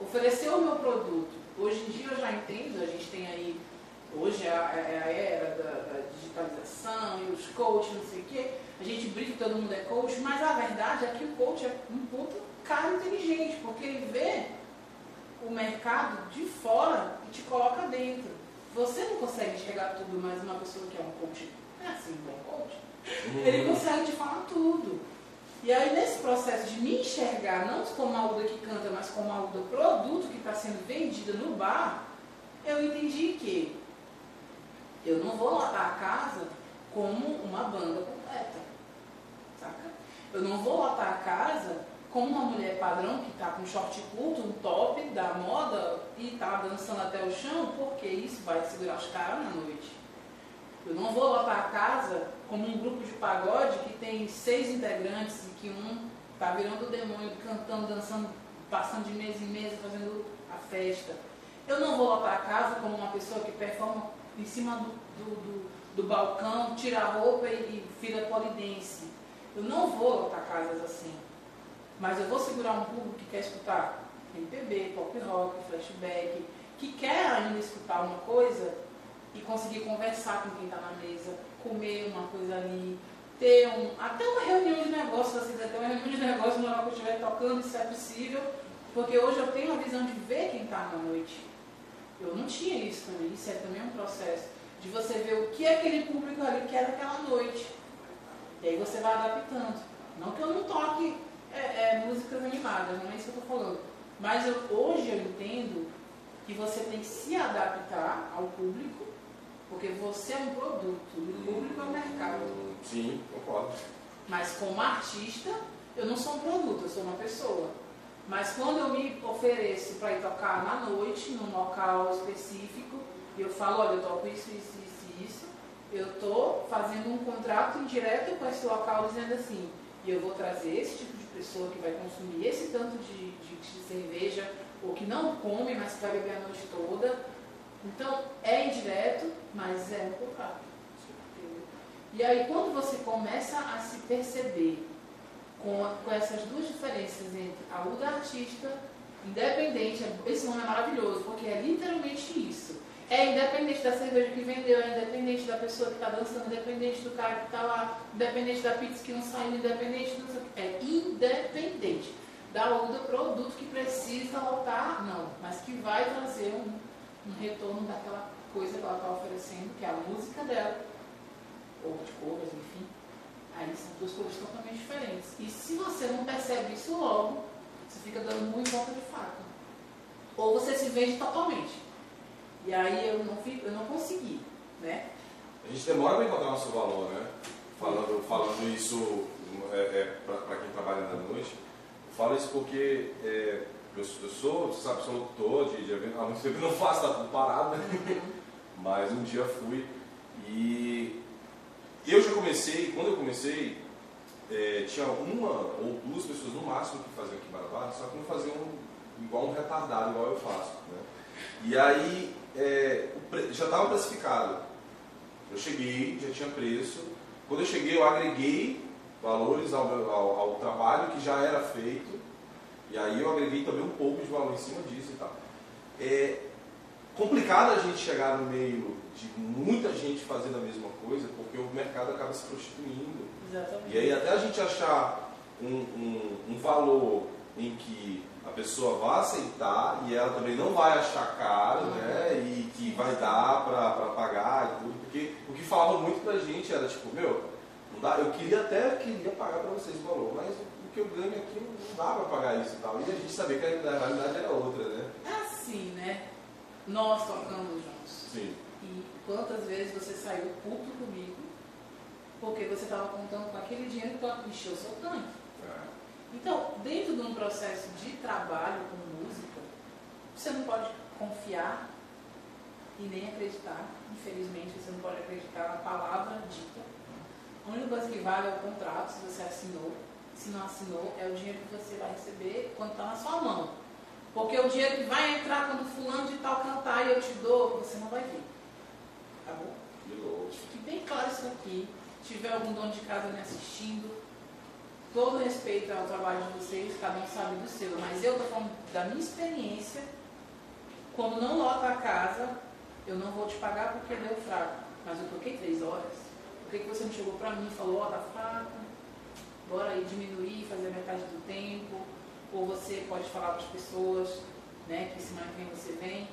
oferecer o meu produto. Hoje em dia eu já entendo, a gente tem aí, hoje é a, é a era da, da digitalização e os coaches, não sei o quê. A gente brinca que todo mundo é coach, mas a verdade é que o coach é um puto cara inteligente, porque ele vê o mercado de fora e te coloca dentro. Você não consegue enxergar tudo, mas uma pessoa que é um coach, é assim, um bom coach, ele consegue te falar tudo. E aí, nesse processo de me enxergar, não como a Uda que canta, mas como a Uda produto que está sendo vendida no bar, eu entendi que eu não vou lotar a casa como uma banda completa. Saca? Eu não vou lotar a casa como uma mulher padrão que está com short curto, um top da moda e está dançando até o chão, porque isso vai segurar os caras na noite. Eu não vou lotar a casa como um grupo de pagode que tem seis integrantes e que um tá virando o demônio, cantando, dançando, passando de mesa em mesa, fazendo a festa. Eu não vou lotar a casa como uma pessoa que performa em cima do, do, do- do balcão, tira a roupa e, e polidense. Eu não vou lotar casas assim. Mas eu vou segurar um público que quer escutar MPB, pop rock, flashback, que quer ainda escutar uma coisa e conseguir conversar com quem está na mesa, comer uma coisa ali, ter um, até uma reunião de negócio, se quiser ter uma reunião de negócio na hora que eu estiver tocando, isso é possível, porque hoje eu tenho a visão de ver quem está na noite. Eu não tinha isso também, isso é também um processo de você ver o que aquele público ali quer naquela noite. E aí você vai adaptando. Não que eu não toque é, é, músicas animadas, não é isso que eu estou falando. Mas eu- hoje eu entendo que você tem que se adaptar ao público, porque você é um produto, o público é o mercado. Sim, concordo. Mas como artista, eu não sou um produto, eu sou uma pessoa. Mas quando eu me ofereço para ir tocar na noite, num local específico, e eu falo, olha, eu toco isso, isso, isso e isso, eu estou fazendo um contrato indireto com esse local dizendo assim, e eu vou trazer esse tipo de pessoa que vai consumir esse tanto de, de- de cerveja, ou que não come, mas que vai beber a noite toda. Então, é indireto, mas é um contrato. E aí, quando você começa a se perceber com, com essas duas diferenças entre a Uda artista, independente, esse nome é maravilhoso, porque é literalmente isso. É independente da cerveja que vendeu, é independente da pessoa que está dançando, independente do cara que está lá, independente da pizza que não saiu, independente do. É independente da Uda produto que precisa lotar, não, mas que vai trazer um, um retorno daquela coisa que ela está oferecendo, que é a música dela, ou de covers, enfim. Aí são duas coisas totalmente diferentes. E se você não percebe isso logo, você fica dando muito volta de faca. Ou você se vende totalmente. E aí eu não, fico, eu não consegui, né? A gente demora para encontrar nosso valor, né? Falando, falando isso é, é, para quem trabalha na noite, eu falo isso porque é, eu, eu sou, você sabe, sou locutor de, de evento, há muito tempo eu não faço, tá tudo parado, né? Mas um dia fui e eu já comecei, quando eu comecei, é, tinha uma ou duas pessoas no máximo que faziam aqui em Marabá, só que não faziam igual um retardado, igual eu faço. Né? E aí é, já estava precificado. Eu cheguei, já tinha preço. Quando eu cheguei, eu agreguei valores ao, ao- ao trabalho que já era feito. E aí eu agreguei também um pouco de valor em cima disso e tal. É complicado a gente chegar no meio de muita gente fazendo a mesma coisa, porque o mercado acaba se prostituindo. Exatamente. E aí até a gente achar um, um, um valor em que a pessoa vai aceitar e ela também não vai achar caro, né? E que vai dar para pagar e tudo. Porque o que falava muito pra gente era tipo, meu, não dá, eu queria até queria pagar para vocês o valor, mas o que eu ganho aqui não dá para pagar isso e tal. E a gente sabia que a realidade era outra, né? É assim, né? nós tocamos juntos. Sim. E quantas vezes você saiu puto comigo porque você estava contando com aquele dinheiro para encher o seu tanque. É. Então, dentro de um processo de trabalho com música, você não pode confiar e nem acreditar. Infelizmente, você não pode acreditar na palavra dita. A única coisa que vale é o contrato, se você assinou. Se não assinou, é o dinheiro que você vai receber quando está na sua mão. Porque o dinheiro que vai entrar quando fulano de tal cantar e eu te dou, você não vai ver. Tá bom? Fique bem claro isso aqui. Se tiver algum dono de casa me assistindo, todo respeito ao trabalho de vocês, cada um sabe do seu, mas eu estou falando da minha experiência. Quando não lota a casa, eu não vou te pagar porque deu fraco. Mas eu toquei três horas. Por que, que você não chegou para mim e falou, ó, tá fraco, bora aí diminuir, fazer metade do tempo? Ou você pode falar para as pessoas, né, que semana que vem você vem.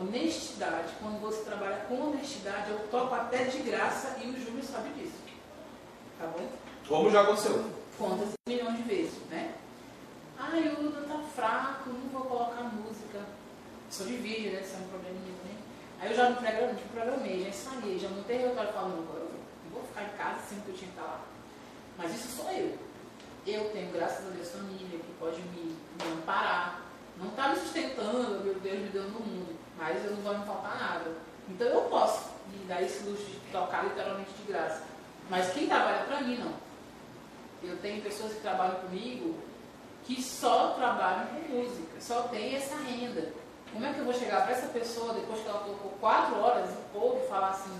Honestidade, quando você trabalha com honestidade, eu toco até de graça e o Júlio sabe disso. Tá bom? Como já aconteceu. Quantas milhões de vezes, né? Ai, o Luda tá fraco, não vou colocar música. Só de vídeo, né? Isso é um probleminha também. Aí eu já me programei, me programei, já ensaiei, já montei relatório falando, não, eu não vou ficar em casa sempre que eu tinha que estar lá. Mas isso sou eu. Eu tenho, graças a Deus, família que pode me, me amparar. Não está me sustentando, meu Deus me deu no mundo, mas eu não vai me faltar nada. Então eu posso me dar esse luxo de tocar literalmente de graça. Mas quem trabalha para mim, não. Eu tenho pessoas que trabalham comigo que só trabalham com música, só tem essa renda. Como é que eu vou chegar para essa pessoa depois que ela tocou quatro horas e pouco e falar assim,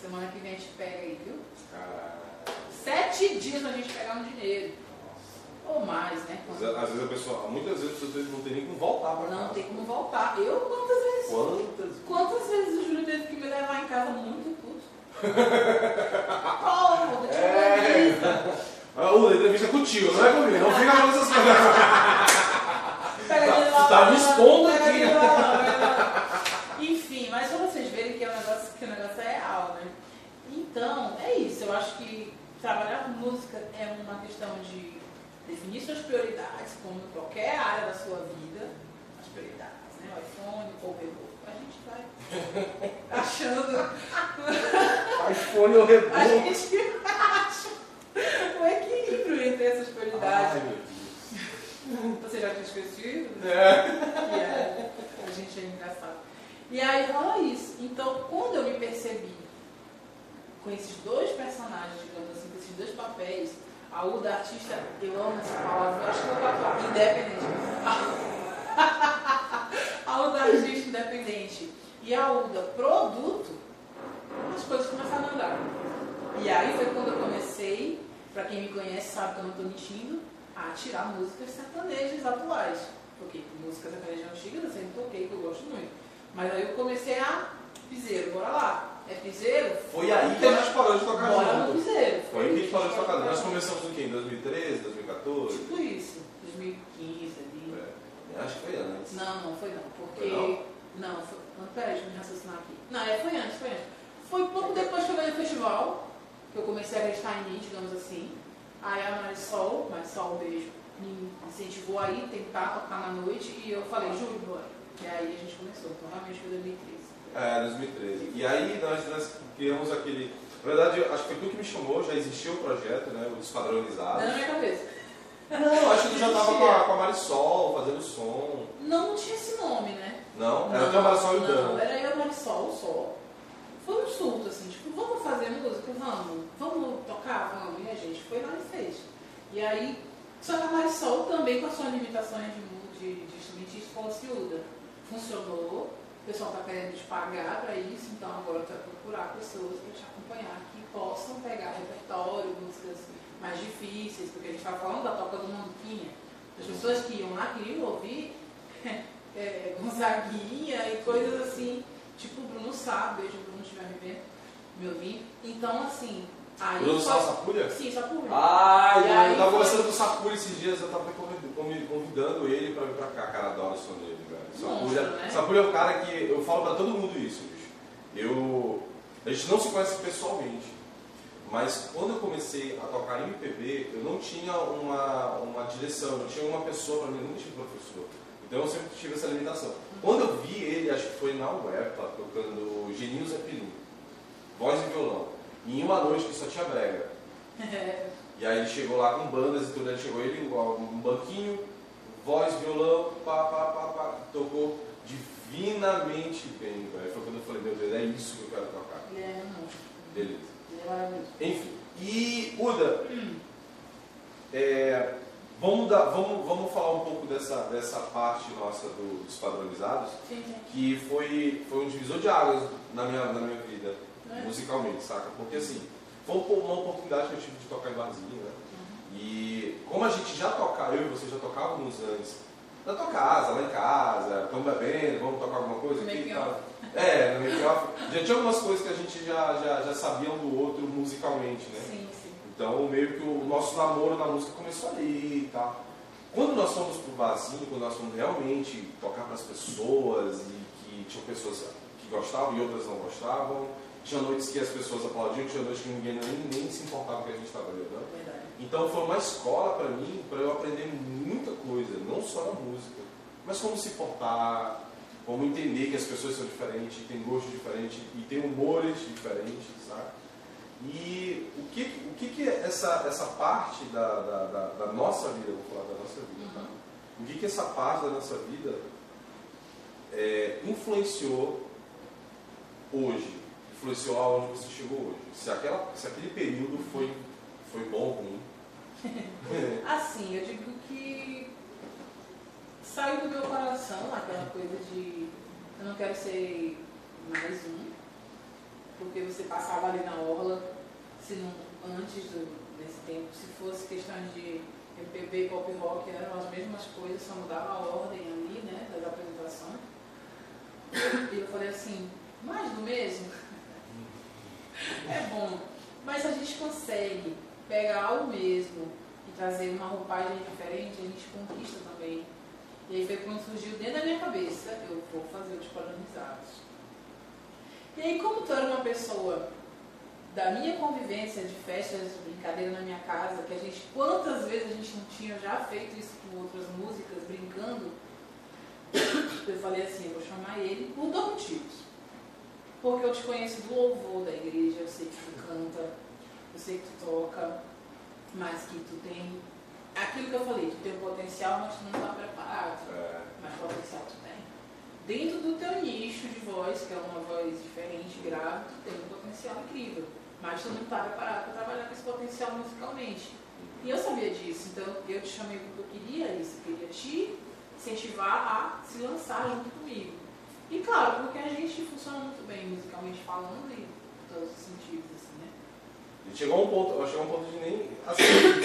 semana que vem a gente pega aí, viu? Caralho. Sete dias pra gente pegar um dinheiro. Ou mais, né? Às vezes- Às vezes a pessoa, muitas vezes a pessoa não tem nem como voltar pra Não casa. tem como voltar. Eu quantas vezes? Quantas Quantas vezes o Júlio teve que me levar em casa muito puto? Oh, vou te É. Ah, O entrevista é contigo, não é comigo. Não fica falando essas coisas. Lá, Tá me expondo aqui. Enfim, mas pra vocês verem que, é um negócio, que o negócio é real, né? Então, é isso. Eu acho que trabalhar com música é uma questão de definir suas prioridades, como em qualquer área da sua vida. As prioridades, né? O iPhone, o Overbook. A gente vai achando iPhone ou a reboco. gente acha o equilíbrio entre essas prioridades. Ai, meu Deus. Você já tinha esquecido? É. E é, a gente é engraçado. E aí rola isso. Então, quando eu me percebi com esses dois personagens, digamos assim, dois papéis, a Uda artista, eu amo essa palavra, eu acho que eu vou independente. A Uda artista independente e a Uda produto, as coisas começaram a andar. E aí foi quando eu comecei, para quem me conhece sabe que eu não estou mentindo, a tirar músicas sertanejas atuais. Porque música sertaneja antiga eu sempre toquei, que eu gosto muito. Mas aí eu comecei a piseiro, bora lá. É piseiro? Foi aí que a gente parou de tocar Bora no junto. piseiro. Foi aí que a gente parou de tocar junto. Nós começamos o quê? Em 2013, 2014? Tipo isso, 2015 ali. É, acho que foi antes. Não, não foi não, porque. Foi não? foi. não, Peraí, deixa eu me raciocinar aqui. Não, é, foi antes, foi antes. Foi pouco depois que eu ganhei o festival, que eu comecei a acreditar em mim, digamos assim. Aí a Marisol, Marisol, um beijo, me incentivou a ir tentar tocar na noite e eu falei, Júlio, bora. E aí a gente começou, realmente foi 2013. É, 2013. E aí nós, nós criamos aquele. Na verdade, acho que foi tu que me chamou, já existia o projeto, né? O Despadronizado. Não na minha cabeça. Não, acho que tu já tava com a, com a Marisol fazendo som. Não, não tinha esse nome, né? Não? Era o Marisol e o Não, Dan. era eu, Marisol, só. Foi um surto, assim, tipo, vamos fazer música? Vamos. Vamos tocar? Vamos. E a gente foi lá e fez. E aí, só que a Marisol também com as suas limitações de, mu- de, de instrumentista falou assim, Uda, funcionou, o pessoal está querendo te pagar para isso, então agora tu vai procurar pessoas para te acompanhar que possam pegar repertório, músicas mais difíceis, porque a gente estava falando da toca do Manduquinha. As pessoas que iam lá queriam ouvir é, Gonzaguinha e coisas assim, tipo o Bruno Sá, beijo o Bruno estiver me vendo, me ouvindo. Então, assim, aí. Bruno Sá Sapulha? Sim, Sapulha. E aí eu tava foi- conversando com o Sapulha esses dias, eu tava convid- convidando ele pra vir pra cá, cara, adoro o som dele, velho. Sapulha, né? Sapulha é um cara que eu falo pra todo mundo isso, bicho. Eu. A gente não se conhece pessoalmente, mas quando eu comecei a tocar MPB, eu não tinha uma, uma direção, eu tinha uma pessoa pra mim, não tinha professor. Então eu sempre tive essa limitação. Quando eu vi ele, acho que foi na UEPA, tocando Geninho Zeppelin, voz e violão, em uma noite que só tinha brega. E aí ele chegou lá com bandas e tudo, ele chegou ele um banquinho, voz, violão, pá, pá, pá, pá, tocou divinamente bem, velho. Foi quando eu falei, meu Deus, é isso que eu quero tocar. Ele é monstro. Beleza. Ele é. Enfim. E, Uda, é, vamos, dar, vamos, vamos falar um pouco dessa, dessa parte nossa do- dos padronizados, Sim, sim. que foi, foi um divisor de águas na minha, na minha vida, É. musicalmente, saca? Porque assim, foi um uma oportunidade que eu tive de tocar em barzinho, né? E como a gente já tocava, eu e você já tocávamos antes, na tua casa, lá em casa, estamos bebendo, vamos tocar alguma coisa aqui e tal. É, no make off. Já tinha algumas coisas que a gente já, já, já sabia um do outro musicalmente, né? Sim, sim. Então, meio que o nosso namoro na música começou ali e tal. Quando nós fomos pro barzinho, quando nós fomos realmente tocar para as pessoas e que tinham pessoas que gostavam e outras não gostavam, tinha noites que as pessoas aplaudiam, tinha noites que ninguém nem, nem se importava com o que a gente estava olhando. Então foi uma escola para mim, para eu aprender muita coisa, não só na música, mas como se portar, como entender que as pessoas são diferentes, têm gosto diferente e têm humores diferentes, sabe? E o que, o que, que essa, essa parte da, da, da, da nossa vida, vou falar da nossa vida, tá? O que, que essa parte da nossa vida é, influenciou hoje? Influenciou aonde você chegou hoje? Se, aquela, se aquele período foi, foi bom ou ruim? Assim, eu digo que saiu do meu coração aquela coisa de eu não quero ser mais um, porque você passava ali na orla, se não antes do, desse tempo, se fosse questão de MPB, pop rock, eram as mesmas coisas, só mudava a ordem ali, né, das apresentações. E eu falei assim, mais do mesmo? É bom, mas a gente consegue pegar o mesmo e trazer uma roupagem diferente, a gente conquista também. E aí foi quando surgiu dentro da minha cabeça, eu vou fazer os padronizados. E aí como tu era uma pessoa da minha convivência de festas, brincadeira na minha casa, que a gente, quantas vezes a gente não tinha já feito isso com outras músicas, brincando, eu falei assim, eu vou chamar ele por dois motivos. Porque eu te conheço do louvor da igreja, eu sei que tu canta, sei que tu toca, mas que tu tem aquilo que eu falei, tu tem um potencial, mas tu não está preparado. É, Mas potencial tu tem. Dentro do teu nicho de voz, que é uma voz diferente, grave, tu tem um potencial incrível. Mas tu não está preparado para trabalhar com esse potencial musicalmente. E eu sabia disso, então eu te chamei porque eu queria isso, eu queria te incentivar a se lançar junto comigo. E claro, porque a gente funciona muito bem musicalmente falando e todos assim? E chegou a um ponto, chegou a um ponto de nem. Assim,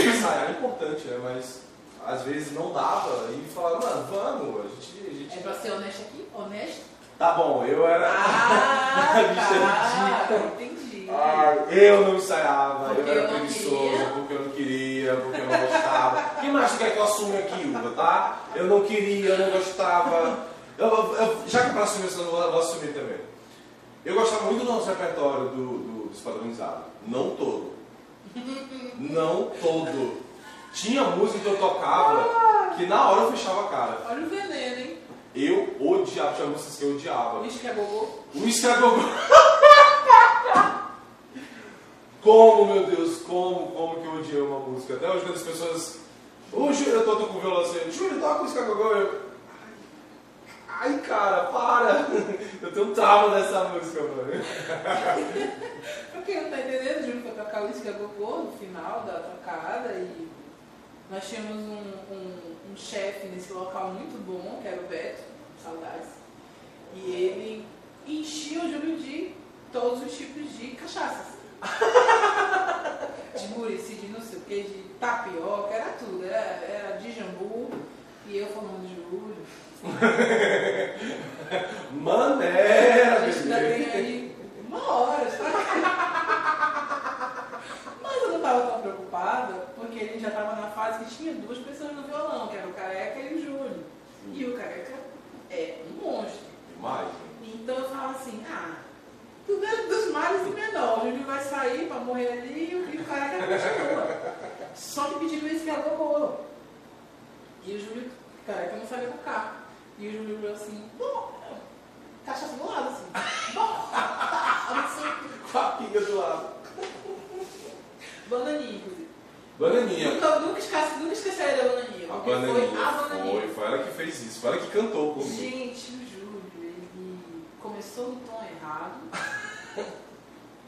ensaiar é importante, né? Mas às vezes não dava e falava, mano, vamos, a gente. A gente... É pra ser honesto aqui? Honesto? Tá bom, eu era. Ah, Bicha tá, entendi. Ah, eu não ensaiava, Porque eu era eu preguiçoso, porque eu não queria, porque eu não gostava. Quem mais quer que eu assuma aqui, Uva, tá? Eu não queria, eu não gostava. Eu, eu- eu- já que é pra assumir, eu vou, eu vou assumir também. Eu gostava muito do nosso repertório do, do, dos padronizados. Não todo. Não todo. Tinha música que eu tocava que na hora eu fechava a cara. Olha o veneno, hein? Eu odiava, tinha músicas que eu odiava. É gogô. O escagogô. Como, meu Deus, como, como que eu odiei uma música? Até hoje quando as pessoas. Ô, Júlio, eu tô, tô com o violão assim, Júlio, toca o escagogô. Eu... Ai, cara, para! Eu tenho um trauma dessa música, mano. Pra quem não tá entendendo, Júlio foi tocar o Isca Gogô no final da tocada e nós tínhamos um, um, um chefe nesse local muito bom, que era o Beto, saudades. E ele enchia o Júlio de todos os tipos de cachaças. de murici, de não sei o que, de tapioca, era tudo. Era, era de jambu. E eu falando, Júlio, Maneira, a gente ainda bebê. tem aí uma hora, sabe? Mas eu não estava tão preocupada, porque ele já estava na fase que tinha duas pessoas no violão, que era o Careca e o Júlio. E o Careca é um monstro. Demais? Então eu falava assim, ah, é dos males e menor. O Júlio vai sair para morrer ali e o- o Careca continua. Só que pediram isso que gogô. E o Júlio, o Careca não sabia tocar. E o Júlio olhou assim, bom, cachaça do lado, assim. Bom, assim, Com a pinga do lado. bananinha, inclusive. Bananinha. Nunca, nunca, esquece, nunca esquecerei da bananinha. A bananinha. Foi a bananinha. Foi, foi ela que fez isso. Foi ela que cantou comigo. Gente, o Júlio, ele começou no tom errado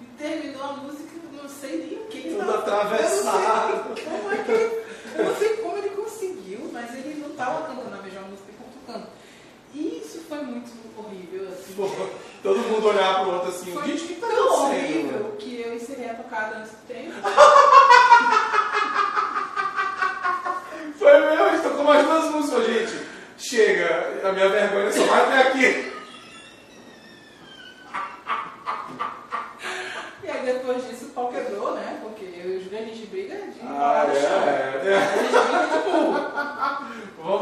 e terminou a música, não sei nem o que. Tudo atravessado. Eu não sei como é que. Eu não sei como ele conseguiu, mas ele não estava cantando a mesma música que eu tô cantando. E isso foi muito horrível, assim. Todo mundo olhar pro outro assim, Foi gente, o que tá tão acontecendo? horrível que eu encerrei a tocada antes do tempo. Foi meu, a gente tocou mais duas músicas, gente. Chega, a minha vergonha só vai até aqui. E aí depois disso o pau quebrou, né? Porque eu e o Júlio a gente briga de Ah, no chão. é, A é. gente briga de burro. Vamos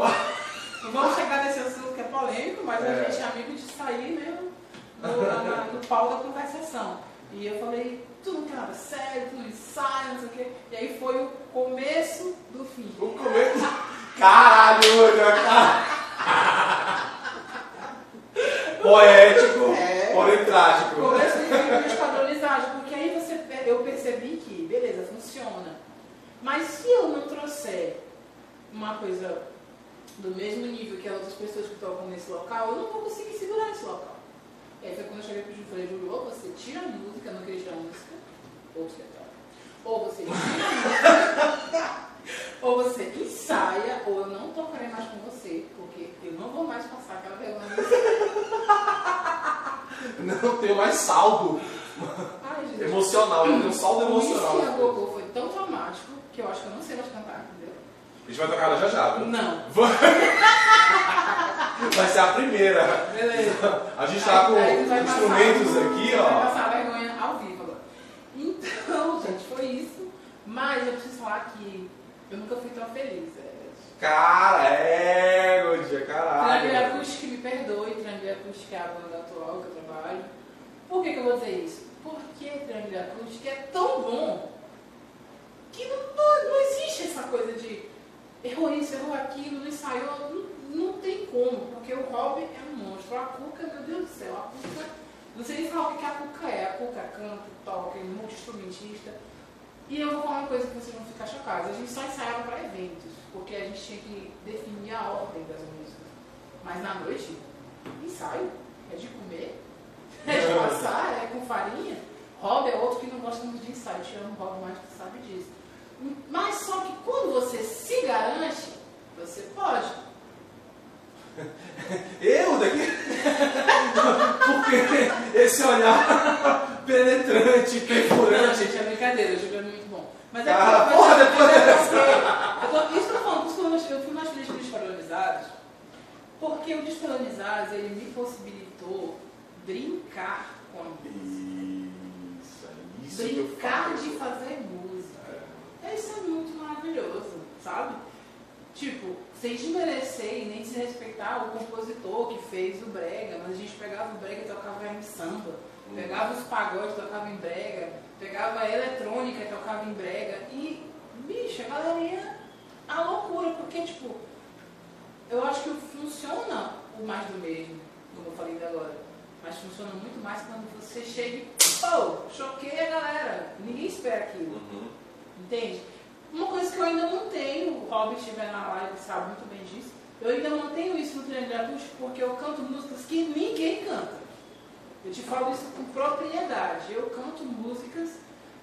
Não vamos chegar nesse assunto que é polêmico, mas a É. gente é amigo de sair mesmo no, na- pau da conversação. E eu falei, tu não quer nada sério, tu não ensaia, não sei o quê. E aí foi o começo do fim. O começo. Caralho, cara. Poético, É. porém trágico. Começo do fim de padronizagem, porque aí você, eu percebi que, beleza, funciona. Mas se eu não trouxer uma coisa do mesmo nível que as outras pessoas que tocam nesse local, eu não vou conseguir segurar esse local. E aí foi quando eu cheguei pro Júlio e falei, Júlio, ou você tira a música, eu não queria tirar a música, ou você toca. Ou você tira a música, ou você ensaia, ou eu não tocarei mais com você, porque eu não vou mais passar aquela vergonha. Não tenho mais saldo Ai, emocional, não tenho saldo emocional. Gogô foi tão traumático que eu acho que eu não sei mais cantar? A gente vai tocar ela já já. viu? Não. Vai ser a primeira. Beleza. A gente tá com Aí tu vai passar- instrumentos aqui, Vai ó. passar vergonha ao vivo agora. Então, gente, foi isso. Mas eu preciso falar que eu nunca fui tão feliz. É. Cara, é, Godia, caralho. Acústica, me perdoe, Trambi Acústica é a banda atual que eu trabalho. Por que, que eu vou dizer isso? Porque Trambi Acústica é tão bom que não, não, não existe essa coisa de errou isso, errou aquilo, não ensaiou, não, não tem como, porque o Rob é um monstro. A Cuca, meu Deus do céu, a Cuca, não sei nem falar o que a Cuca é. A Cuca canta, toca, é multi-instrumentista. E eu vou falar uma coisa que vocês vão ficar chocados. A gente só ensaiava para eventos, porque a gente tinha que definir a ordem das músicas. Mas na noite, ensaio, é de comer, é de passar, é com farinha. Rob é outro que não gosta muito de ensaio, te amo, Rob, mais que sabe disso. Mas só que quando você se garante, você pode. Eu daqui? Porque esse olhar penetrante, Não, perfurante. gente, é brincadeira, o jogo é muito bom. Mas é Ah, porra, depois eu tô- Isso que eu tô falando, por isso que eu eu fui nas filhas desvalorizados, porque o Descolonizados, ele me possibilitou brincar com a música. Isso, é isso que eu Brincar falo. de fazer música. Isso é muito maravilhoso, sabe? Tipo, sem desmerecer e nem desrespeitar o compositor que fez o brega, mas a gente pegava o brega e tocava em samba, pegava os pagodes e tocava em brega, pegava a eletrônica e tocava em brega, e, bicho, a galera ia à loucura, porque, tipo, eu acho que funciona o mais do mesmo, como eu falei ainda agora, mas funciona muito mais quando você chega e, pô, choquei a galera, ninguém espera aquilo. Uhum. Entende? Uma coisa que eu ainda mantenho, o Robin estiver na live sabe muito bem disso, eu ainda mantenho isso no triângulo acústico porque eu canto músicas que ninguém canta. Eu te falo isso com propriedade. Eu canto músicas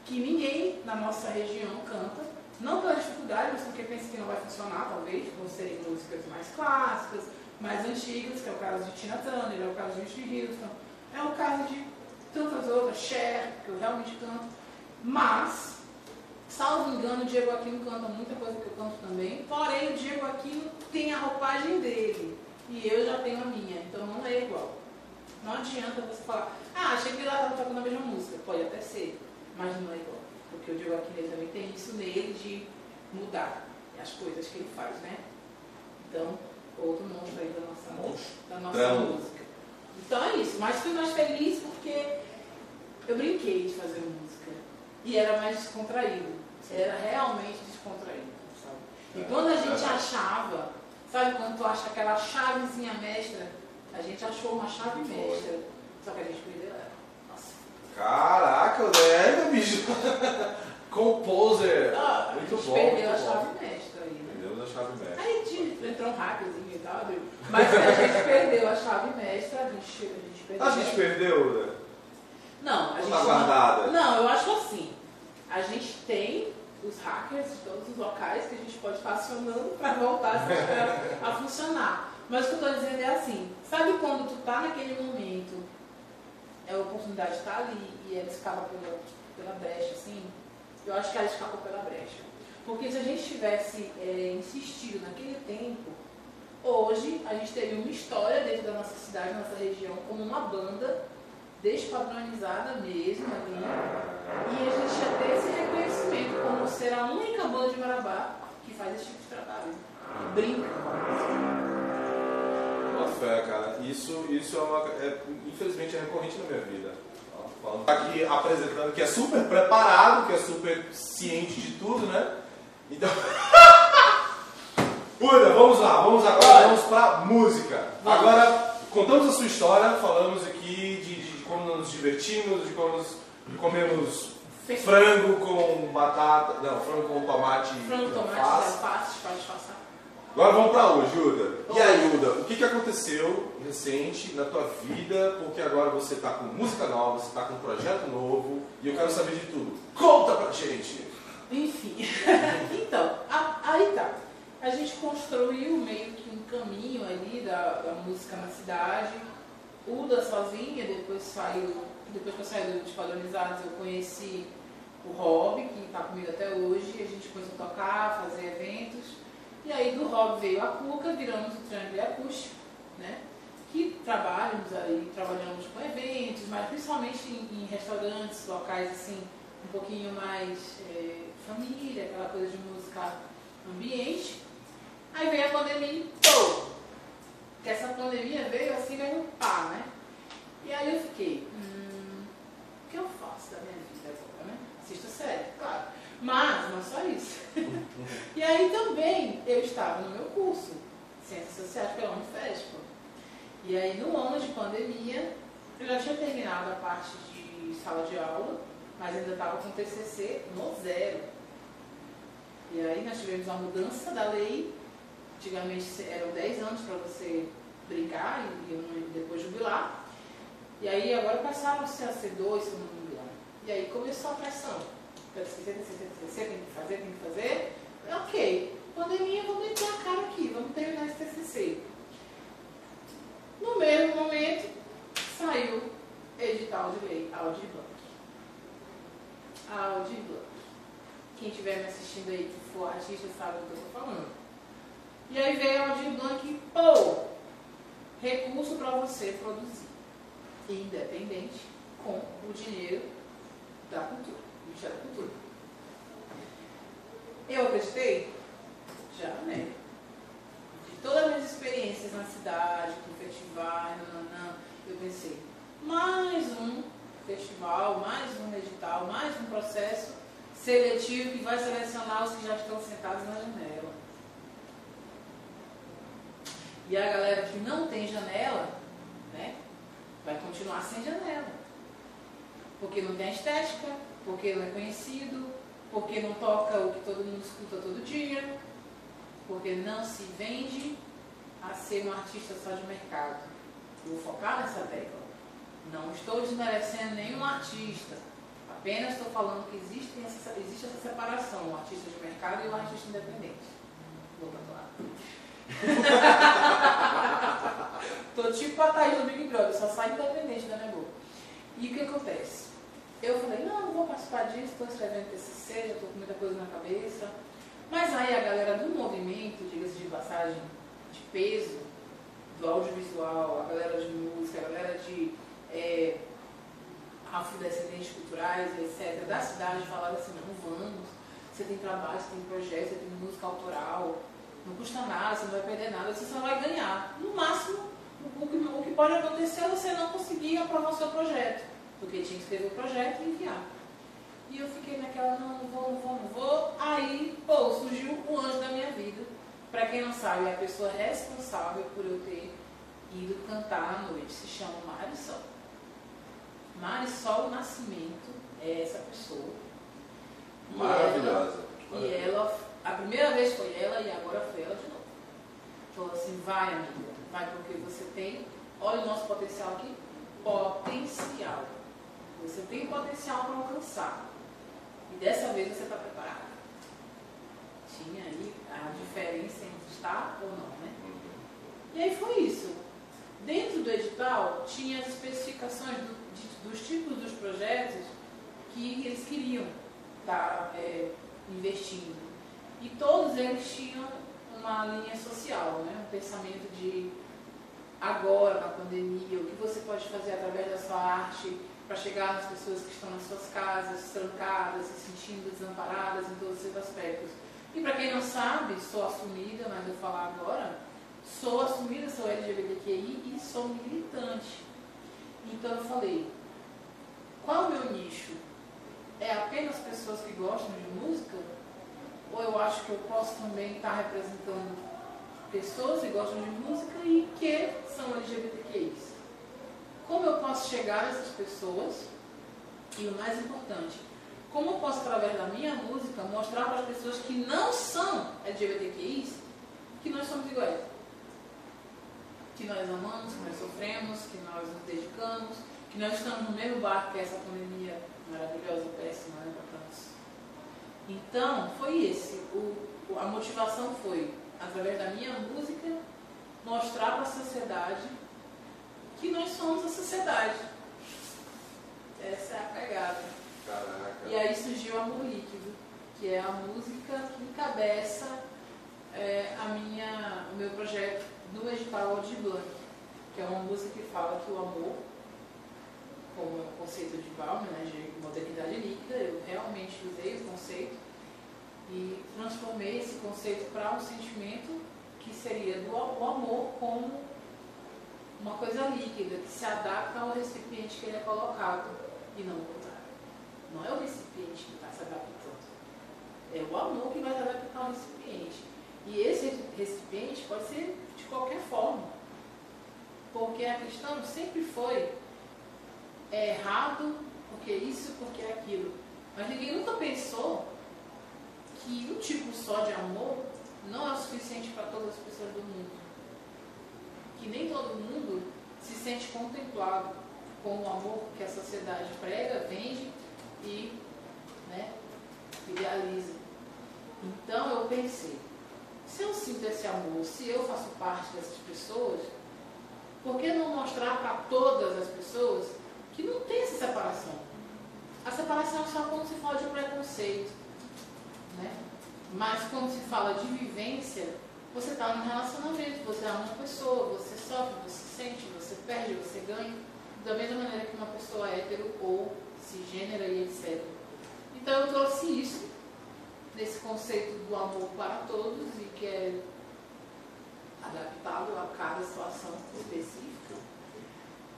que ninguém na nossa região canta, não pela dificuldade, mas porque pensa que não vai funcionar, talvez, por serem músicas mais clássicas, mais antigas, que é o caso de Tina Turner, é o caso de Whitney Houston, é o caso de tantas outras, Cher, que eu realmente canto. Mas, salvo engano, o Diego Aquino canta muita coisa que eu canto também, porém o Diego Aquino tem a roupagem dele e eu já tenho a minha, então não é igual. Não adianta você falar, ah, achei que ela estava tocando a mesma música. Pode até ser, mas não é igual. Porque o Diego Aquino ele também tem isso nele de mudar as coisas que ele faz, né? Então, outro monstro aí da nossa, Monstro. da nossa Trão. música. Então é isso, mas fui mais feliz porque eu brinquei de fazer música. E era mais descontraído. Era realmente descontraído, sabe? E É, quando a gente verdade. achava, Sabe quando tu acha aquela chavezinha mestra? A gente achou uma chave mestra. Só que a gente perdeu ela. Nossa. Caraca, né, bicho? Composer. Ah, muito a gente bom. perdeu a bom. chave mestra aí, né? Perdemos a chave mestra. Aí tinha- entrou um hackerzinho e tal, viu? mas a gente perdeu a chave mestra, a gente, a gente perdeu. A gente perdeu, né? Não, a gente tá não- guardada? Não, eu acho assim. A gente tem os hackers de todos os locais que a gente pode estar acionando para voltar a funcionar. Mas o que eu estou dizendo é assim, sabe quando tu tá naquele momento, é a oportunidade está ali e ela escapa pela, pela brecha, assim? Eu acho que ela escapou pela brecha. Porque se a gente tivesse é, insistido naquele tempo, hoje a gente teria uma história dentro da nossa cidade, da nossa região, como uma banda despadronizada mesmo ali. E a gente ia ter esse reconhecimento como ser a única banda de Marabá que faz esse tipo de trabalho. Que brinca com a música. Bota fé, cara. Isso, isso é uma. é, infelizmente é recorrente na minha vida. Tá aqui apresentando que é super preparado, que é super ciente de tudo, né? Então. Uda, vamos lá, vamos agora, vamos pra música. Agora, contamos a sua história, falamos aqui de como nos divertimos, de como nos comemos frango com batata. Não, frango com tomate. Frango, e tomate, alface. alface, pode disfarçar. Agora vamos pra hoje, Uda. E aí, Uda, o que, que aconteceu recente na tua vida? Porque agora você tá com música nova, você tá com um projeto novo e eu quero saber de tudo. Conta pra gente! Enfim, então, a- aí tá. A gente construiu meio que um caminho ali da, da música na cidade. Uda sozinha, depois saiu, depois que eu saí do Despadronizados, eu conheci o Rob, que está comigo até hoje, a gente começou a tocar, fazer eventos. E aí do Rob veio a Cuca, viramos o Triângulo Acústico, né? Que trabalhamos aí, trabalhamos com eventos, mas principalmente em, em restaurantes, locais assim, um pouquinho mais eh, família, aquela coisa de música ambiente. Aí veio a pandemia e pô! Que essa pandemia veio assim, veio um pá, né? E aí eu fiquei, hum, o que eu faço da minha vida agora, né? Assisto série, claro. Mas não só isso. e aí também eu estava no meu curso, Ciências Sociais pela Unifesp. E aí no ano de pandemia, eu já tinha terminado a parte de sala de aula, mas ainda estava com TCC no zero. E aí nós tivemos a mudança da lei. Antigamente eram 10 anos para você brincar e, depois jubilar. E aí agora passaram a ser dois, se eu não me engano. E aí começou a pressão. TCC, TCC, TCC, tem que fazer, tem que fazer. Ok, pandemia, vamos meter a cara aqui, vamos terminar esse TCC. No mesmo momento, saiu edital de lei, Audi Blanc. Audi Blanc. Quem estiver me assistindo aí, que for artista, sabe do que eu estou falando. E aí veio a Blanc e, pô, recurso para você produzir, independente, com o dinheiro da cultura, do Ministério da Cultura. Eu acreditei? Já, né? De todas as minhas experiências na cidade, com festivais, nananã, eu pensei, mais um festival, mais um edital, mais um processo seletivo que vai selecionar os que já estão sentados na janela. E a galera que não tem janela, né, vai continuar sem janela. Porque não tem estética, porque não é conhecido, porque não toca o que todo mundo escuta todo dia, porque não se vende a ser um artista só de mercado. Vou focar nessa tecla. Não estou desmerecendo nenhum artista. Apenas estou falando que existe essa, existe essa separação, o artista de mercado e o artista independente. Vou tatuar. Tô tipo a Thaís do Big Brother, só sai independente da minha boca. E o que acontece? Eu falei, não, não vou participar disso, estou escrevendo TCC, já estou com muita coisa na cabeça. Mas aí a galera do movimento, diga-se de passagem, de peso, do audiovisual, a galera de música, a galera de é, afrodescendentes culturais, etc., da cidade, falaram assim, não, vamos, você tem trabalho, você tem projeto, você tem música autoral, não custa nada, você não vai perder nada, você só vai ganhar. No máximo, o que, o que pode acontecer é você não conseguir aprovar o seu projeto, porque tinha que escrever o projeto e enviar. E eu fiquei naquela, não, não vou, não vou, não vou. Aí, pô, surgiu o anjo da minha vida, Para quem não sabe, é a pessoa responsável por eu ter ido cantar à noite se chama Marisol. Marisol Nascimento é essa pessoa. E Maravilhosa. ela- E ela, a primeira vez foi ela e agora foi ela de novo. Falou assim, vai amiga, vai porque você tem, olha o nosso potencial aqui, potencial. Você tem potencial para alcançar. E dessa vez você está preparada. Tinha aí a diferença entre estar ou não, né? E aí foi isso. Dentro do edital tinha as especificações do- de- dos tipos dos projetos que eles queriam estar é, investindo. E todos eles tinham uma linha social, né? um pensamento de agora, na pandemia, o que você pode fazer através da sua arte para chegar nas pessoas que estão nas suas casas, trancadas, se sentindo desamparadas em todos esses aspectos. E para quem não sabe, sou assumida, mas vou falar agora, sou assumida, sou LGBTQI e sou militante. Então eu falei, qual o meu nicho? É apenas pessoas que gostam de música? Ou eu acho que eu posso também estar representando pessoas que gostam de música e que são LGBTQIs? Como eu posso chegar nessas pessoas? E o mais importante, como eu posso, através da minha música, mostrar para as pessoas que não são LGBTQIs que nós somos iguais? Que nós amamos, que nós sofremos, que nós nos dedicamos, que nós estamos no mesmo barco que essa pandemia maravilhosa péssima né. Então, foi esse. O, o- a motivação foi, através da minha música, mostrar para a sociedade que nós somos a sociedade. Essa é a pegada. Caraca. E aí surgiu Amor Líquido, que é a música que encabeça é, a minha, o meu projeto no edital de Blanc, que é uma música que fala que o amor, como o conceito de Bauman, né, de modernidade líquida, eu realmente usei o conceito e transformei esse conceito para um sentimento que seria do o amor como uma coisa líquida, que se adapta ao recipiente que ele é colocado, e não o contrário. Não é o recipiente que está se adaptando. É o amor que vai se adaptar ao recipiente. E esse recipiente pode ser de qualquer forma. Porque a questão sempre foi é errado, porque isso, porque aquilo. Mas ninguém nunca pensou que um tipo só de amor não é o suficiente para todas as pessoas do mundo. Que nem todo mundo se sente contemplado com o amor que a sociedade prega, vende e né, idealiza. Então eu pensei, se eu sinto esse amor, se eu faço parte dessas pessoas, por que não mostrar para todas as pessoas que não tem essa separação? A separação é só quando se fala de preconceito. Né? Mas quando se fala de vivência, você está num relacionamento, você ama uma pessoa, você sofre, você sente, você perde, você ganha, da mesma maneira que uma pessoa hétero ou cisgênera e etc. Então eu trouxe isso, nesse conceito do amor para todos e que é adaptado a cada situação específica.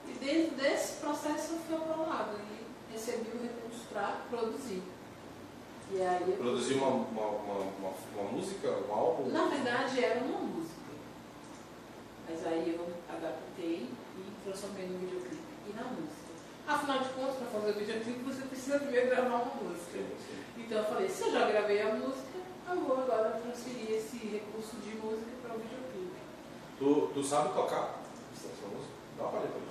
E dentro desse processo eu fui aprovada e recebi o recurso para produzir. E aí eu Produzir uma, uma, uma, uma, música, um álbum? na verdade era uma música. Mas aí eu adaptei e transformei no videoclipe e na música. Afinal de contas, para fazer o videoclipe você precisa primeiro gravar uma música. Então eu falei, se eu já gravei a música, eu vou agora transferir esse recurso de música para o videoclipe. Tu, tu sabe tocar essa música? Dá uma palha pra.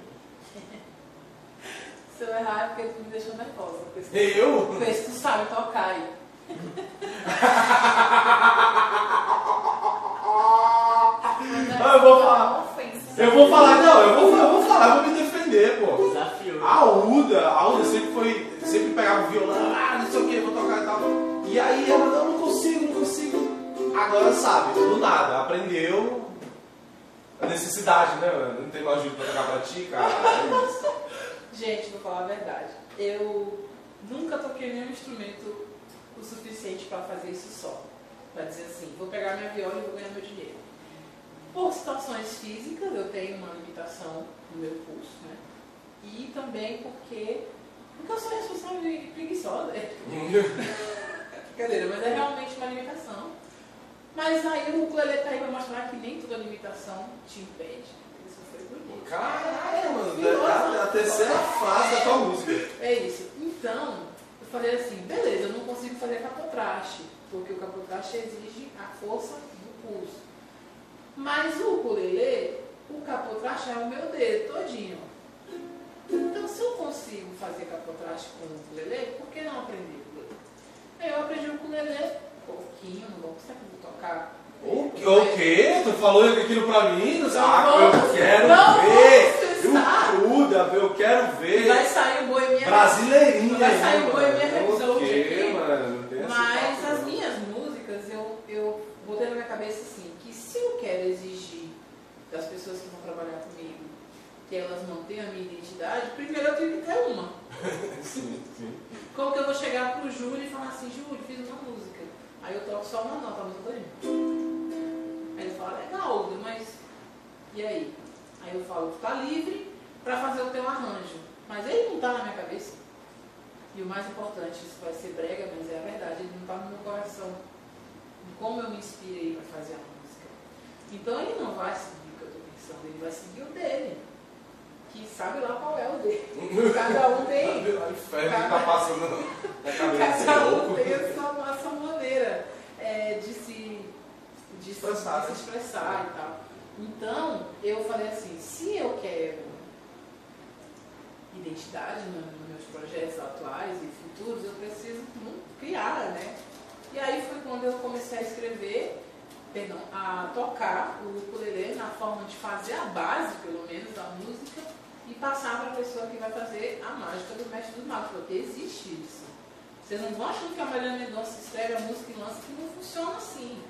Se eu errar é porque tu me deixou nervosa. Eu? Esse tu sabe tocar aí. Ah, eu vou falar. Eu vou falar, não, eu vou, eu vou falar, eu vou me defender, pô. Desafio. A Uda, a Uda sempre foi, sempre pegava o violão, ah, não sei o que, vou tocar e tal. E aí ela, não, não consigo, não consigo. Agora sabe, do nada, aprendeu a necessidade, né, mano? Não tem mais ajuda pra tocar pra ti, cara. É isso. Gente, vou falar a verdade. Eu nunca toquei nenhum instrumento o suficiente para fazer isso só. Para dizer assim, vou pegar minha viola e vou ganhar meu dinheiro. Por situações físicas, eu tenho uma limitação no meu pulso, né? E também porque, porque eu sou responsável e preguiçosa. Brincadeira, mas é realmente uma limitação. Mas aí o ukulele tá aí pra mostrar que nem toda limitação te impede. Isso foi bonito. Caralho, mano. É a, a terceira fase da tua música. É isso. Então, eu falei assim, beleza, eu não consigo fazer capotraste, porque o capotraste exige a força do pulso. Mas o ukulele, o capotraste é o meu dedo todinho. Então, se eu consigo fazer capotraste com o ukulele, por que não aprender ukulele? Aí eu aprendi o ukulele pouquinho, não vou, será tocar? O quê? O quê? Tu falou aquilo pra mim? Não Ah, vou- eu quero não ver! Eu Cruda, eu quero ver! Vai sair o Boemia Brasileirinha! Vai sair. Boemia Rhapsody O aqui. mano? Essa Mas papo, as não. minhas músicas, eu, eu botei na minha cabeça assim, que se eu quero exigir das pessoas que vão trabalhar comigo que elas mantenham a minha identidade, primeiro eu tenho que ter uma. Sim, sim. Como que eu vou chegar pro Júlio e falar assim, Júlio, fiz. Aí eu toco só uma nota, a música todinha. Aí ele fala, legal, mas e aí? Aí eu falo, tu tá livre pra fazer o teu arranjo. Mas ele não tá na minha cabeça. E o mais importante, isso vai ser brega, mas é a verdade, ele não tá no meu coração. Como eu me inspirei pra fazer a música. Então ele não vai seguir o que eu tô pensando, ele vai seguir o dele. Que sabe lá qual é o dele. Cada um tem. O inferno que tá passando na cabeça. Cada um tem a sua, a sua maneira é, de se de se- Expressar, de se né? expressar e tal. Então, eu falei assim, se eu quero identidade no- nos meus projetos atuais e futuros, eu preciso criar, né? E aí foi quando eu comecei a escrever, perdão, a tocar o ukulele na forma de fazer a base, pelo menos, da música e passar para a pessoa que vai fazer a mágica do mestre dos magos, porque existe isso. Vocês não vão achando que a Mariana Mendonça escreve a música e lança, que não funciona assim.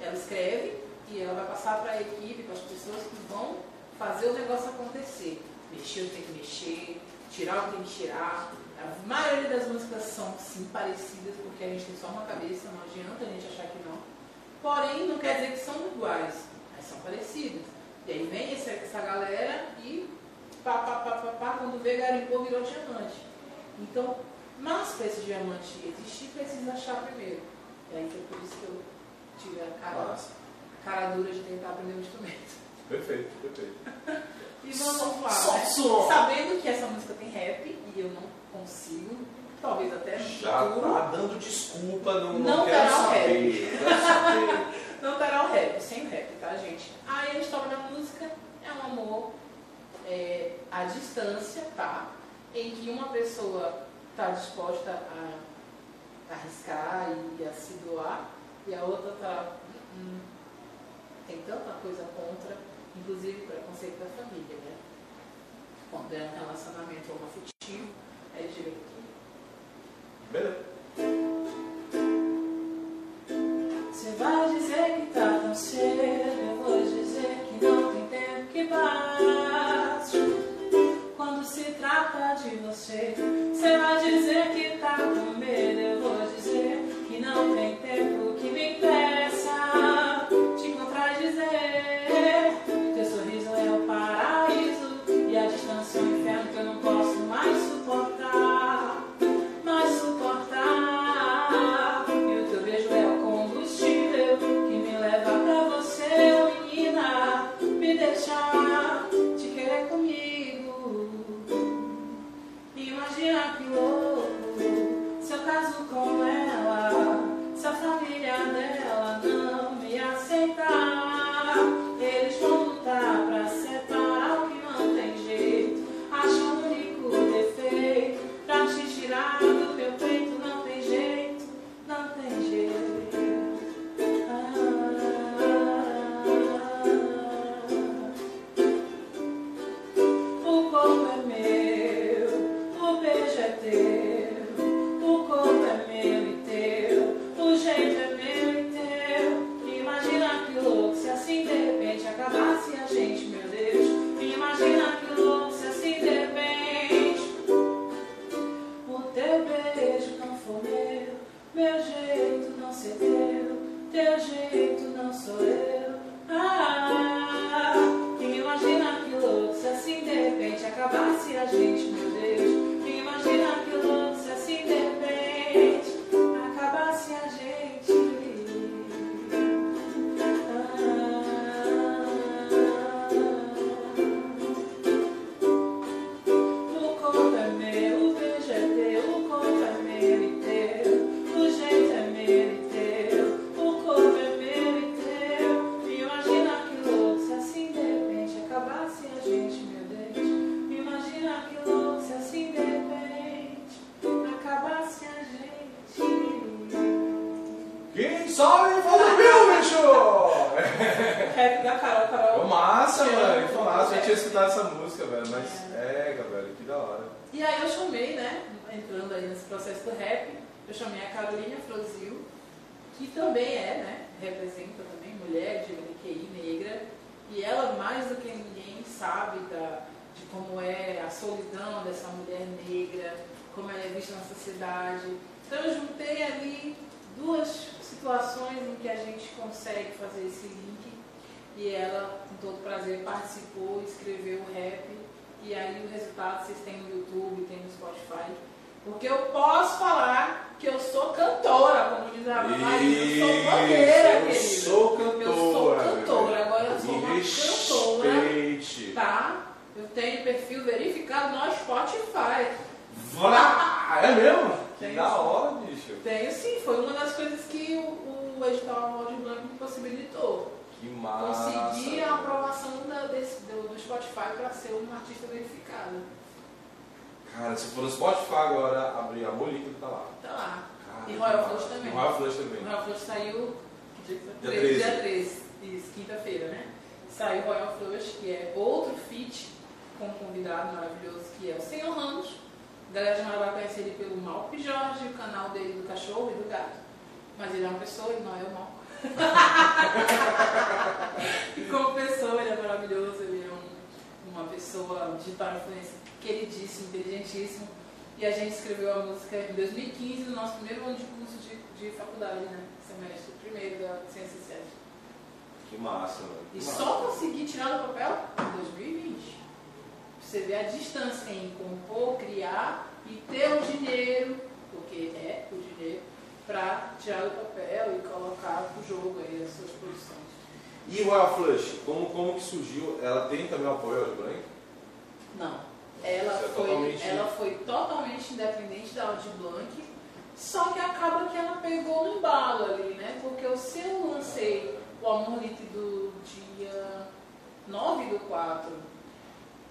Ela escreve e ela vai passar para a equipe, para as pessoas que vão fazer o negócio acontecer. Mexer o que tem que mexer, tirar o que tem que tirar. A maioria das músicas são sim parecidas, porque a gente tem só uma cabeça, não adianta a gente achar que não. Porém, não quer dizer que são iguais, mas são parecidas. E aí vem essa galera e pá, pá, pá, pá, pá, quando vê garimpou, virou diamante. Então, mas para esse diamante existir, precisa achar primeiro. E aí foi por isso que eu tive a cara, a cara dura de tentar aprender um instrumento. Perfeito, perfeito. E vamos lá. Só né? som. Sabendo que essa música tem rap e eu não consigo, talvez até no Já futuro, tá dando desculpa, não, Não não terá o saber. Saber. não terá o rap, sem rap, tá, gente? Aí a história da música é um amor é, à distância, tá? Em que uma pessoa está disposta a arriscar e a se doar, e a outra tá, hum, hum, tem tanta coisa contra, inclusive preconceito da família, né? Quando é um relacionamento homoafetivo, LGBT. Beleza.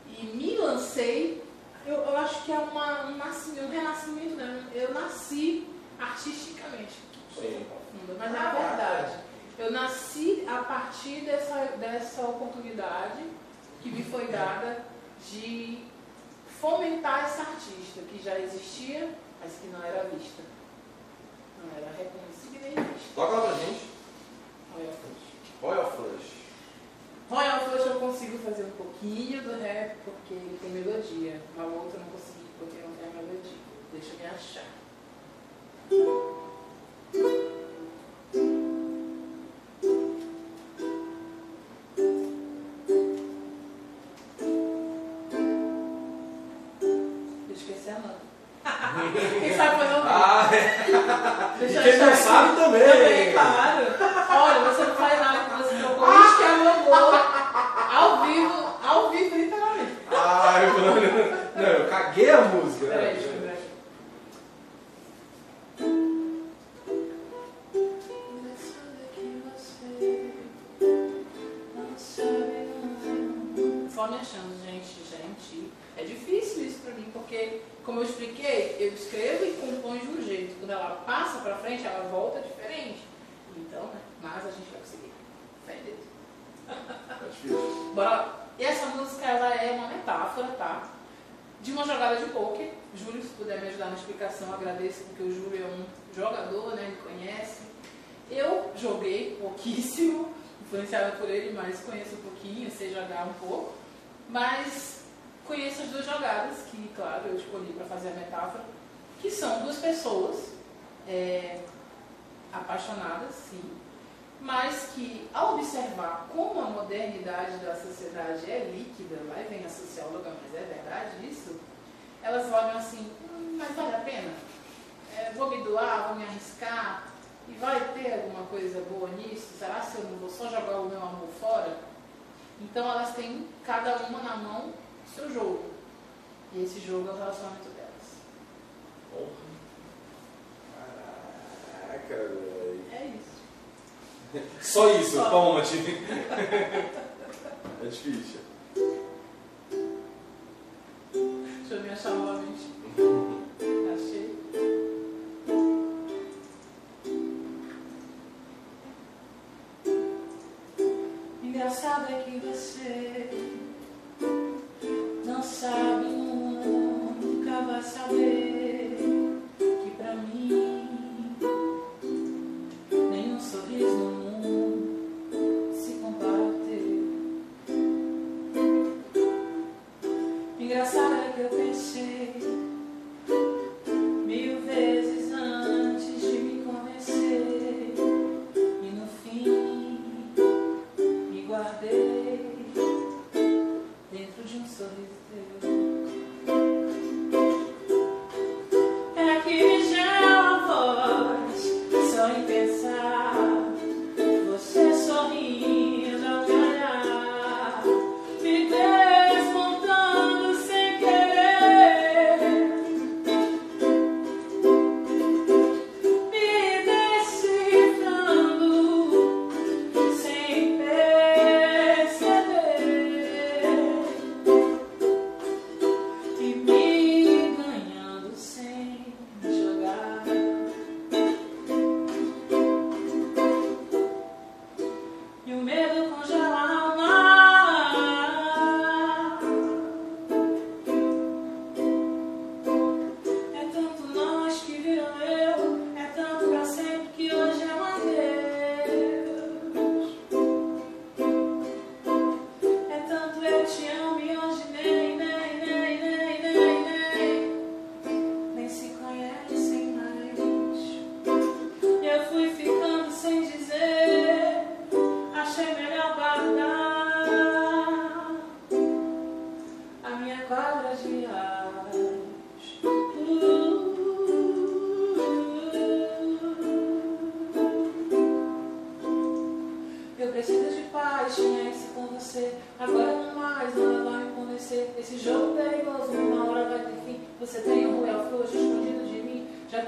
E me lancei, eu, eu acho que é uma, um, nascimento, um renascimento, né? Eu nasci artisticamente. Sim. Profunda, mas é verdade. Eu nasci a partir dessa, dessa oportunidade que me foi dada de fomentar essa artista que já existia, mas que não era vista. Não era reconhecida nem vista. Toca lá pra gente. Olha a Olha flush. Royal Flush eu consigo fazer um pouquinho do rap porque ele tem melodia. A outra eu não consegui porque não tem melodia. Deixa eu me achar. jogo é o relacionamento delas. Porra. Caraca, velho. É isso. Só isso, Só. toma, time. é difícil. Deixa eu me achar novamente.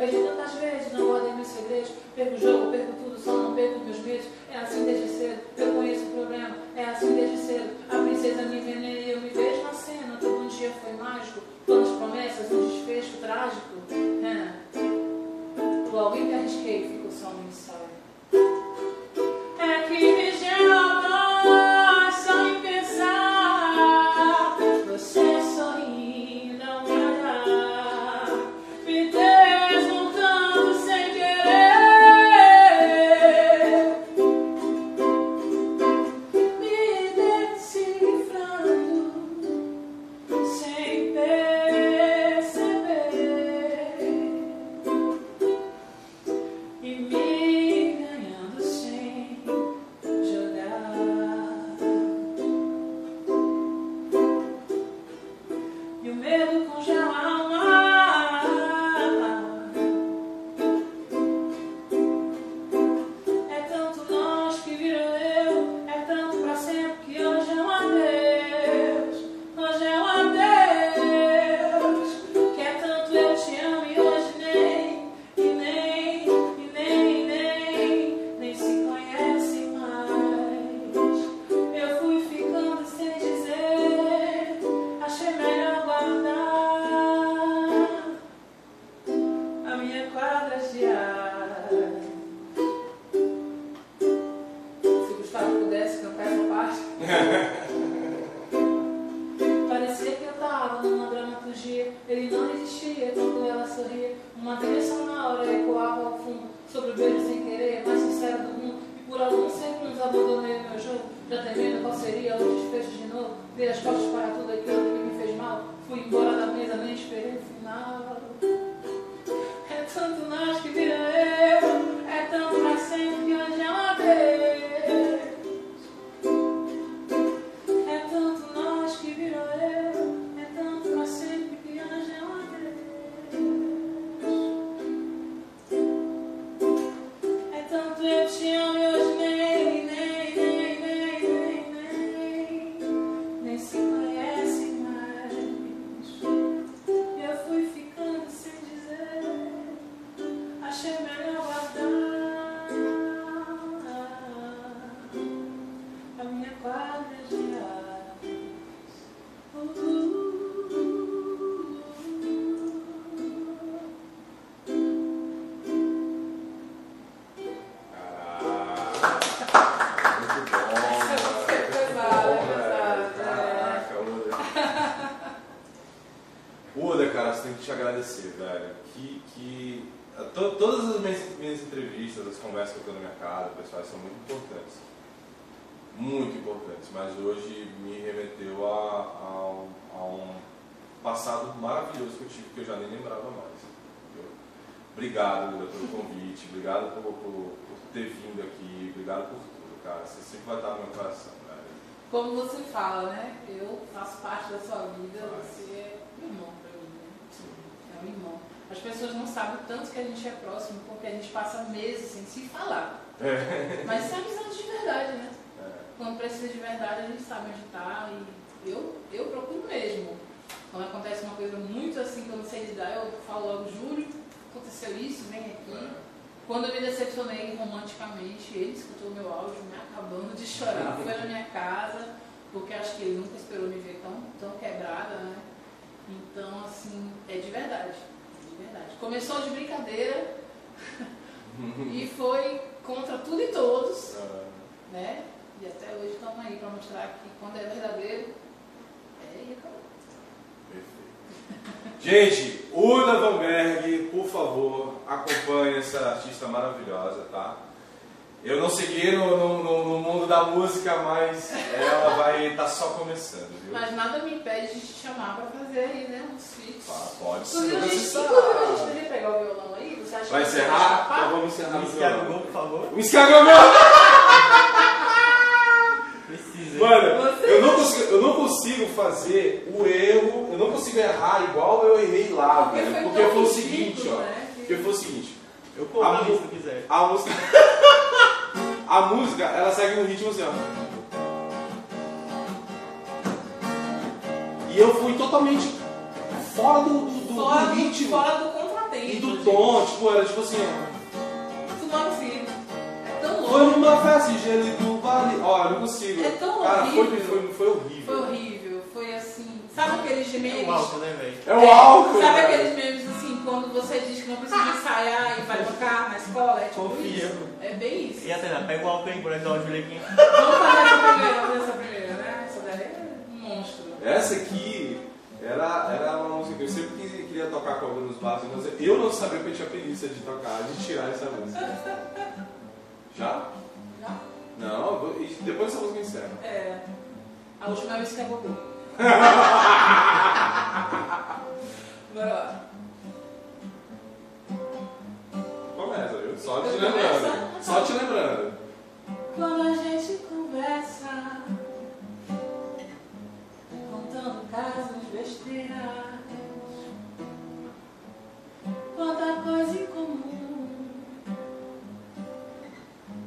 Perdi tantas vezes, não guardei meus segredos. Perco o jogo, perco tudo, só não perco meus medos. Fazer o erro, eu não consigo errar igual eu errei lá, Porque velho. foi Porque foi o seguinte, ó. né, que- Porque foi o seguinte. Eu A mu- se quiser. A música. a música, ela segue um ritmo assim, ó. E eu fui totalmente fora do, do, do- Fora do ritmo fora do contratempo. e do gente. tom, tipo, era tipo assim, ó. Fumando. É tão Foi numa festa gelo do vale. Ó, eu não consigo. É tão Cara, foi, horrível. foi, foi horrível. Foi horrível. Foi assim. Sabe aqueles É memes? o álcool, né, velho? É o álcool. Sabe aqueles memes assim, quando você diz que não precisa ensaiar e vai tocar na escola? É tipo Confia. isso. É bem isso. E Atena, pega o álcool aí, por exemplo, o Júlio aqui. Vamos fazer essa primeira, vamos fazer essa primeira, né? Essa daí é um monstro. Essa aqui era, era uma música que eu sempre quis- queria tocar com alguns bares, mas eu não sabia que eu tinha preguiça de tocar, de tirar essa música. Já? Já? Não, depois essa música encerra. É. A última vez que acabou. Bora lá. Começa, viu? Só te Eu lembrando. começo? Só te lembrando. Quando a gente conversa, contando casos, besteiras, quanta coisa em comum,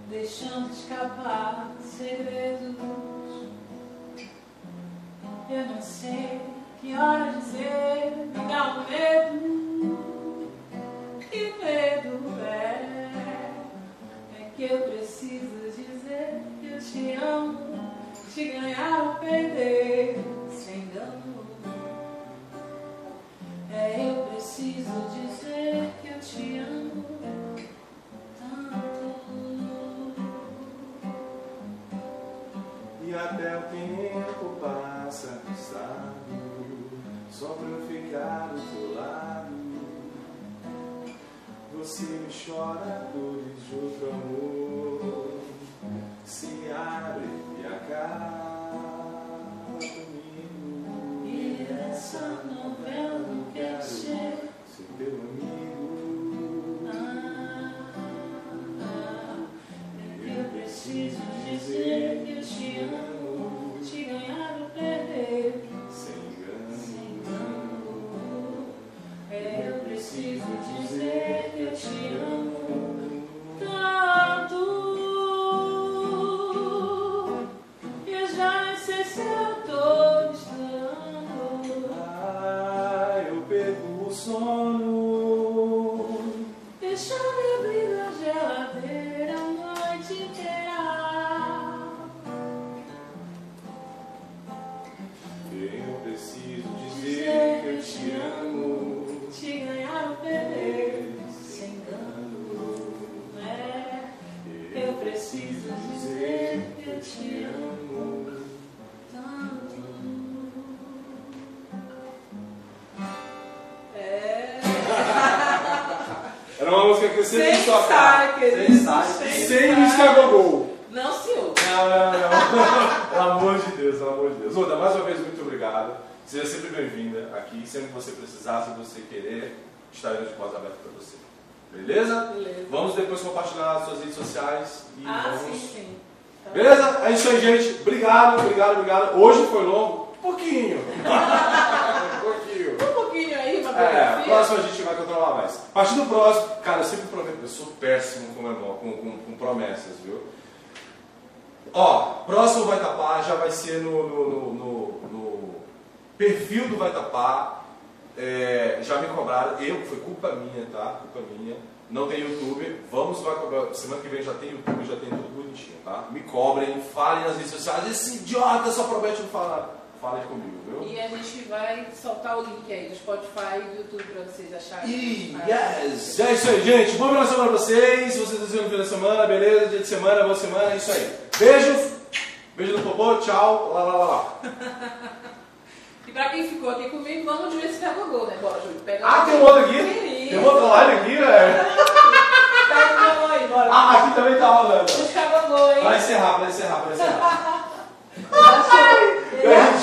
deixando escapar segredos. Eu não sei que hora dizer, me dá um medo, que medo é. É que eu preciso dizer que eu te amo, te ganhar ou perder, sem engano. É, eu preciso dizer que eu te amo tanto. E até o tempo passa, sabe? Só pra eu ficar do teu lado. Você me chora dores de outro amor. Se abre e acaba você precisar, se você querer, estaremos de portas abertas para você. Beleza? Beleza. Vamos depois compartilhar nas suas redes sociais e Ah, vamos. sim, sim. Bom. Beleza? É isso aí, gente. Obrigado, obrigado, obrigado. Hoje foi longo? Um pouquinho. um pouquinho. Um pouquinho aí, uma É, biografia. próximo a gente vai controlar mais. A partir do próximo, cara, eu sempre prometo, eu sou péssimo com, com, com, com promessas, viu? Ó, próximo Vai Tapar já vai ser no, no, no, no- no perfil do Vai Tapar. É, já me cobraram, eu, foi culpa minha, tá? Culpa minha. Não tem YouTube, vamos, vai cobrar. Semana que vem já tem YouTube, já tem tudo bonitinho, tá? Me cobrem, falem nas redes sociais. Esse idiota só promete não falar. Falem comigo, viu? E a gente vai soltar o link aí do Spotify e do YouTube pra vocês acharem. E Ah, yes! É isso aí, gente. Boa final de semana pra vocês. Vocês no fim da semana, beleza? Dia de semana, boa semana, é isso aí. Beijo. Beijo no popô, tchau. Lá, lá, lá, lá. Pra quem ficou aqui comigo, vamos de ver se pega né? Bora, Júlio. Pega ah, tem um outro aqui? Querido. Tem um outro live aqui, velho. Pega o gol aí, bora. Ah, aqui também tá rolando. Busca o hein? Vai encerrar, vai encerrar, vai é encerrar. É